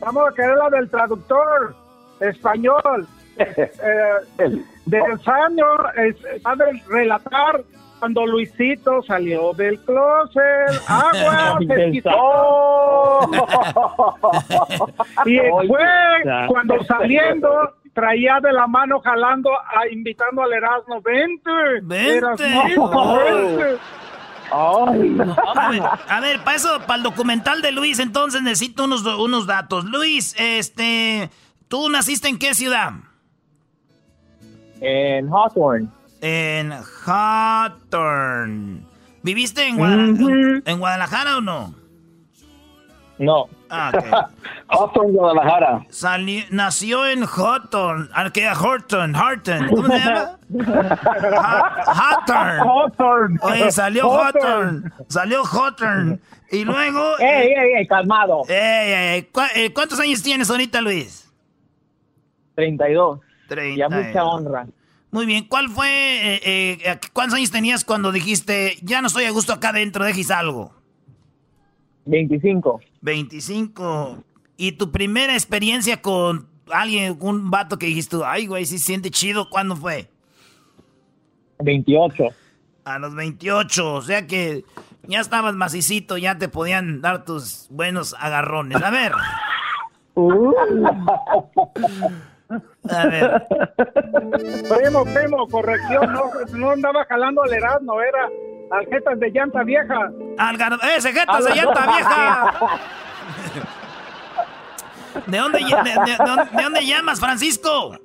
Vamos a querer la del traductor español. (laughs) Eh, del año es, va de relatar cuando Luisito salió del closet, agua, se quitó. y fue cuando saliendo traía de la mano jalando, a, invitando al Erasmo, vente, Vente. Erasmo, Oh. (laughs) vente. A ver, a ver, para eso, para el documental de Luis, entonces necesito unos, unos datos. Luis, este, ¿tú naciste en qué ciudad? En Hawthorne. En Hawthorne. ¿Viviste en, Guadalajara, en Guadalajara o no? No. Ah, ok. (laughs) Hawthorne, Guadalajara. Sali- nació en Hawthorne. ¿Qué? Horton, Horton. ¿Cómo se llama? (laughs) Ha- Hawthorne. Hawthorne. Oye, salió Hawthorne. Hawthorne. Salió Hawthorne. Y luego... ¡Ey, ey, ey! Calmado. Ey, ey, ey. ¿Cu- eh, ¿Cuántos años tienes ahorita, Luis? 32. Treinta Ya y mucha honra. Muy bien. ¿Cuál fue... eh, eh, ¿Cuántos años tenías cuando dijiste, ya no estoy a gusto acá adentro, dejes algo? 25. 25. ¿Y tu primera experiencia con alguien, un vato que dijiste, ay, güey, sí se siente chido, ¿cuándo fue? 28. A los 28, o sea que ya estabas macicito, ya te podían dar tus buenos agarrones. A ver. (laughs) A ver. Primo, primo, corrección, no, no andaba jalando al Erasmo, era aljetas de llanta vieja. Algar ¡Ese jetas de llanta vieja! (laughs) ¿De dónde, de, de- de dónde- de dónde llamas, Francisco?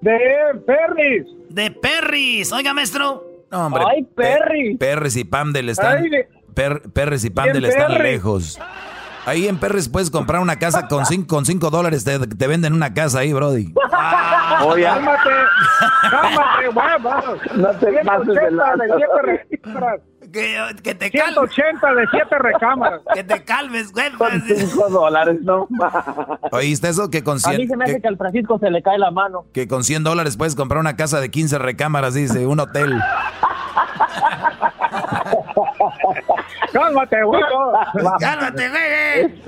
De Perris. De Perris. Oiga, maestro. No, hombre. Ay, Perry. Pe- Perris y Pamdel están. Ay, Per- Perris y Pamdel Bien, están lejos. Ahí en Perris puedes comprar una casa con cinco, con cinco dólares. Te, te venden una casa ahí, Brody. Oye. Cálmate, cálmate, guau, No te pases de 180 lanza. de siete recámaras. Que, que te calmes. 180 de siete recámaras. Que te calmes, güey. Con 5 dólares, no ¿Oíste eso? Que con A mí 100, se me hace que, que al Francisco se le cae la mano. que con 100 dólares puedes comprar una casa de 15 recámaras, dice, un hotel. (laughs) (laughs) Cálmate, güey. Cálmate, güey.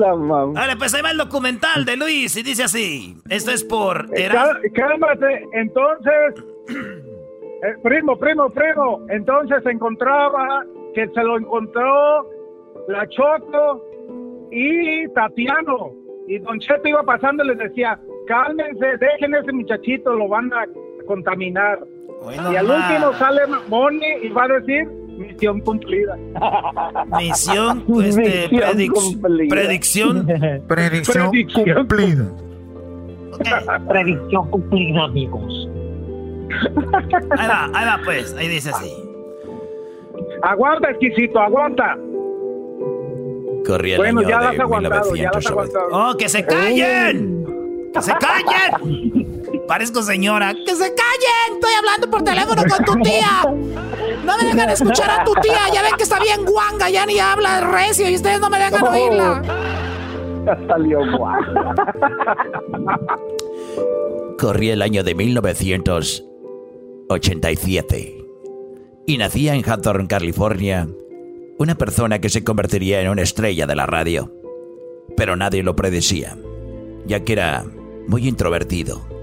Ahora, pues ahí va el documental de Luis y dice así. Esto es por... Eras- Cálmate, entonces, (clears throat) eh, primo, primo, primo, entonces se encontraba que se lo encontró la Choco y Tatiano. Y Don Cheto iba pasando y les decía, cálmense, dejen ese muchachito, lo van a contaminar. y al último sale Moni y va a decir, misión cumplida. Misión, (laughs) este, Misión predic- cumplida. predicción. Predicción cumplida. Predicción cumplida, amigos. Ahí va, ahí va, pues. Ahí dice así. Aguanta, exquisito, aguanta. Corría el Bueno, año ya de las has aguantado, ya las has 1990. aguantado. ¡Oh, que se callen! ¡Que se callen! (laughs) Parezco señora. ¡Que se callen! Estoy hablando por teléfono con tu tía. No me dejan escuchar a tu tía. Ya ven que está bien guanga, ya ni habla recio y ustedes no me dejan oírla. Ya salió guau. Corría el año de 1987 y nacía en Hawthorne, California, una persona que se convertiría en una estrella de la radio. Pero nadie lo predecía, ya que era muy introvertido.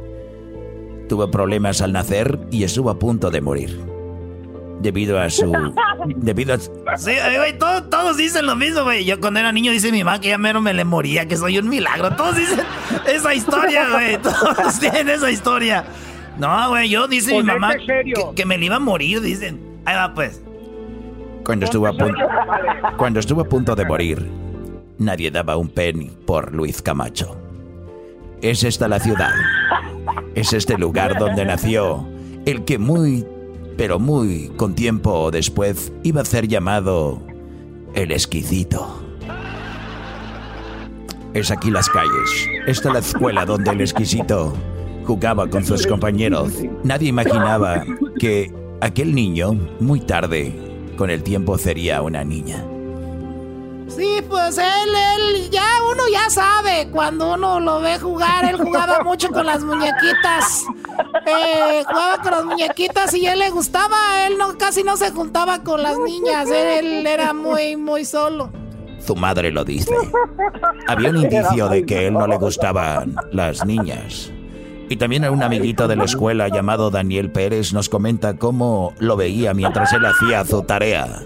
Tuvo problemas al nacer y estuvo a punto de morir. Debido a su... (laughs) Debido a... Sí, eh, güey, todos, todos dicen lo mismo, güey. Yo cuando era niño dice mi mamá que ya mero me le moría, que soy un milagro. Todos dicen esa historia, (laughs) güey. Todos tienen esa historia. No, güey, yo dice mi Ponete mamá que, que me le iba a morir, dicen. Ahí va, pues. Cuando estuvo a punto... Cuando estuvo a punto de morir, nadie daba un penny por Luis Camacho. Es esta la ciudad. Es este lugar donde nació el que muy, pero muy con tiempo después iba a ser llamado el exquisito. Es aquí las calles. Esta es la escuela donde el exquisito jugaba con sus compañeros. Nadie imaginaba que aquel niño, muy tarde, con el tiempo sería una niña. Sí, pues él, él, ya uno ya sabe, cuando uno lo ve jugar, él jugaba mucho con las muñequitas. Eh, jugaba con las muñequitas y él le gustaba, él no, casi no se juntaba con las niñas, él, era muy, muy solo. Su madre lo dice. Había un indicio de que él no le gustaban las niñas. Y también un amiguito de la escuela llamado Daniel Pérez nos comenta cómo lo veía mientras él hacía su tarea.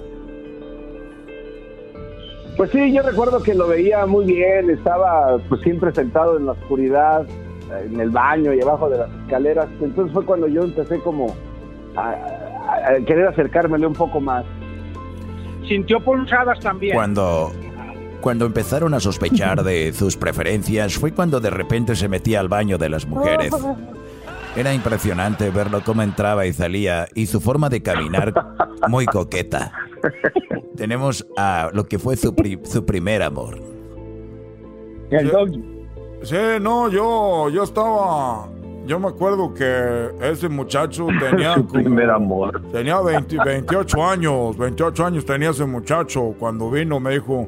Pues sí, yo recuerdo que lo veía muy bien, estaba pues siempre sentado en la oscuridad, en el baño y abajo de las escaleras. Entonces fue cuando yo empecé como a, querer acercármele un poco más. Sintió pulsadas también. Cuando cuando empezaron a sospechar de sus preferencias fue cuando de repente se metía al baño de las mujeres. Era impresionante verlo cómo entraba y salía y su forma de caminar muy coqueta. Tenemos a lo que fue su, su primer amor. Sí, no, yo, yo estaba. Yo me acuerdo que ese muchacho (laughs) tenía. su primer amor. Tenía 28 años. 28 años tenía ese muchacho. Cuando vino me dijo: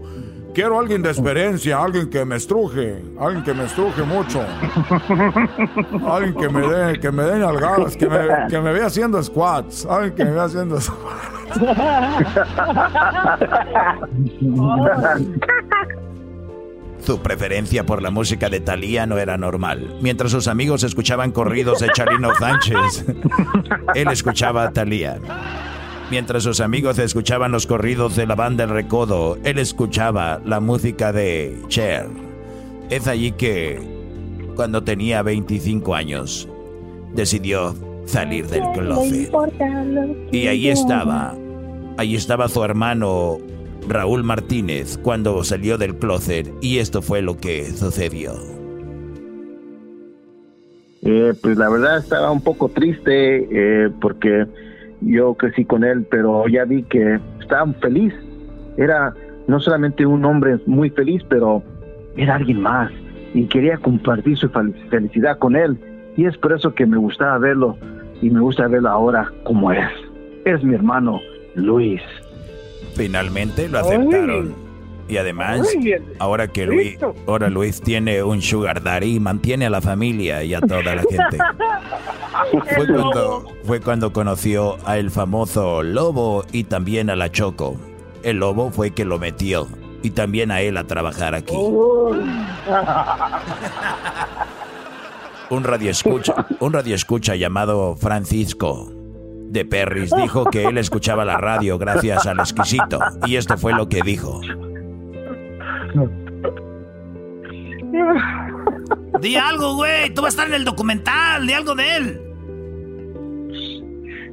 Quiero alguien de experiencia, alguien que me estruje, alguien que me estruje mucho. Alguien que me dé, que me dé nalgadas, que me, que me vea haciendo squats, alguien que me vea haciendo squats. Su preferencia por la música de Thalía no era normal. Mientras sus amigos escuchaban corridos de Charino Sánchez, él escuchaba a Thalía. Mientras sus amigos escuchaban los corridos de la banda El Recodo, él escuchaba la música de Cher. Es allí que, cuando tenía 25 años, decidió salir del closet. Y ahí estaba, ahí estaba su hermano Raúl Martínez cuando salió del closet y esto fue lo que sucedió. Eh, pues la verdad estaba un poco triste eh, porque yo crecí con él, pero ya vi que estaba feliz. Era no solamente un hombre muy feliz, pero era alguien más y quería compartir su felicidad con él. Y es por eso que me gustaba verlo y me gusta verlo ahora como es. Es mi hermano Luis. Finalmente lo aceptaron. Y además, ahora que Luis, ahora Luis tiene un sugar daddy, mantiene a la familia y a toda la gente. (laughs) Fue cuando, fue cuando conoció a el famoso Lobo y también a la Choco. El Lobo fue que lo metió y también a él a trabajar aquí. Un radio escucha, un radio escucha llamado Francisco de Perris dijo que él escuchaba la radio gracias al exquisito y esto fue lo que dijo. Di algo, güey. Tú vas a estar en el documental. Di algo de él.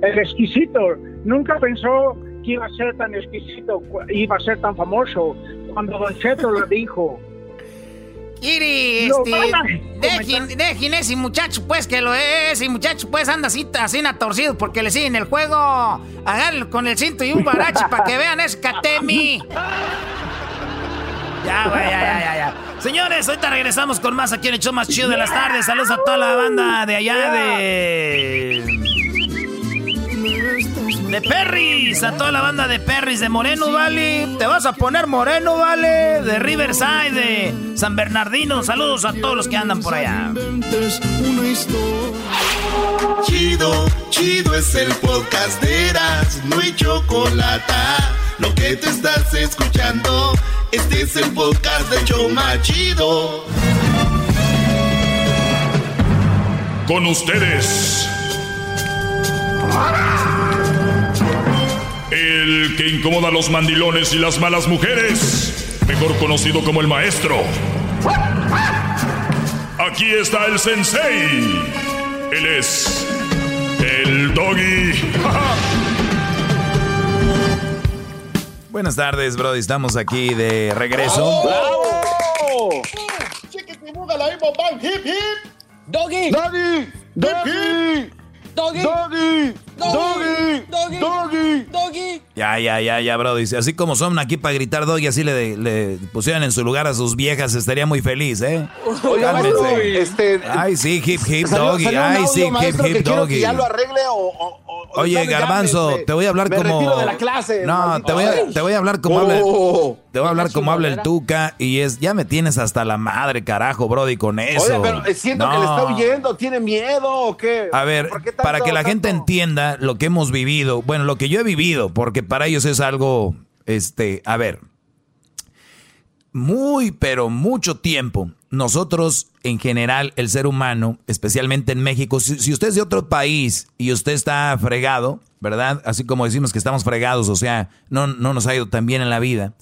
El exquisito. Nunca pensó que iba a ser tan exquisito, iba a ser tan famoso. Cuando Don Cheto lo dijo. Kiri, este, dejen, ese muchacho, pues, que lo es, ese muchacho, pues, anda así, así torcido porque le siguen el juego. Háganlo con el cinto y un barache para que vean ese Katemi. (laughs) Ya, ya, ya, ya, ya. Señores, ahorita regresamos con más aquí en el show más chido de las tardes. Saludos a toda la banda de allá de. De Perris, a toda la banda de Perris, de Moreno Valley. Te vas a poner Moreno Valley, de Riverside, de San Bernardino. Saludos a todos los que andan por allá. Chido, chido es el podcast de Eras, no hay chocolate. Lo que te estás escuchando, este es el podcast de Choma Chido. Con ustedes. El que incomoda a los mandilones y las malas mujeres, mejor conocido como el maestro. Aquí está el sensei. Él es el doggy. (laughs) Buenas tardes, Brody. Estamos aquí de regreso. ¡Doggy! ¡Doggy! ¡Doggy! Doggy. Doggy. Doggy. Doggy. Doggy. Doggy. Ya, ya, ya, ya, Brody. Así como son aquí para gritar Doggy, así le, le, pusieran en su lugar a sus viejas, estaría muy feliz, ¿eh? Este, Ay, sí, hip, hip, salió, Doggy. Salió Ay, sí, hip, hip, Doggy. Que ya lo arregle o o- Oye, Garbanzo, te voy a hablar me como. retiro de la clase, no, te voy, a, te voy a hablar como Oh. habla. Te voy a hablar como habla el Tuca y es. Ya me tienes hasta la madre, carajo, Brody, con eso. Oye, pero eh, siento que le está huyendo. ¿Tiene miedo o qué? A ver, ¿Por qué tanto- para que la gente entienda lo que hemos vivido, bueno, lo que yo he vivido, porque para ellos es algo, este, a ver, muy, pero mucho tiempo, nosotros en general, el ser humano, especialmente en México, si, si usted es de otro país y usted está fregado, ¿verdad? Así como decimos que estamos fregados, o sea, no, no nos ha ido tan bien en la vida.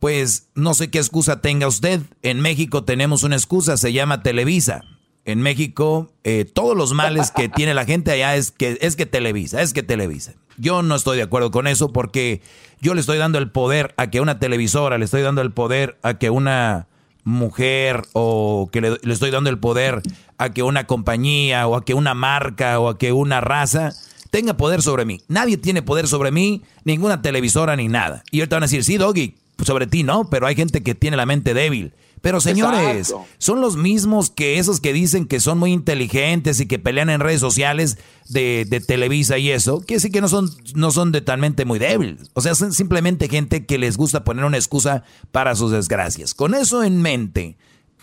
Pues no sé qué excusa tenga usted. En México tenemos una excusa, se llama Televisa. En México, eh, todos los males que (laughs) tiene la gente allá es que, es que Televisa, es que Televisa. Yo no estoy de acuerdo con eso porque yo le estoy dando el poder a que una televisora, le estoy dando el poder a que una mujer o que le, le estoy dando el poder a que una compañía o a que una marca o a que una raza tenga poder sobre mí. Nadie tiene poder sobre mí, ninguna televisora ni nada. Y ahorita van a decir, sí, Doggy, sobre ti no, pero hay gente que tiene la mente débil. Pero señores, Exacto. son los mismos que esos que dicen que son muy inteligentes y que pelean en redes sociales de, de Televisa y eso, que sí que no son, no son de muy débiles. O sea, son simplemente gente que les gusta poner una excusa para sus desgracias. Con eso en mente,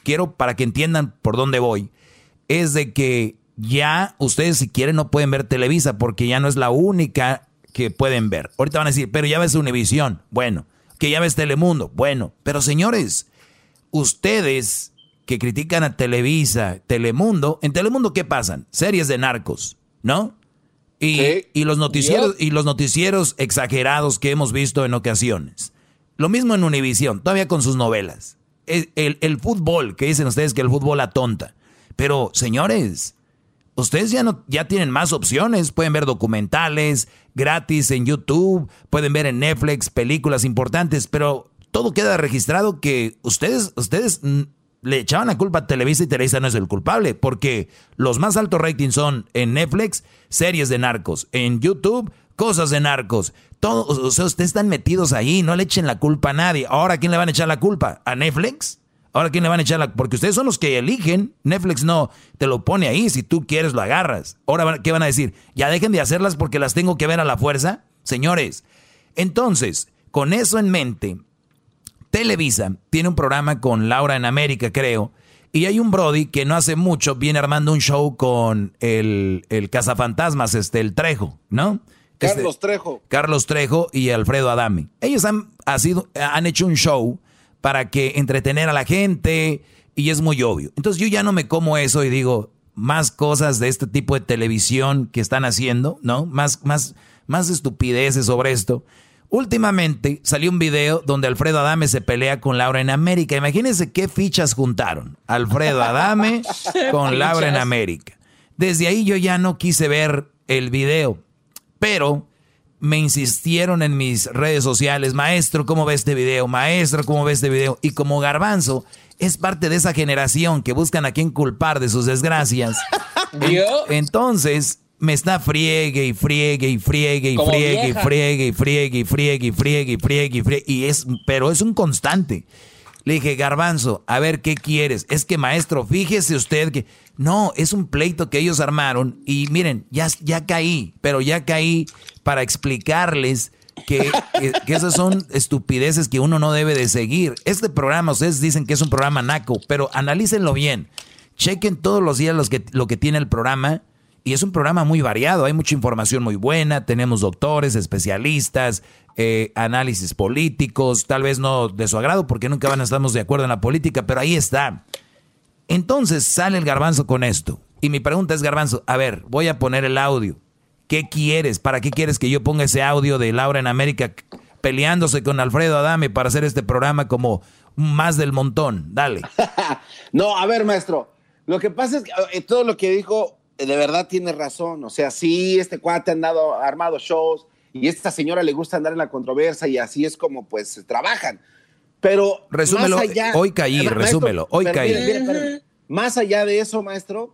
quiero para que entiendan por dónde voy, es de que ya ustedes si quieren no pueden ver Televisa porque ya no es la única que pueden ver. Ahorita van a decir, pero ya ves Univisión, bueno, que ya ves Telemundo, bueno, pero señores, ustedes que critican a Televisa, Telemundo, en Telemundo ¿qué pasan? Series de narcos, ¿no? Y, y los noticieros y los noticieros exagerados que hemos visto en ocasiones. Lo mismo en Univisión, todavía con sus novelas. El, el- el fútbol, que dicen ustedes que el fútbol atonta. Pero, señores, ustedes ya no ya tienen más opciones, pueden ver documentales gratis en YouTube, pueden ver en Netflix películas importantes, pero todo queda registrado que ustedes ustedes mm, le echaban la culpa a Televisa y Televisa no es el culpable, porque los más altos ratings son en Netflix series de narcos, en YouTube cosas de narcos. Todo, o sea, ustedes están metidos ahí, no le echen la culpa a nadie. Ahora, ¿a quién le van a echar la culpa? ¿A Netflix? Ahora, ¿quién le van a echar la Porque ustedes son los que eligen. Netflix no te lo pone ahí. Si tú quieres, lo agarras. Ahora, ¿qué van a decir? ¿Ya dejen de hacerlas porque las tengo que ver a la fuerza? Señores, entonces, con eso en mente, Televisa tiene un programa con Laura en América, creo. Y hay un Brody que no hace mucho viene armando un show con el, el cazafantasmas, este, el Trejo, ¿no? Este- Carlos Trejo. Carlos Trejo y Alfredo Adame. Ellos han, ha sido- han hecho un show para que entretener a la gente y es muy obvio. Entonces yo ya no me como eso y digo más cosas de este tipo de televisión que están haciendo, ¿no? Más, más, más estupideces sobre esto. Últimamente salió un video donde Alfredo Adame se pelea con Laura en América. Imagínense qué fichas juntaron. Alfredo Adame (laughs) con Laura en. América. Desde ahí yo ya no quise ver el video. Pero me insistieron en mis redes sociales, maestro, ¿cómo ve este video? Maestro, ¿cómo ve este video? Y como Garbanzo es parte de esa generación que buscan a quién culpar de sus desgracias, (laughs) en- entonces me está friegue y friegue y friegue y friegue y friegue y friegue y friegue y friegue y friegue y friegue y es, pero es un constante. Le dije, Garbanzo, a ver qué quieres. Es que maestro, fíjese usted que no, es un pleito que ellos armaron y miren, ya, ya caí, pero ya caí para explicarles que, que, que esas son estupideces que uno no debe de seguir. Este programa, ustedes dicen que es un programa naco, pero analícenlo bien. Chequen todos los días los que, lo que tiene el programa y es un programa muy variado, hay mucha información muy buena, tenemos doctores, especialistas, eh, análisis políticos, tal vez no de su agrado porque nunca van a estar de acuerdo en la política, pero ahí está. Entonces sale el garbanzo con esto. Y mi pregunta es, garbanzo, a ver, voy a poner el audio. ¿Qué quieres? ¿Para qué quieres que yo ponga ese audio de Laura en América peleándose con Alfredo Adame para hacer este programa como más del montón? Dale. (laughs) No, a ver, maestro. Lo que pasa es que eh, todo lo que dijo, de verdad tiene razón. O sea, sí, este cuate ha andado, armado shows y esta señora le gusta andar en la controversia y así es como pues trabajan. Pero Resúmelo, más allá- hoy caí, Maestro, resúmelo, hoy pero caí. Más allá de eso, maestro,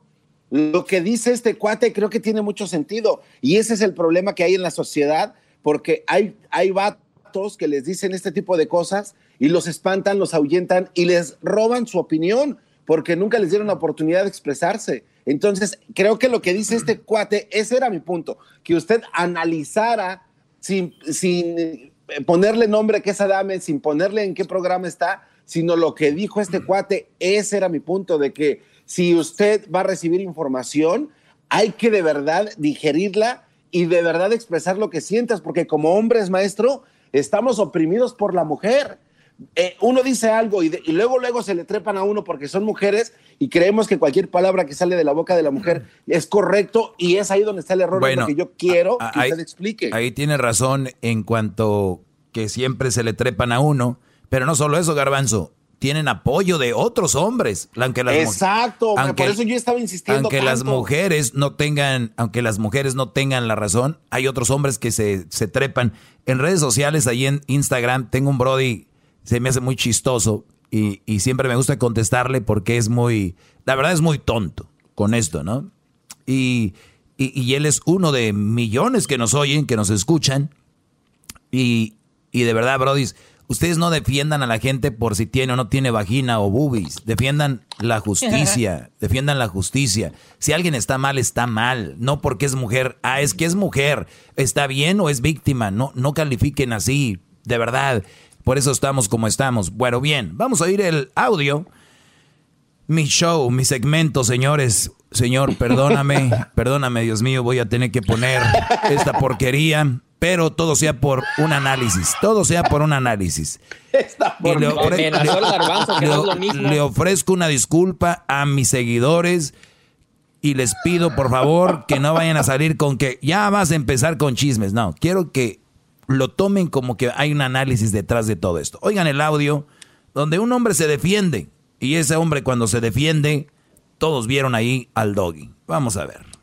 lo que dice este cuate creo que tiene mucho sentido. Y ese es el problema que hay en la sociedad, porque hay, hay vatos que les dicen este tipo de cosas y los espantan, los ahuyentan y les roban su opinión, porque nunca les dieron la oportunidad de expresarse. Entonces, creo que lo que dice este cuate, ese era mi punto, que usted analizara sin, sin eh, ponerle nombre que es Adame, sin ponerle en qué programa está, sino lo que dijo este cuate, ese era mi punto, de que si usted va a recibir información, hay que de verdad digerirla y de verdad expresar lo que sientas, porque como hombres, maestro, estamos oprimidos por la mujer. Eh, uno dice algo y, de- y luego luego se le trepan a uno porque son mujeres y creemos que cualquier palabra que sale de la boca de la mujer es correcto y es ahí donde está el error Bueno, porque yo quiero a- que ahí- usted explique. Ahí tiene razón en cuanto que siempre se le trepan a uno, pero no solo eso, Garbanzo, tienen apoyo de otros hombres, aunque las Exacto, aunque- por eso yo estaba insistiendo aunque las mujeres no tengan, aunque las mujeres no tengan la razón, hay otros hombres que se, se trepan. En redes sociales, ahí en Instagram, tengo un Brody, se me hace muy chistoso y, y siempre me gusta contestarle porque es muy, la verdad es muy tonto con esto, ¿no? Y, y, y él es uno de millones que nos oyen, que nos escuchan. Y, y de verdad, Brody, ustedes no defiendan a la gente por si tiene o no tiene vagina o boobies. Defiendan la justicia. (laughs) defiendan la justicia. Si alguien está mal, está mal. No porque es mujer. Ah, es que es mujer. ¿Está bien o es víctima? No, no califiquen así. De verdad. Por eso estamos como estamos. Bueno, bien. Vamos a oír el audio. Mi show, mi segmento, señores. Señor, perdóname, (laughs) perdóname, Dios mío, voy a tener que poner esta porquería, pero todo sea por un análisis, todo sea por un análisis. Y le, ofre- garbanzo, le- no le ofrezco una disculpa a mis seguidores y les pido por favor que no vayan a salir con que ya vas a empezar con chismes. No, quiero que lo tomen como que hay un análisis detrás de todo esto. Oigan el audio donde un hombre se defiende y ese hombre cuando se defiende, todos vieron ahí al doggy. Vamos a ver.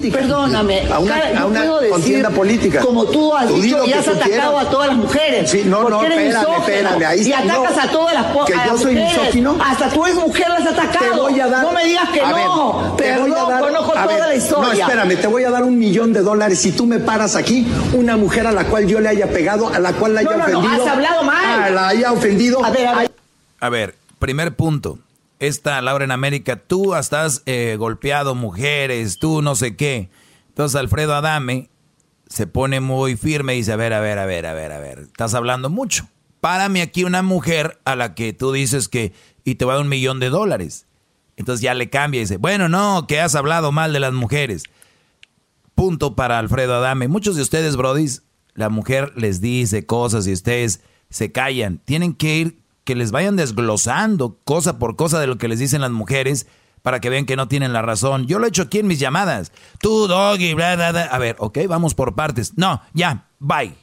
Perdóname, A una- cara, a una puedo decir, contienda política. como tú has Tú di dicho y que has atacado quieras. a todas las mujeres. Sí, no, no, eres espérame, misógino, espérame, ahí y atacas no. a todas las po- Que yo soy mujeres. misógino. Hasta tú eres mujer las has atacado. Te voy a dar. No me digas que A ver, no. te voy a Perdón, dar- conozco a toda ver, la historia. No, espérame, te voy a dar un millón de dólares si tú me paras aquí una mujer a la cual yo le haya pegado, a la cual la haya No, no, no, ofendido. has hablado mal. A la haya ofendido. A ver, a ver. A ver, primer punto. Esta Laura en América, tú has eh, golpeado mujeres, tú no sé qué. Entonces Alfredo Adame se pone muy firme y dice, a ver, a ver, a ver, a ver, a ver, estás hablando mucho. Párame aquí una mujer a la que tú dices que, y te va a dar un millón de dólares. Entonces ya le cambia y dice, bueno, no, que has hablado mal de las mujeres. Punto para Alfredo Adame. Muchos de ustedes, brodis, la mujer les dice cosas y ustedes se callan. Tienen que ir, que les vayan desglosando cosa por cosa de lo que les dicen las mujeres para que vean que no tienen la razón. Yo lo he hecho aquí en mis llamadas. Tú, doggy, bla, bla, bla. A ver, ok, vamos por partes. No, ya, bye.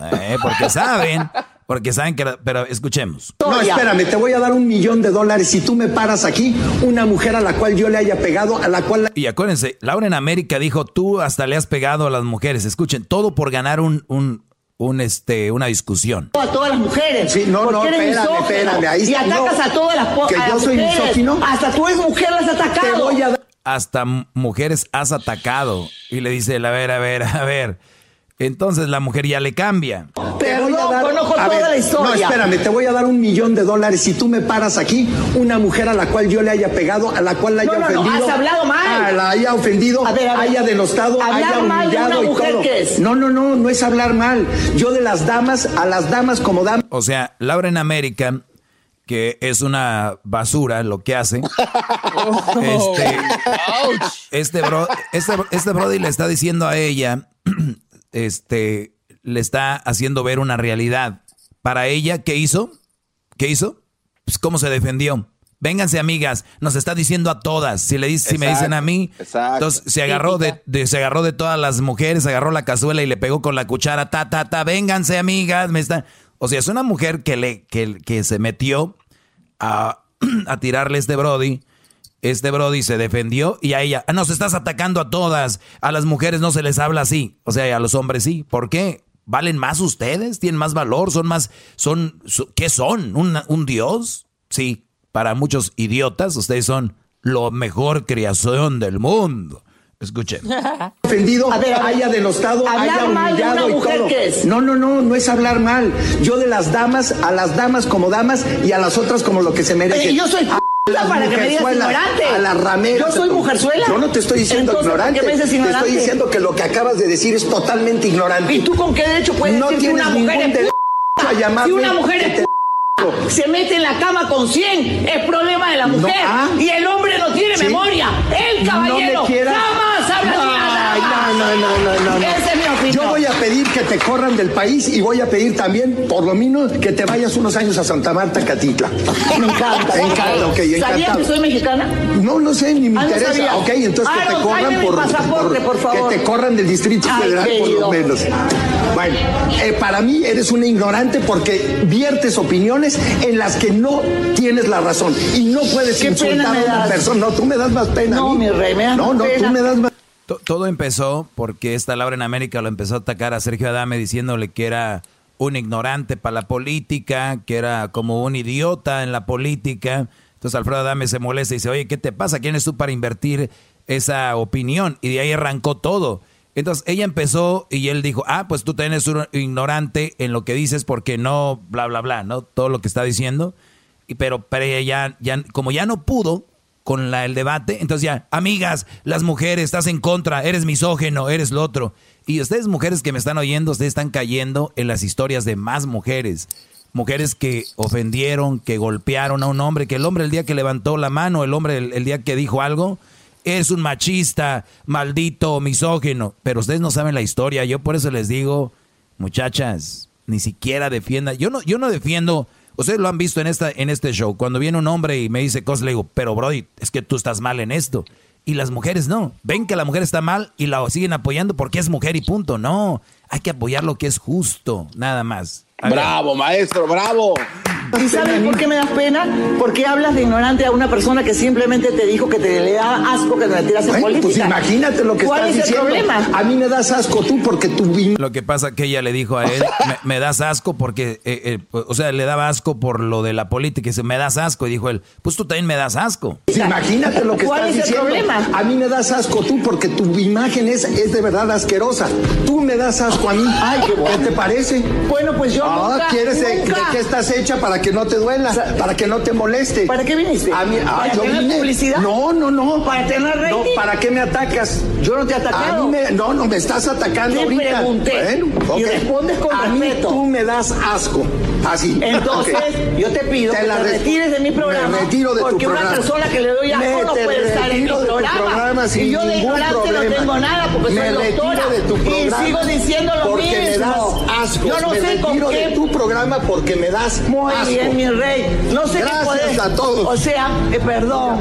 Eh, porque saben, porque saben que... la- Pero escuchemos. No, espérame, te voy a dar un millón de dólares si tú me paras aquí una mujer a la cual yo le haya pegado, a la cual la- Y acuérdense, Laura en América dijo, tú hasta le has pegado a las mujeres. Escuchen, todo por ganar un, un, un este, una discusión. a todas las mujeres. Sí, no, no, eres espérame, misógino. espérame, ahí y atacas no. a todas las Que a yo las soy mujeres. misógino. Hasta tú eres mujer las has atacado. Te voy a dar- Hasta mujeres has atacado. Y le dice, a ver, a ver, a ver. Entonces la mujer ya le cambia. Te voy a Perdón, dar- conozco a toda ver, la historia. No, espérame, te voy a dar un millón de dólares si tú me paras aquí una mujer a la cual yo le haya pegado, a la cual la haya No, no, no, ofendido. has hablado mal. a la haya ofendido, A ver, a ver. haya denostado, Hablar haya mal de una humillado y mujer, todo. ¿qué es? No, no, no, no es hablar mal. Yo de las damas, a las damas como damas. O sea, Laura en América, que es una basura lo que hace. (laughs) este, este, bro, este, este Brody le está diciendo a ella, (clears throat) este, le está haciendo ver una realidad. Para ella, ¿qué hizo? ¿Qué hizo? Pues cómo se defendió. Vénganse, amigas, nos está diciendo a todas. Si, le dice, si me dicen a mí, exacto. entonces se agarró de, de- se agarró de todas las mujeres, agarró la cazuela y le pegó con la cuchara, ta, ta, ta, vénganse, amigas, me está. O sea, es una mujer que le, que, que se metió a, (clears throat) a tirarle este Brody. Este Brody se defendió y a ella, "Ah, nos estás atacando a todas. A las mujeres no se les habla así. O sea, a los hombres sí. ¿Por qué? ¿Valen más ustedes? ¿Tienen más valor? ¿Son más, son, qué son? ¿Un, ¿Un dios? Sí, para muchos idiotas ustedes son lo mejor creación del mundo. Escuchen. (laughs) Ofendido, haya denostado, haya humillado y todo. No, no, no, no es hablar mal. Yo de las damas, a las damas como damas y a las otras como lo que se merecen. yo soy a para que me digas ignorante. A la ramera. Yo soy mujerzuela. Yo no te estoy diciendo Entonces, ignorante. ¿por qué me dices ignorante? Te estoy diciendo que lo que acabas de decir es totalmente ignorante. ¿Y tú con qué derecho puedes no decir que una mujer es a llamarme Si una mujer es te- (laughs) se mete en la cama con 100, es problema de la mujer. ah. y el hombre no tiene ¿Sí? memoria. El caballero No jamás habla de no, no, no, no, no, es. Yo voy a pedir que te corran del país y voy a pedir también, por lo menos, que te vayas unos años a Santa Marta, Catitla. Me encanta. Me encanta, ok, ¿Sabías que soy mexicana? No, no sé, ni me Ah, no interesa. sabías. ok, entonces Ah, que te no, corran por, por favor. Que te corran del Distrito Ay, Federal, por lo menos. Bueno, eh, para mí eres una ignorante porque viertes opiniones en las que no tienes la razón y no puedes insultar a una persona. No, tú me das más pena. a No, mí. mi rey, me das No, no, pena. tú me das más. To- Todo empezó porque esta Laura en América lo empezó a atacar a Sergio Adame diciéndole que era un ignorante para la política, que era como un idiota en la política. Entonces Alfredo Adame se molesta y dice, oye, ¿qué te pasa? ¿Quién es tú para invertir esa opinión? Y de ahí arrancó todo. Entonces ella empezó y él dijo, ah, pues tú también un ignorante en lo que dices porque no, bla, bla, bla, ¿no? Todo lo que está diciendo. Y, pero, pero ya, ya, como ya no pudo con la, el debate, entonces ya, amigas, las mujeres, estás en contra, eres misógeno, eres lo otro. Y ustedes mujeres que me están oyendo, ustedes están cayendo en las historias de más mujeres. Mujeres que ofendieron, que golpearon a un hombre, que el hombre el día que levantó la mano, el hombre el, día que dijo algo, es un machista, maldito, misógino. Pero ustedes no saben la historia. Yo por eso les digo, muchachas, ni siquiera defiendan. Yo no, yo no defiendo. Ustedes lo han visto en esta, en este show. Cuando viene un hombre y me dice cosas, le digo, pero Brody, es que tú estás mal en esto. Y las mujeres no. Ven que la mujer está mal y la siguen apoyando porque es mujer y punto. No, hay que apoyar lo que es justo, nada más. Bravo, maestro, bravo. ¿Y sabes por qué me das pena? Porque hablas de ignorante a una persona que simplemente te dijo que te le da asco que te metías en Bueno, política. pues imagínate lo que ¿Cuál estás es el problema? A mí me das asco tú porque tú Lo que pasa que ella le dijo a él, me, me das asco porque, eh, eh, o sea, le daba asco por lo de la política y dice, me das asco. Y dijo él, pues tú también me das asco. Pues imagínate lo que ¿Cuál estás es el diciendo. problema? A mí me das asco tú porque tu imagen es, es de verdad asquerosa. Tú me das asco a mí. Ay, qué bueno. te parece? Bueno, pues yo Ah, nunca, ¿quieres de, nunca. de qué estás hecha para que no te duela? para que no te moleste. ¿Para qué viniste? A mí, ah, ¿Para yo tener vine- publicidad? No, no, no. ¿Para tener rating? No, ¿para qué me atacas? Yo no te he atacado. A mí me- no, no, me estás atacando Te ahorita. pregunté Bueno, y ok. respondes con A mí respeto. tú me das asco. Así. Entonces, Ok. yo te pido que te res- retires de mi programa. Me retiro de tu porque programa. una persona que le doy asco Me no te puede estar en mi retiro de tu programa. programa sin y yo de ignorante no tengo nada porque me soy doctora. retiro de tu programa y sigo diciendo lo porque mismo. me das asco. Yo no me sé con retiro qué de tu programa porque me das Muy asco. bien, mi rey. No sé Gracias qué poder. a todos. O sea, eh, perdón.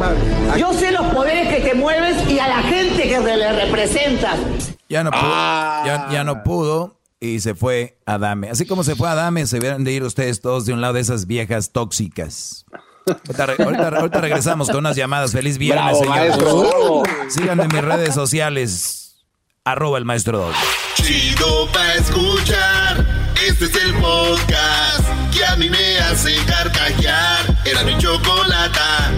Yo sé los poderes que te mueves y a la gente que te le representas. Ya no pudo, ya, ya no pudo y se fue a Dame. Así como se fue a Dame, se debieron de ir ustedes todos de un lado de esas viejas tóxicas. Ahorita, re- ahorita- ahorita regresamos con unas llamadas. Feliz viernes, señores. Síganme en mis redes sociales. Arroba el maestro Dog. Chido pa' escuchar. Este es el podcast que a mí me hace carcajear. Era mi chocolata.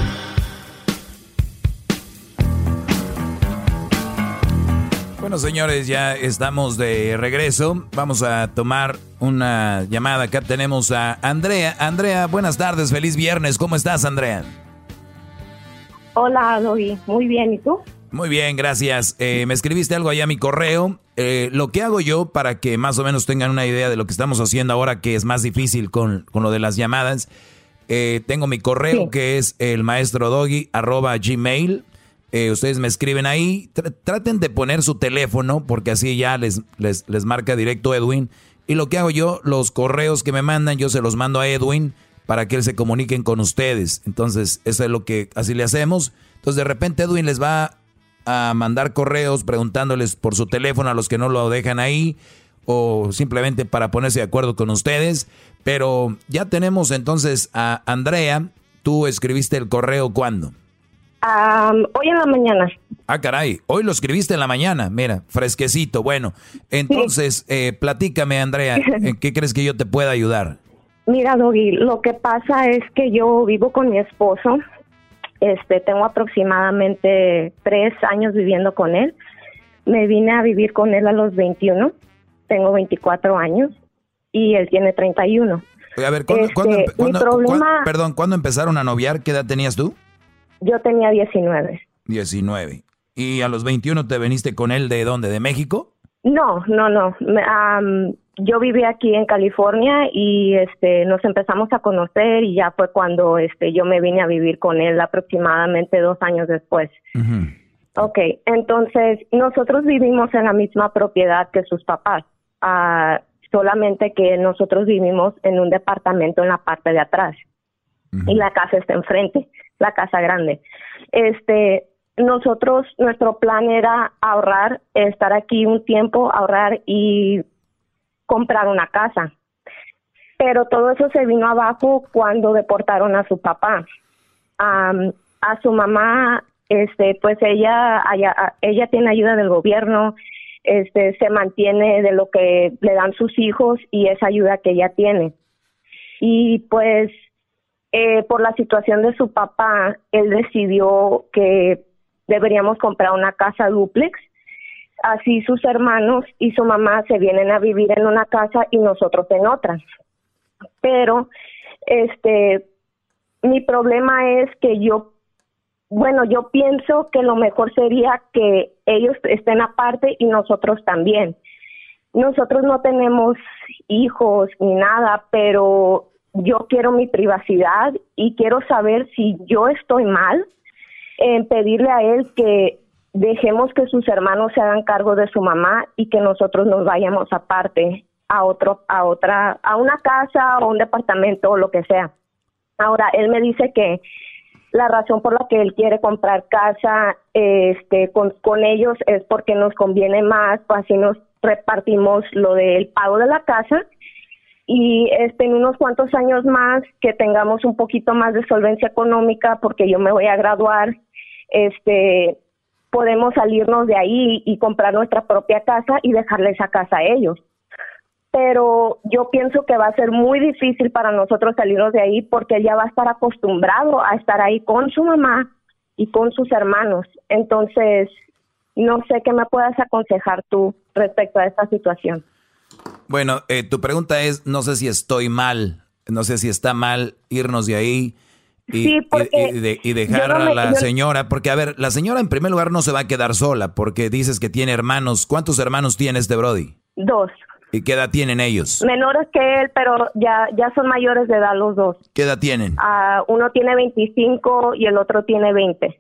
Bueno, señores, ya estamos de regreso. Vamos a tomar una llamada. Acá tenemos a Andrea. Andrea, buenas tardes, feliz viernes. ¿Cómo estás, Andrea? Hola, Doggy. Muy bien, ¿y tú? Muy bien, gracias. Eh, me escribiste algo allá a mi correo. Eh, lo que hago yo para que más o menos tengan una idea de lo que estamos haciendo ahora que es más difícil con, con lo de las llamadas. eh, tengo mi correo Sí. que es el maestro doggy arroba gmail. Eh, ustedes me escriben ahí. Tr- traten de poner su teléfono porque así ya les, les, les marca directo Edwin. Y lo que hago yo, los correos que me mandan, yo se los mando a Edwin para que él se comuniquen con ustedes. Entonces, eso es lo que así le hacemos. Entonces, de repente Edwin les va a mandar correos preguntándoles por su teléfono a los que no lo dejan ahí o simplemente para ponerse de acuerdo con ustedes. Pero ya tenemos entonces a Andrea. Tú escribiste el correo cuándo? Hoy en la mañana. Ah, caray, hoy lo escribiste en la mañana, mira, fresquecito. Bueno, entonces, eh, platícame, Andrea, ¿en (laughs) qué crees que yo te pueda ayudar? Mira, Doggy, lo que pasa es que yo vivo con mi esposo. Este, tengo aproximadamente tres años viviendo con él. Me vine a vivir con él a los 21. Tengo 24 años y él tiene 31. A ver, ¿cuándo, este, perdón, ¿cuándo empezaron a noviar? ¿Qué edad tenías tú? Yo tenía 19. 19. ¿Y a los 21 te veniste con él de dónde? ¿De México? No, no, no. yo viví aquí en California y este nos empezamos a conocer y ya fue cuando este yo me vine a vivir con él aproximadamente dos años después. Ok, entonces nosotros vivimos en la misma propiedad que sus papás, uh, solamente que nosotros vivimos en un departamento en la parte de atrás y la casa está enfrente, la casa grande. Este, nosotros, nuestro plan era ahorrar, estar aquí un tiempo, ahorrar y comprar una casa. Pero todo eso se vino abajo cuando deportaron a su papá. a su mamá, este, pues ella, ella, ella tiene ayuda del gobierno, este, se mantiene de lo que le dan sus hijos y esa ayuda que ella tiene. Y pues eh, por la situación de su papá, él decidió que deberíamos comprar una casa duplex. Así sus hermanos y su mamá se vienen a vivir en una casa y nosotros en otra. Pero, este, mi problema es que yo, bueno, yo pienso que lo mejor sería que ellos estén aparte y nosotros también. Nosotros no tenemos hijos ni nada, pero yo quiero mi privacidad y quiero saber si yo estoy mal en pedirle a él que dejemos que sus hermanos se hagan cargo de su mamá y que nosotros nos vayamos aparte a otro a otra a una casa o un departamento o lo que sea. Ahora él me dice que la razón por la que él quiere comprar casa este con, con ellos es porque nos conviene más, pues así nos repartimos lo del pago de la casa y este en unos cuantos años más que tengamos un poquito más de solvencia económica porque yo me voy a graduar este podemos salirnos de ahí y comprar nuestra propia casa y dejarle esa casa a ellos pero yo pienso que va a ser muy difícil para nosotros salirnos de ahí porque él ya va a estar acostumbrado a estar ahí con su mamá y con sus hermanos. Entonces, no sé qué me puedas aconsejar tú respecto a esta situación. Bueno, eh, tu pregunta es, no sé si estoy mal, no sé si está mal irnos de ahí y, y, dejar a la señora, porque a ver, la señora en primer lugar no se va a quedar sola, porque dices que tiene hermanos. ¿Cuántos hermanos tiene este Brody? Dos. ¿Y qué edad tienen ellos? Menores que él, pero ya, ya son mayores de edad los dos. ¿Qué edad tienen? Uh, uno tiene 25 y el otro tiene 20.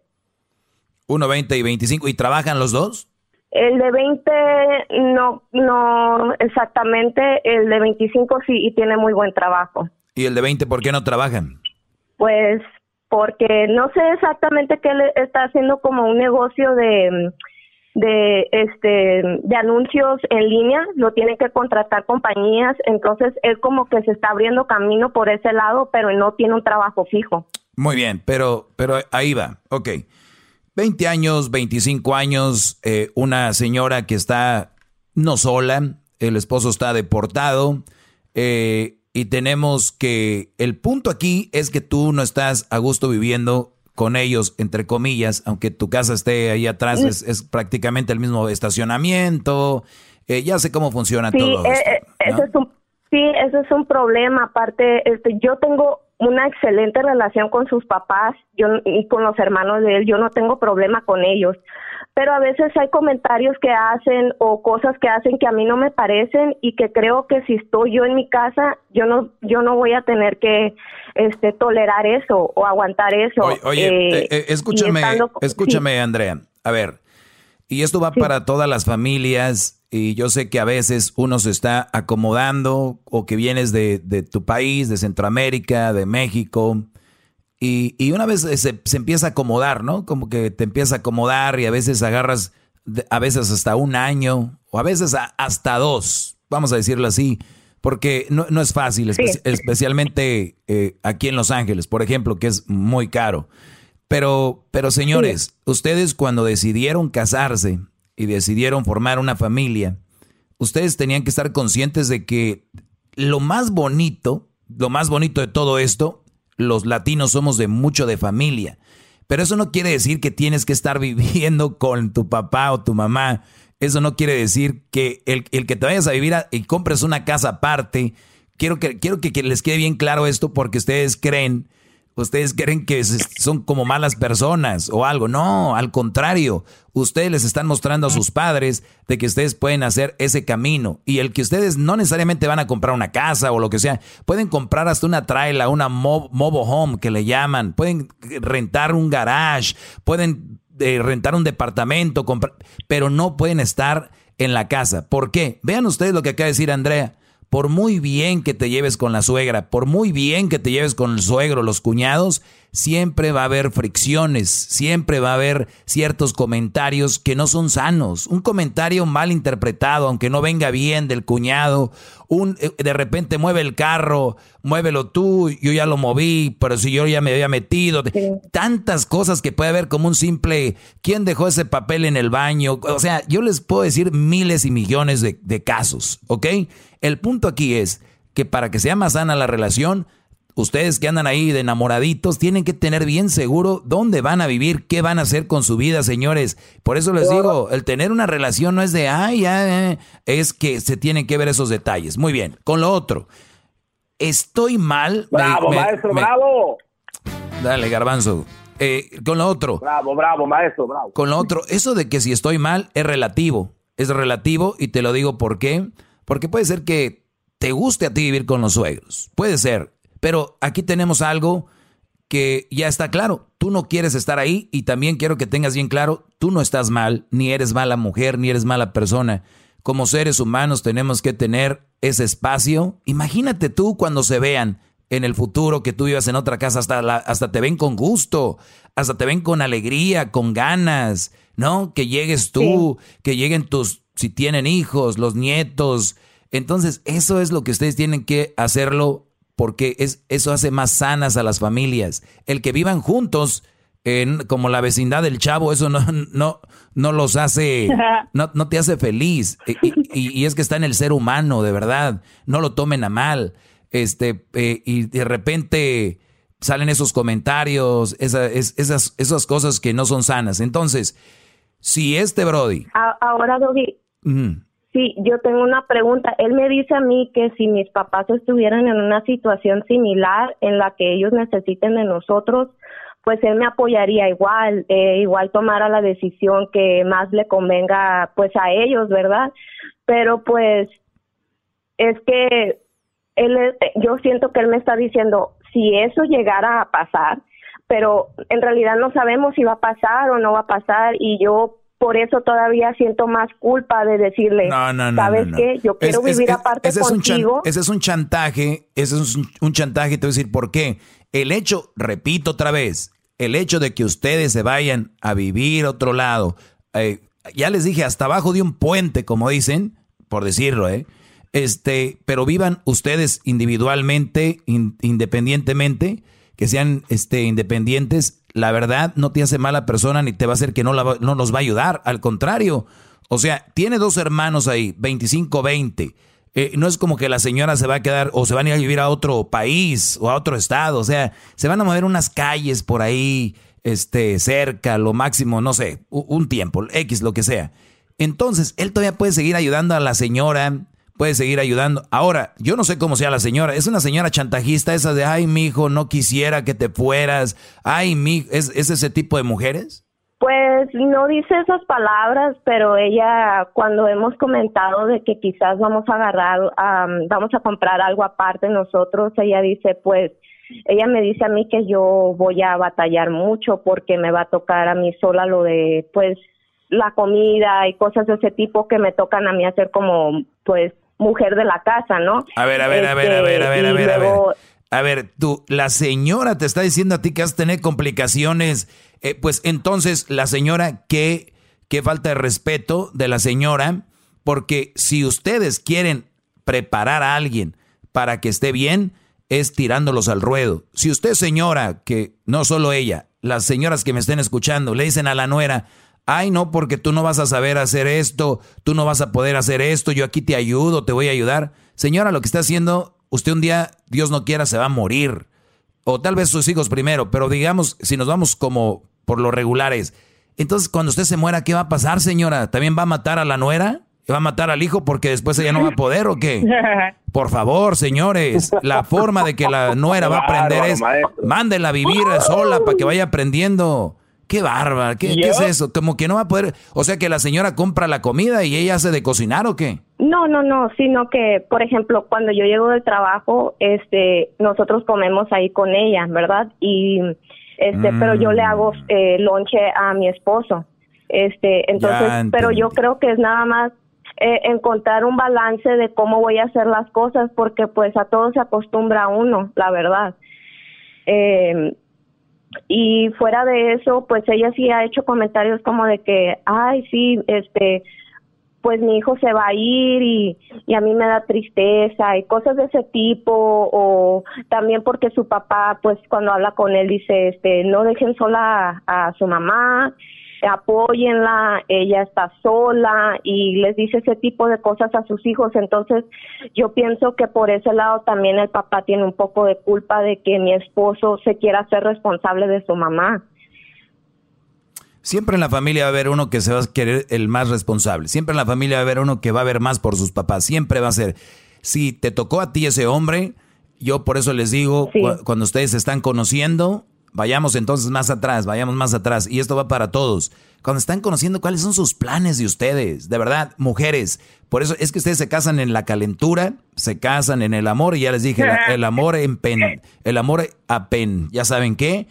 Uno 20 y 25. ¿Y trabajan los dos? El de 20 no, no exactamente, el de 25 sí y tiene muy buen trabajo. ¿Y el de 20 por qué no trabajan? Pues porque no sé exactamente qué le está haciendo como un negocio de de este de anuncios en línea, lo tienen que contratar compañías, entonces él como que se está abriendo camino por ese lado, pero no tiene un trabajo fijo. Muy bien, pero pero ahí va. Ok. 20 años, 25 años, eh, una señora que está no sola, el esposo está deportado eh, y tenemos que, el punto aquí es que tú no estás a gusto viviendo con ellos, entre comillas, aunque tu casa esté ahí atrás, es, prácticamente el mismo estacionamiento, eh, ya sé cómo funciona todo. Eso es un, sí, eso es un problema, aparte, este, yo tengo una excelente relación con sus papás yo, y con los hermanos de él. Yo no tengo problema con ellos. Pero a veces hay comentarios que hacen o cosas que hacen que a mí no me parecen y que creo que si estoy yo en mi casa, yo no yo no voy a tener que este tolerar eso o aguantar eso. Oye, eh, eh, escúchame, escúchame Andrea. A ver, y esto va para todas las familias y yo sé que a veces uno se está acomodando o que vienes de, tu país, de Centroamérica, de México, y, una vez se, empieza a acomodar, ¿no? Como que te empieza a acomodar y a veces agarras, a veces hasta un año o a veces hasta dos, vamos a decirlo así, porque no, es fácil, especialmente eh, aquí en Los Ángeles, por ejemplo, que es muy caro. Pero, pero señores, ustedes cuando decidieron casarse y decidieron formar una familia, ustedes tenían que estar conscientes de que lo más bonito, lo más bonito de todo esto, los latinos somos de mucho de familia. Pero eso no quiere decir que tienes que estar (laughs) viviendo con tu papá o tu mamá. Eso no quiere decir que el, que te vayas a vivir y compres una casa aparte. Quiero que, quiero que les quede bien claro esto porque ustedes creen ustedes creen que son como malas personas o algo. No, al contrario, ustedes les están mostrando a sus padres de que ustedes pueden hacer ese camino y el que ustedes no necesariamente van a comprar una casa o lo que sea, pueden comprar hasta una traila, una mobile home que le llaman, pueden rentar un garage, pueden eh, rentar un departamento, pero no pueden estar en la casa. ¿Por qué? Vean ustedes lo que acaba de decir Andrea por muy bien que te lleves con la suegra, por muy bien que te lleves con el suegro, los cuñados, siempre va a haber fricciones, siempre va a haber ciertos comentarios que no son sanos. Un comentario mal interpretado, aunque no venga bien del cuñado, un eh, de repente mueve el carro, muévelo tú, yo ya lo moví, pero si yo ya me había metido, tantas cosas que puede haber como un simple ¿quién dejó ese papel en el baño? O sea, yo les puedo decir miles y millones de, de casos, ¿ok? El punto aquí es que para que sea más sana la relación, ustedes que andan ahí de enamoraditos tienen que tener bien seguro dónde van a vivir, qué van a hacer con su vida, señores. Por eso les digo, el tener una relación no es de, ay, ya, es que se tienen que ver esos detalles. Muy bien, con lo otro, estoy mal. Bravo, maestro, bravo. Dale, garbanzo. Eh, con lo otro. Bravo, bravo, maestro, bravo. Con lo otro, eso de que si estoy mal es relativo. Es relativo y te lo digo por qué porque puede ser que te guste a ti vivir con los suegros. Puede ser. Pero aquí tenemos algo que ya está claro. Tú no quieres estar ahí y también quiero que tengas bien claro, tú no estás mal, ni eres mala mujer, ni eres mala persona. Como seres humanos tenemos que tener ese espacio. Imagínate tú cuando se vean en el futuro que tú vivas en otra casa, hasta, hasta te ven con gusto, hasta te ven con alegría, con ganas, ¿no? Que llegues tú, que lleguen tus, si tienen hijos, los nietos. Entonces, eso es lo que ustedes tienen que hacerlo porque es, eso hace más sanas a las familias. El que vivan juntos, en, como la vecindad del chavo, eso no, no, no los hace, (laughs) no, no te hace feliz. Y, es que está en el ser humano, de verdad. No lo tomen a mal. Este, eh, y de repente salen esos comentarios, esas, esas, esas cosas que no son sanas. Entonces, si este Brody. Ahora, Doggy, Sí, yo tengo una pregunta. Él me dice a mí que si mis papás estuvieran en una situación similar en la que ellos necesiten de nosotros, pues él me apoyaría igual, eh, igual tomara la decisión que más le convenga pues a ellos, ¿verdad? Pero pues es que él, yo siento que él me está diciendo, si eso llegara a pasar, pero en realidad no sabemos si va a pasar o no va a pasar y yo por eso todavía siento más culpa de decirle, ¿sabes qué? Yo quiero vivir aparte ese contigo. Es ese es un chantaje, ese es un, chantaje, te voy a decir por qué. El hecho, repito otra vez, el hecho de que ustedes se vayan a vivir otro lado, eh, ya les dije, hasta abajo de un puente, como dicen, por decirlo, ¿eh? Este, pero vivan ustedes individualmente, independientemente, que sean este, independientes la verdad no te hace mala persona ni te va a hacer que no, no nos va a ayudar. Al contrario, o sea, tiene dos hermanos ahí, 25-20. Eh, no es como que la señora se va a quedar o se van a ir a vivir a otro país o a otro estado. O sea, se van a mover unas calles por ahí, este, cerca, lo máximo, no sé, un tiempo, X, lo que sea. Entonces, él todavía puede seguir ayudando a la señora, puede seguir ayudando. Ahora, yo no sé cómo sea la señora. Es una señora chantajista esa de, ay, mi hijo, no quisiera que te fueras. Ay, mi, ¿es, ¿es ese tipo de mujeres? Pues no dice esas palabras, pero ella cuando hemos comentado de que quizás vamos a agarrar, vamos a comprar algo aparte nosotros, ella dice, pues, ella me dice a mí que yo voy a batallar mucho porque me va a tocar a mí sola lo de, pues, la comida y cosas de ese tipo que me tocan a mí hacer como, pues, mujer de la casa, ¿no? A ver, a ver, a ver, a ver, a ver, a ver, a ver. A ver, tú, la señora te está diciendo a ti que vas a tener complicaciones. Eh, pues entonces, la señora, ¿qué, qué falta de respeto de la señora? Porque si ustedes quieren preparar a alguien para que esté bien, es tirándolos al ruedo. Si usted, señora, que no solo ella, las señoras que me estén escuchando, le dicen a la nuera, ay no, porque tú no vas a saber hacer esto, tú no vas a poder hacer esto, yo aquí te ayudo, te voy a ayudar. Señora, lo que está haciendo, usted un día, Dios no quiera, se va a morir. O tal vez sus hijos primero, pero digamos, si nos vamos como por lo regulares, entonces cuando usted se muera, ¿qué va a pasar, señora? ¿También va a matar a la nuera? ¿Va a matar al hijo porque después ella no va a poder o qué? (laughs) Por favor, señores, la forma de que la nuera va a aprender es mándenla a vivir sola para que vaya aprendiendo. Qué bárbara, ¿Qué, ¿qué, es eso? Como que no va a poder, o sea que la señora compra la comida y ella hace de cocinar o qué? No, no, no, sino que, por ejemplo, cuando yo llego del trabajo, este, nosotros comemos ahí con ella, ¿verdad? Y, este, pero yo le hago mm. eh, lonche a mi esposo, este, entonces, pero yo creo que es nada más eh, encontrar un balance de cómo voy a hacer las cosas, porque pues a todo se acostumbra uno, la verdad. Eh, y fuera de eso, pues ella sí ha hecho comentarios como de que, ay, sí, este, pues mi hijo se va a ir y, y a mí me da tristeza y cosas de ese tipo o también porque su papá pues cuando habla con él dice este no dejen sola a su mamá apóyenla, ella está sola y les dice ese tipo de cosas a sus hijos. Entonces, yo pienso que por ese lado también el papá tiene un poco de culpa de que mi esposo se quiera ser responsable de su mamá. Siempre en la familia va a haber uno que se va a querer el más responsable. Siempre en la familia va a haber uno que va a ver más por sus papás. Siempre va a ser. Si te tocó a ti ese hombre, yo por eso les digo, cuando ustedes se están conociendo, Vayamos entonces más atrás, vayamos más atrás. Y esto va para todos. Cuando están conociendo cuáles son sus planes de ustedes, de verdad, mujeres. Por eso es que ustedes se casan en la calentura, se casan en el amor, y ya les dije, (laughs) el, amor en pen, el amor a pen, ¿ya saben qué?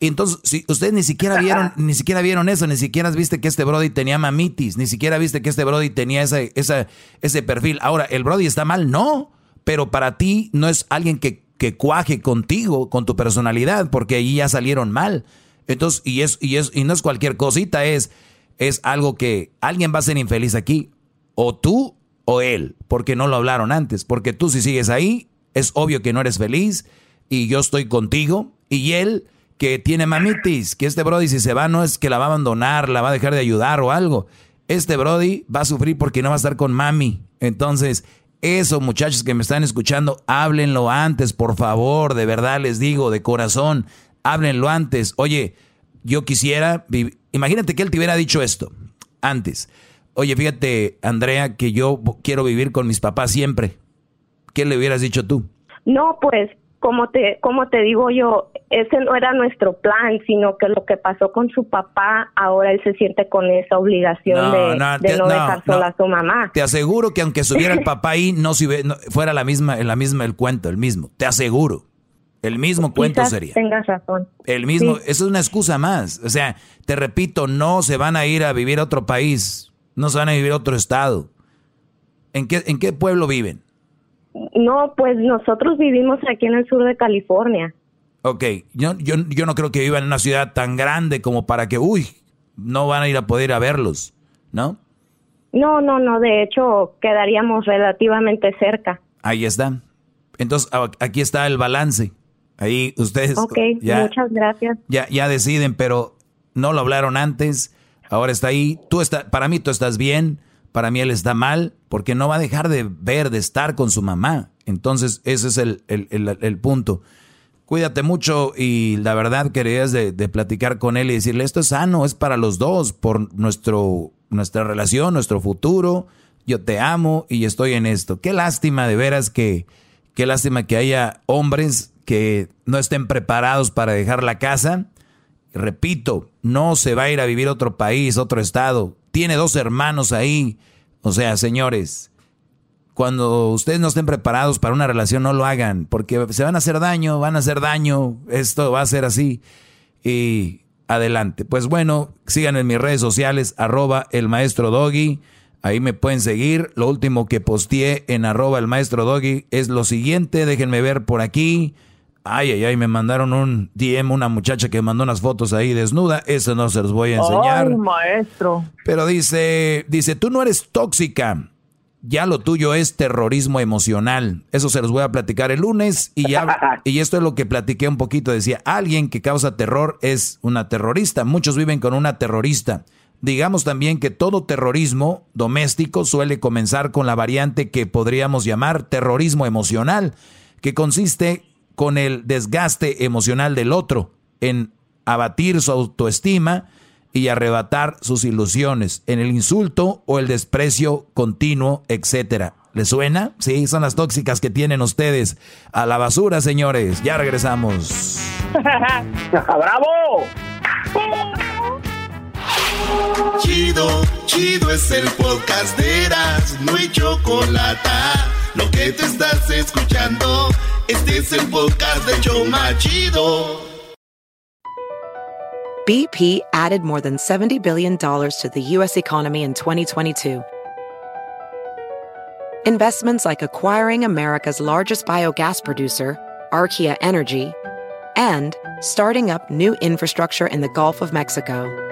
entonces, si ustedes ni siquiera vieron, (laughs) ni siquiera vieron eso, ni siquiera viste que este Brody tenía mamitis, ni siquiera viste que este Brody tenía ese, esa, ese perfil. Ahora, ¿el Brody está mal? No, pero para ti no es alguien que que cuaje contigo, con tu personalidad, porque ahí ya salieron mal. Entonces, y es, y es, y no es cualquier cosita, es, es algo que alguien va a ser infeliz aquí. O tú o él, porque no lo hablaron antes. Porque tú si sigues ahí, es obvio que no eres feliz y yo estoy contigo. Y él que tiene mamitis, que este Brody si se va no es que la va a abandonar, la va a dejar de ayudar o algo. Este Brody va a sufrir porque no va a estar con mami. Entonces, eso, muchachos que me están escuchando, háblenlo antes, por favor, de verdad les digo, de corazón, háblenlo antes. Oye, yo quisiera, imagínate que él te hubiera dicho esto antes. Oye, fíjate, Andrea, que yo quiero vivir con mis papás siempre. ¿Qué le hubieras dicho tú? No, pues como te, como te digo yo, ese no era nuestro plan, sino que lo que pasó con su papá, ahora él se siente con esa obligación de, no, dejar sola a su mamá. Te aseguro que aunque estuviera el (laughs) papá ahí, no, si, fuera la misma, la misma el cuento, el mismo. Te aseguro. El mismo cuento sería. Tengas razón. El mismo, eso es una excusa más. O sea, te repito, no se van a ir a vivir a otro país, no se van a vivir a otro estado. ¿En qué, en qué pueblo viven? No, pues nosotros vivimos aquí en el sur de California. Ok, yo, yo, yo no creo que vivan en una ciudad tan grande como para que, uy, no van a ir a poder ir a verlos, ¿no? No, no, no, de hecho quedaríamos relativamente cerca. Ahí está. Entonces, aquí está el balance. Ahí ustedes Ok, muchas gracias. Ya, ya deciden, pero no lo hablaron antes. Ahora está ahí. Tú está, para mí tú estás bien para mí él está mal porque no va a dejar de ver, de estar con su mamá. Entonces, ese es el, punto. Cuídate mucho y la verdad querías de, de, platicar con él y decirle, esto es sano, es para los dos, por nuestro, nuestra relación, nuestro futuro. Yo te amo y estoy en esto. Qué lástima de veras que, qué lástima que haya hombres que no estén preparados para dejar la casa. Repito, no se va a ir a vivir a otro país, otro estado tiene dos hermanos ahí. O sea, señores, cuando ustedes no estén preparados para una relación, no lo hagan, porque se van a hacer daño, van a hacer daño, esto va a ser así. Y adelante. Pues bueno, sigan en mis redes sociales, arroba el maestro Doggy. Ahí me pueden seguir. Lo último que posteé en arroba el maestro Doggy es lo siguiente. Déjenme ver por aquí. Ay, ay, ay, me mandaron un DM, una muchacha que mandó unas fotos ahí desnuda. Eso no se los voy a enseñar. Ay, maestro. Pero dice, dice, tú no eres tóxica. ya lo tuyo es terrorismo emocional. Eso se los voy a platicar el lunes y ya (laughs) y esto es lo que platiqué un poquito. Decía, alguien que causa terror es una terrorista. Muchos viven con una terrorista. Digamos también que todo terrorismo doméstico suele comenzar con la variante que podríamos llamar terrorismo emocional, que consiste con el desgaste emocional del otro en abatir su autoestima y arrebatar sus ilusiones en el insulto o el desprecio continuo, etcétera. ¿Le suena? Sí, son las tóxicas que tienen ustedes. A la basura, señores. Ya regresamos. (laughs) ¡Bravo! (laughs) Chido, chido es el podcast de Eras, no hay chocolate. Lo que te estás escuchando, este es el podcast de Choma Chido. BP added more than $70 billion to the U.S. economy in 2022. Investments like acquiring America's largest biogas producer, Archaea Energy, and starting up new infrastructure in the Gulf of Mexico.